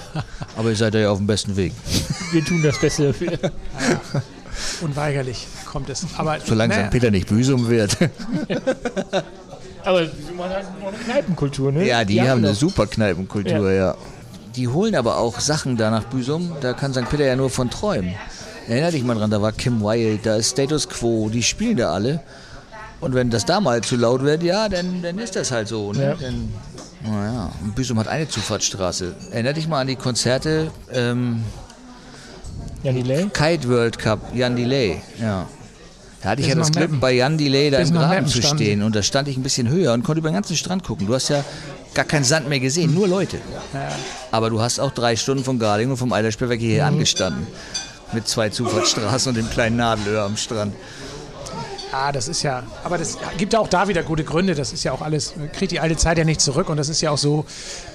[SPEAKER 4] Aber ihr seid ja auf dem besten Weg.
[SPEAKER 3] Wir tun das Beste dafür.
[SPEAKER 2] unweigerlich kommt es. Aber
[SPEAKER 4] Solange St. Peter nicht Büsum wird.
[SPEAKER 3] aber Büsum hat noch eine Kneipenkultur, ne?
[SPEAKER 4] Ja, die, die haben, haben eine super Kneipenkultur, ja. ja. Die holen aber auch Sachen da nach Büsum, da kann St. Peter ja nur von träumen. Erinner dich mal dran, da war Kim Wilde, da ist Status Quo, die spielen da alle. Und wenn das da mal zu laut wird, ja, dann, dann ist das halt so. Ne? Ja. Dann, naja, und Büsum hat eine Zufahrtsstraße. Erinner dich mal an die Konzerte. Ähm,
[SPEAKER 3] Jan Delay?
[SPEAKER 4] Kite World Cup, Jan Delay, ja. Da hatte ich ja das Glück, bei Jan Delay da im Graben zu stehen. Und da stand ich ein bisschen höher und konnte über den ganzen Strand gucken. Du hast ja gar keinen Sand mehr gesehen, nur Leute. Ja. Aber du hast auch drei Stunden von Garling und vom Eiderspielwerk hierher mhm. angestanden. Mit zwei Zufahrtsstraßen und dem kleinen Nadelöhr am Strand.
[SPEAKER 2] Ah, das ist ja, aber das gibt ja auch da wieder gute Gründe. Das ist ja auch alles, kriegt die alte Zeit ja nicht zurück. Und das ist ja auch so,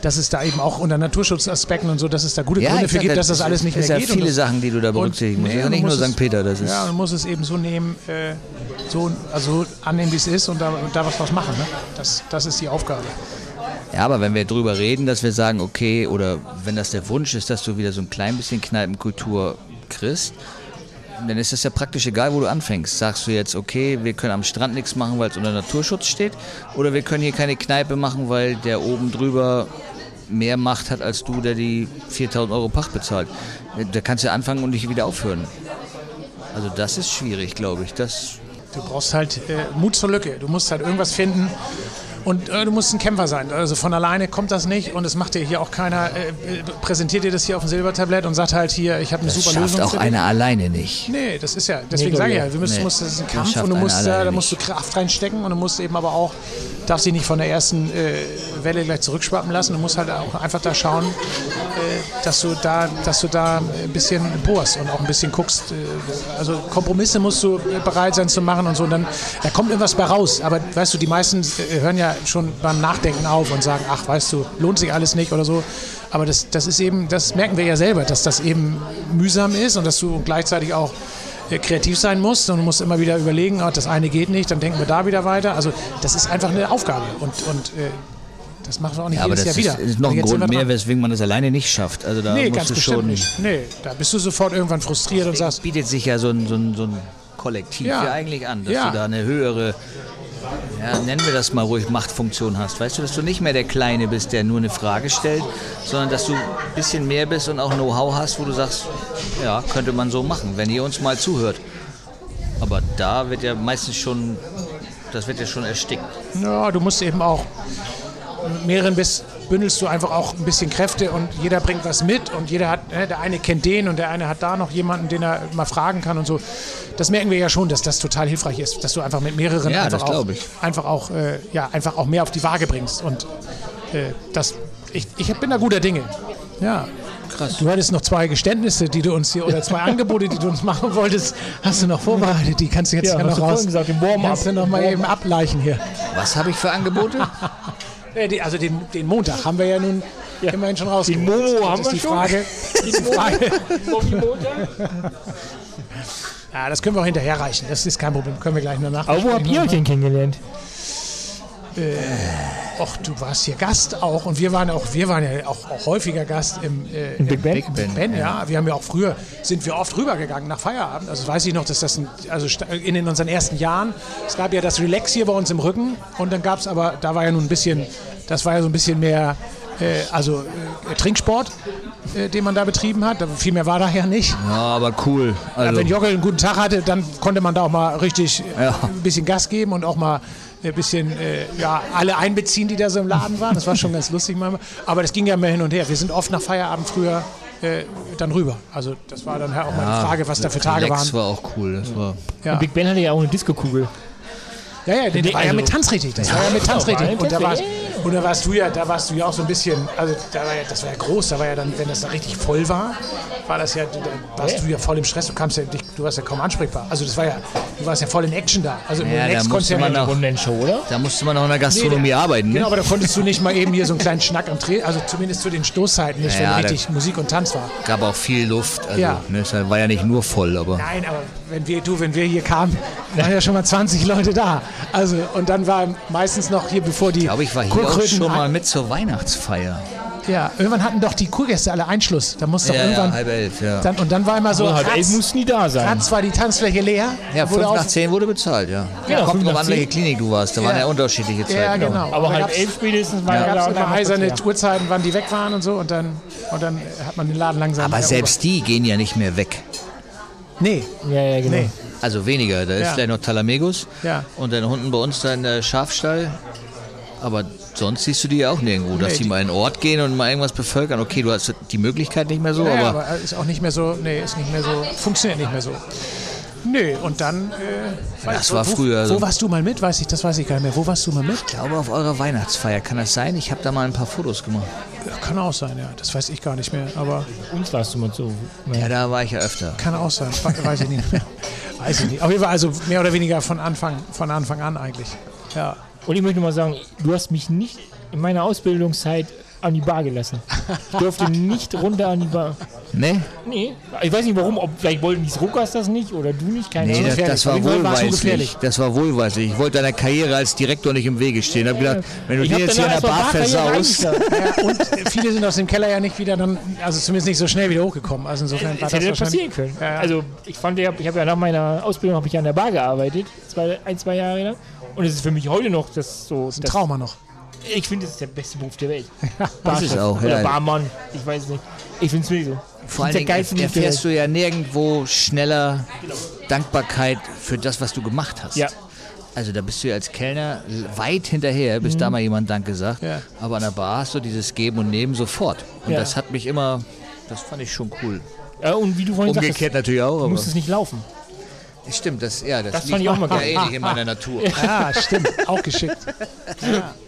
[SPEAKER 2] dass es da eben auch unter Naturschutzaspekten und so, dass es da gute ja, Gründe für gibt, dass das alles nicht mehr geht.
[SPEAKER 4] Es sind ja viele Sachen, die du da berücksichtigen musst. Ja, nicht nur St. Peter. Das ist
[SPEAKER 2] ja, man muss es eben so nehmen, äh, so, also annehmen, wie es ist und da, und da was draus machen. Ne? Das, das ist die Aufgabe.
[SPEAKER 4] Ja, aber wenn wir drüber reden, dass wir sagen, okay, oder wenn das der Wunsch ist, dass du wieder so ein klein bisschen Kneipenkultur kriegst, dann ist es ja praktisch egal, wo du anfängst. Sagst du jetzt, okay, wir können am Strand nichts machen, weil es unter Naturschutz steht, oder wir können hier keine Kneipe machen, weil der oben drüber mehr Macht hat als du, der die 4000 Euro Pacht bezahlt. Da kannst du anfangen und nicht wieder aufhören. Also das ist schwierig, glaube ich. Das
[SPEAKER 2] du brauchst halt äh, Mut zur Lücke. Du musst halt irgendwas finden, und äh, du musst ein Kämpfer sein. Also von alleine kommt das nicht und es macht dir hier auch keiner, äh, präsentiert dir das hier auf dem Silbertablett und sagt halt hier, ich habe eine
[SPEAKER 4] das
[SPEAKER 2] super
[SPEAKER 4] Lösung.
[SPEAKER 2] Das
[SPEAKER 4] schafft auch einer alleine nicht.
[SPEAKER 2] Nee, das ist ja, deswegen nee, sage ich ja, wir müssen, nee, musst, das ist ein Kampf und du musst, da, da musst du Kraft reinstecken und du musst eben aber auch, darfst dich nicht von der ersten äh, Welle gleich zurückschwappen lassen. Du musst halt auch einfach da schauen, äh, dass du da, dass du da ein bisschen bohrst und auch ein bisschen guckst. Äh, also Kompromisse musst du bereit sein zu machen und so. Und dann da kommt irgendwas bei raus. Aber weißt du, die meisten äh, hören ja schon beim Nachdenken auf und sagen, ach, weißt du, lohnt sich alles nicht oder so. Aber das, das ist eben, das merken wir ja selber, dass das eben mühsam ist und dass du gleichzeitig auch kreativ sein musst und du musst immer wieder überlegen, oh, das eine geht nicht, dann denken wir da wieder weiter. Also das ist einfach eine Aufgabe und, und äh, das machen wir auch nicht ja, jedes Jahr wieder.
[SPEAKER 4] Das ist noch ein Grund mehr, weswegen man das alleine nicht schafft. Also da
[SPEAKER 2] nee, ganz bestimmt schon nicht. Nee, da bist du sofort irgendwann frustriert und sagst.
[SPEAKER 4] bietet sich ja so ein, so ein, so ein Kollektiv ja. ja eigentlich an, dass ja. du da eine höhere ja, nennen wir das mal ruhig, Machtfunktion hast. Weißt du, dass du nicht mehr der Kleine bist, der nur eine Frage stellt, sondern dass du ein bisschen mehr bist und auch Know-how hast, wo du sagst, ja, könnte man so machen, wenn ihr uns mal zuhört. Aber da wird ja meistens schon, das wird ja schon erstickt.
[SPEAKER 2] Ja, du musst eben auch mehreren bist, bündelst du einfach auch ein bisschen Kräfte und jeder bringt was mit und jeder hat, ne, der eine kennt den und der eine hat da noch jemanden, den er mal fragen kann und so. Das merken wir ja schon, dass das total hilfreich ist, dass du einfach mit mehreren
[SPEAKER 4] ja,
[SPEAKER 2] einfach, auch,
[SPEAKER 4] ich.
[SPEAKER 2] einfach auch, äh, ja, einfach auch mehr auf die Waage bringst und äh, das, ich, ich bin da guter Dinge. Ja. Krass. Du hattest noch zwei Geständnisse, die du uns hier, oder zwei Angebote, die du uns machen wolltest, hast du noch vorbereitet. Die kannst du jetzt ja, ja noch raus.
[SPEAKER 3] Gesagt,
[SPEAKER 2] kannst du noch mal eben ableichen hier.
[SPEAKER 4] Was habe ich für Angebote?
[SPEAKER 2] Äh, also den, den Montag haben wir ja nun ja. immerhin schon raus.
[SPEAKER 3] Die Momo haben wir die schon. Frage,
[SPEAKER 2] die Frage. ja, das können wir auch hinterher reichen. Das ist kein Problem. Können wir gleich noch nachdenken.
[SPEAKER 3] Aber wo habt ihr euch denn kennengelernt?
[SPEAKER 2] Äh, och, du warst hier Gast auch und wir waren auch, wir waren ja auch, auch häufiger Gast im,
[SPEAKER 3] äh, Big Ben. Big
[SPEAKER 2] ben, ben ja. ja. Wir haben ja auch früher, sind wir oft rübergegangen nach Feierabend. Also weiß ich noch, dass das, ein, also in unseren ersten Jahren, es gab ja das Relax hier bei uns im Rücken und dann gab es aber, da war ja nun ein bisschen, das war ja so ein bisschen mehr, äh, also äh, Trinksport, äh, den man da betrieben hat. Viel mehr war daher nicht.
[SPEAKER 4] Ja, aber cool.
[SPEAKER 2] Also ja, wenn Jockel einen guten Tag hatte, dann konnte man da auch mal richtig ja. ein bisschen Gas geben und auch mal ein bisschen äh, ja, alle einbeziehen, die da so im Laden waren. Das war schon ganz lustig manchmal. Aber das ging ja mehr hin und her. Wir sind oft nach Feierabend früher äh, dann rüber. Also das war dann auch ja, mal die Frage, was da für Tage waren.
[SPEAKER 4] Das war auch cool. Das war
[SPEAKER 3] ja. Big Ben hatte ja auch eine Disco-Kugel.
[SPEAKER 2] Ja, ja, der, war ja mit Tanzrichtig. Das war ja mit Tanzrichtig. Und da warst, und da warst du ja, da warst du ja auch so ein bisschen, also da war ja, das war ja groß, da war ja dann, wenn das da richtig voll war, war das ja, da warst du ja voll im Stress, du kamst ja, du warst ja kaum ansprechbar. Also das war ja, du warst ja voll in Action da. Also im
[SPEAKER 4] ja,
[SPEAKER 2] Next
[SPEAKER 4] da musste man Show, oder? Da musste man noch in der Gastronomie nee, arbeiten. Ne?
[SPEAKER 2] Genau, aber da konntest du nicht mal eben hier so einen kleinen Schnack am Dreh, also zumindest zu den Stoßzeiten nicht, ja, wenn richtig Musik und Tanz war.
[SPEAKER 4] Gab auch viel Luft, also ja. ne, es war ja nicht nur voll, aber.
[SPEAKER 2] Nein, aber wenn wir, du, wenn wir hier kamen, waren ja schon mal 20 Leute da. Also, und dann war meistens noch hier, bevor die. Ich
[SPEAKER 4] glaube, ich war hier auch schon mal mit zur Weihnachtsfeier.
[SPEAKER 2] Ja, irgendwann hatten doch die Kurgäste alle Einschluss. Da musste doch
[SPEAKER 4] Ja, ja,
[SPEAKER 2] irgendwann.
[SPEAKER 4] halb elf, ja.
[SPEAKER 2] Dann, und dann war immer so,
[SPEAKER 3] So, halb elf
[SPEAKER 2] ratz,
[SPEAKER 3] mussten die da sein.
[SPEAKER 2] ratz war die Tanzfläche leer.
[SPEAKER 4] Ja,
[SPEAKER 2] wurde
[SPEAKER 4] 5 nach
[SPEAKER 2] auf-
[SPEAKER 4] 10 wurde bezahlt, ja.
[SPEAKER 3] Genau,
[SPEAKER 4] Kommt
[SPEAKER 3] fünf
[SPEAKER 4] drauf an, welche
[SPEAKER 3] zehn.
[SPEAKER 4] Klinik du warst. Da waren
[SPEAKER 2] Ja.
[SPEAKER 4] ja unterschiedliche Zeiten.
[SPEAKER 2] Ja, genau.
[SPEAKER 3] Aber halb
[SPEAKER 2] gab's-
[SPEAKER 3] elf spätestens war
[SPEAKER 2] Da
[SPEAKER 3] ja
[SPEAKER 2] gab es
[SPEAKER 3] da
[SPEAKER 2] immer
[SPEAKER 3] noch
[SPEAKER 2] eiserne. Uhrzeiten, wann die weg waren und so. Und dann, und dann hat man den Laden langsam.
[SPEAKER 4] Aber selbst die gehen ja nicht mehr weg.
[SPEAKER 2] Nee,
[SPEAKER 3] Ja, ja, genau.
[SPEAKER 2] nee.
[SPEAKER 4] Also weniger. Da ist
[SPEAKER 2] Ja.
[SPEAKER 4] vielleicht noch Talamegos.
[SPEAKER 2] Ja.
[SPEAKER 4] Und dann unten bei uns da in der Schafstall. Aber sonst siehst du die ja auch nirgendwo, dass
[SPEAKER 2] Nee,
[SPEAKER 4] die
[SPEAKER 2] die-
[SPEAKER 4] mal in einen Ort gehen und mal irgendwas bevölkern. Okay, du hast die Möglichkeit nicht mehr so,
[SPEAKER 2] Ja, ja,
[SPEAKER 4] aber,
[SPEAKER 2] aber ist auch nicht mehr so, nee, ist nicht mehr so, funktioniert nicht mehr so. Nö, und dann. Äh,
[SPEAKER 4] Das
[SPEAKER 2] wo-
[SPEAKER 4] war
[SPEAKER 2] wo,
[SPEAKER 4] früher
[SPEAKER 2] Wo
[SPEAKER 4] so.
[SPEAKER 2] warst du mal mit? Weiß ich, das weiß ich gar nicht mehr. Wo warst du mal mit?
[SPEAKER 4] ich glaube auf eurer Weihnachtsfeier kann das sein. Ich habe da mal ein paar Fotos gemacht.
[SPEAKER 2] Ja, kann auch sein, ja. Das weiß ich gar nicht mehr. Aber
[SPEAKER 3] Uns warst du mal so.
[SPEAKER 4] Ja, da war ich ja öfter.
[SPEAKER 2] kann auch sein. We- Weiß ich nicht mehr. Weiß ich nicht. Auf jeden Fall, also mehr oder weniger von Anfang, von Anfang an eigentlich. Ja.
[SPEAKER 3] Und ich möchte mal sagen, du hast mich nicht in meiner Ausbildungszeit an die Bar gelassen. Ich durfte nicht runter an die Bar.
[SPEAKER 4] Ne?
[SPEAKER 3] Nee, ich weiß nicht warum, ob vielleicht wollten die Ruckers das nicht oder du nicht, keine
[SPEAKER 4] Nee,
[SPEAKER 3] Ahnung.
[SPEAKER 4] das, das war wohlweislich. Das war wohlweislich. Ich wollte deiner Karriere als Direktor nicht im Wege stehen. Ich habe gedacht, wenn du
[SPEAKER 3] Ich
[SPEAKER 4] dir jetzt hier in
[SPEAKER 3] danach
[SPEAKER 4] der Bar versaust.
[SPEAKER 2] ja. Und viele sind aus dem Keller ja nicht wieder dann, also zumindest nicht so schnell wieder hochgekommen. Also insofern war
[SPEAKER 3] Das
[SPEAKER 2] das
[SPEAKER 3] passieren können. Also ich fand, ich habe ja nach meiner Ausbildung habe ich an der Bar gearbeitet, zwei, ein, zwei Jahre lang. Und es ist für mich heute noch das so.
[SPEAKER 2] Das ist ein
[SPEAKER 3] das,
[SPEAKER 2] Trauma noch.
[SPEAKER 3] Ich finde, es ist der beste Beruf der Welt.
[SPEAKER 4] Das ist auch,
[SPEAKER 3] Oder
[SPEAKER 4] ja.
[SPEAKER 3] Barmann, ich weiß nicht. Ich finde es wirklich so.
[SPEAKER 4] Vor allen Dingen erfährst du ja nirgendwo schneller Dankbarkeit für das, was du gemacht hast.
[SPEAKER 3] Ja.
[SPEAKER 4] Also da bist du ja als Kellner weit hinterher, bis da mal jemand Danke sagt.
[SPEAKER 2] Ja.
[SPEAKER 4] Aber an der Bar hast du dieses Geben und Nehmen sofort. Und
[SPEAKER 3] Ja.
[SPEAKER 4] das hat mich immer, das fand ich schon cool.
[SPEAKER 3] Ja, und wie du vorhin
[SPEAKER 4] Umgekehrt
[SPEAKER 3] sagst,
[SPEAKER 4] natürlich auch,
[SPEAKER 3] du musst es nicht laufen.
[SPEAKER 4] stimmt, das, ja, das,
[SPEAKER 3] Das
[SPEAKER 4] liegt
[SPEAKER 3] fand ich auch mal
[SPEAKER 4] ja ähnlich in meiner Natur.
[SPEAKER 2] Ja, stimmt. Auch geschickt.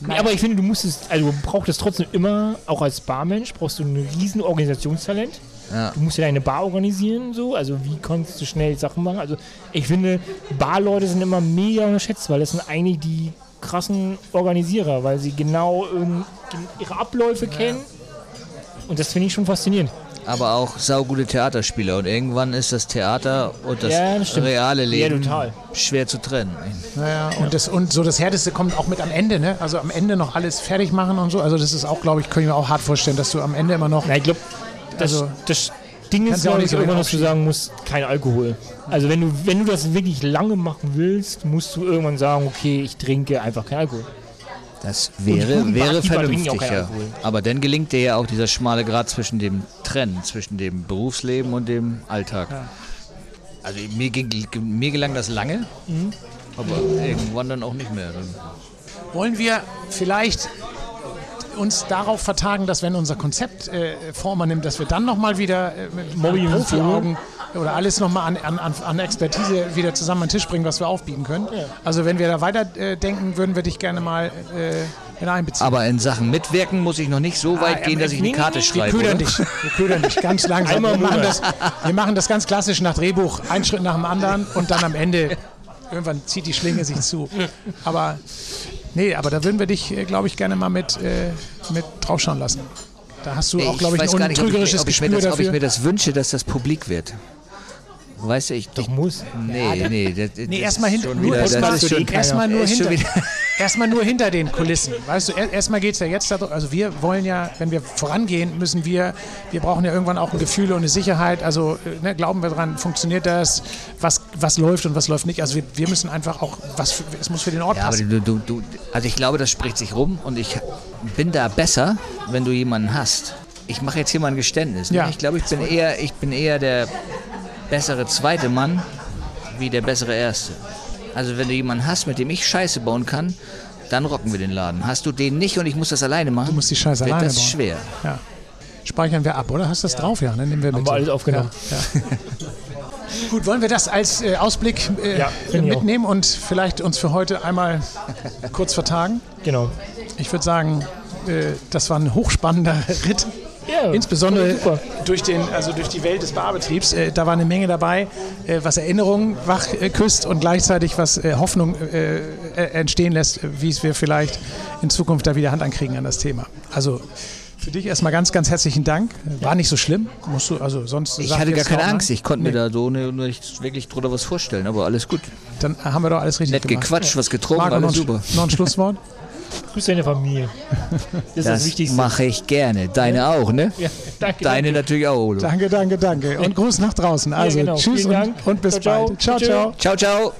[SPEAKER 3] Nee, aber ich finde, du musst es, also du brauchst es trotzdem immer, auch als Barmensch, brauchst du ein riesen Organisationstalent.
[SPEAKER 4] Ja.
[SPEAKER 3] Du musst ja deine Bar organisieren, so, also wie kannst du schnell Sachen machen. Also ich finde, Barleute sind immer mega unterschätzt, weil das sind eigentlich die krassen Organisierer, weil sie genau ihre Abläufe kennen. Und das finde ich schon faszinierend.
[SPEAKER 4] Aber auch saugute Theaterspieler. Und irgendwann ist das Theater und das,
[SPEAKER 3] Ja, das
[SPEAKER 4] reale
[SPEAKER 3] Ja,
[SPEAKER 4] Leben
[SPEAKER 3] total.
[SPEAKER 4] schwer zu trennen.
[SPEAKER 2] Naja, und, das, und so das Härteste kommt auch mit am Ende, ne? Also am Ende noch alles fertig machen und so. Also das ist auch, glaube ich, kann ich mir auch hart vorstellen, dass du am Ende immer noch.
[SPEAKER 3] Na, ich glaube, das,
[SPEAKER 2] Also,
[SPEAKER 3] das Ding ist,
[SPEAKER 2] ja
[SPEAKER 3] glaube
[SPEAKER 2] nicht
[SPEAKER 3] ich,
[SPEAKER 2] so
[SPEAKER 3] irgendwann, dass du sagen musst, kein Alkohol. Also wenn du, wenn du das wirklich lange machen willst, musst du irgendwann sagen, okay, ich trinke einfach kein Alkohol.
[SPEAKER 4] Das wäre, wäre vernünftiger. Aber dann gelingt dir ja auch dieser schmale Grad zwischen dem Trennen, zwischen dem Berufsleben und dem Alltag. Also mir, ging, mir gelang das lange,
[SPEAKER 3] Mhm.
[SPEAKER 4] aber irgendwann dann auch nicht mehr.
[SPEAKER 2] Wollen wir vielleicht uns darauf vertagen, dass wenn unser Konzept äh, Form annimmt, dass wir dann nochmal wieder äh, mit
[SPEAKER 3] Mobbing
[SPEAKER 2] oder alles nochmal an, an, an, Expertise wieder zusammen an den Tisch bringen, was wir aufbieten können. Also wenn wir da weiter äh, denken, würden wir dich gerne mal äh, in einbeziehen.
[SPEAKER 4] aber in Sachen Mitwirken muss ich noch nicht so weit
[SPEAKER 2] Ah,
[SPEAKER 4] gehen, dass ich eine Karte
[SPEAKER 3] nee, wir
[SPEAKER 4] schreibe.
[SPEAKER 2] ködern
[SPEAKER 4] oder?
[SPEAKER 2] dich. Wir ködern dich ganz langsam.
[SPEAKER 3] Einmal
[SPEAKER 2] Wir machen, das, wir machen das ganz klassisch nach Drehbuch, ein Schritt nach dem anderen und dann am Ende irgendwann zieht die Schlinge sich zu. Aber nee, aber da würden wir dich, glaube ich, gerne mal mit, äh, mit draufschauen lassen. Da hast du auch, glaube ich,
[SPEAKER 4] weiß
[SPEAKER 2] ein
[SPEAKER 4] gar nicht, ob ich,
[SPEAKER 2] untrügerisches
[SPEAKER 4] ob, ich mir
[SPEAKER 2] Gespür
[SPEAKER 4] das, ob ich mir das wünsche, dass das publik wird. Weißt du, ich.
[SPEAKER 3] Doch muss.
[SPEAKER 4] nee, nee. Das, das
[SPEAKER 2] Nee, erstmal hinter, nur erstmal,
[SPEAKER 4] das ist schon,
[SPEAKER 2] erstmal nur,
[SPEAKER 4] ist
[SPEAKER 2] hinter, erstmal nur hinter den Kulissen. Weißt du, er- erstmal geht es ja jetzt darum, also wir wollen ja, wenn wir vorangehen, müssen wir, wir brauchen ja irgendwann auch ein Gefühl und eine Sicherheit. Also äh, ne, glauben wir dran, funktioniert das, was, was läuft und was läuft nicht. Also wir, wir müssen einfach auch, was für, es muss für den Ort
[SPEAKER 4] Ja, aber
[SPEAKER 2] passen.
[SPEAKER 4] du, du, du, also ich glaube, das spricht sich rum und ich bin da besser, wenn du jemanden hast. Ich mache jetzt hier mal ein Geständnis. Ne?
[SPEAKER 2] Ja.
[SPEAKER 4] Ich glaube, ich bin eher, ich bin eher der bessere zweite Mann wie der bessere erste. Also wenn du jemanden hast, mit dem ich Scheiße bauen kann, dann rocken wir den Laden. Hast du den nicht und ich muss das alleine machen,
[SPEAKER 2] Du musst die Scheiße
[SPEAKER 4] wird
[SPEAKER 2] alleine
[SPEAKER 4] das
[SPEAKER 2] bauen.
[SPEAKER 4] schwer.
[SPEAKER 2] Ja. Speichern wir ab, oder? Hast du das drauf? Ja, dann nehmen wir mit.
[SPEAKER 3] wir alles aufgenommen.
[SPEAKER 2] Ja, ja. Gut, wollen wir das als äh, Ausblick äh,
[SPEAKER 3] Ja,
[SPEAKER 2] mitnehmen und vielleicht uns für heute einmal kurz vertagen?
[SPEAKER 3] Genau.
[SPEAKER 2] Ich würde sagen, äh, das war ein hochspannender Ritt.
[SPEAKER 3] Ja,
[SPEAKER 2] Insbesondere durch, den, also durch die Welt des Barbetriebs. Äh, da war eine Menge dabei, äh, was Erinnerungen wach äh, küsst und gleichzeitig was äh, Hoffnung äh, äh, entstehen lässt, wie es wir vielleicht in Zukunft da wieder Hand ankriegen an das Thema. Also für dich erstmal ganz, ganz herzlichen Dank. War nicht so schlimm. Musst du, also sonst
[SPEAKER 4] Ich hatte gar keine
[SPEAKER 2] noch, ne?
[SPEAKER 4] Angst. Ich konnte
[SPEAKER 2] Nee.
[SPEAKER 4] mir da so ne, nicht wirklich drunter was vorstellen, aber alles gut.
[SPEAKER 2] Dann haben wir doch alles richtig
[SPEAKER 4] Nett
[SPEAKER 2] gemacht.
[SPEAKER 4] gequatscht, was getrunken,
[SPEAKER 2] Marco, noch,
[SPEAKER 4] alles
[SPEAKER 2] ein-
[SPEAKER 4] super.
[SPEAKER 2] noch ein Schlusswort?
[SPEAKER 3] Grüß deine Familie.
[SPEAKER 4] Das ist das, das Wichtigste. Mache ich gerne. Deine ja. auch, ne? Ja, danke. Deine danke. natürlich auch, Olo.
[SPEAKER 2] Danke, danke, danke. Und Gruß nach draußen. Also ja, genau. tschüss und, und, bis ciao, bald. Ciao, ciao.
[SPEAKER 4] Ciao, ciao.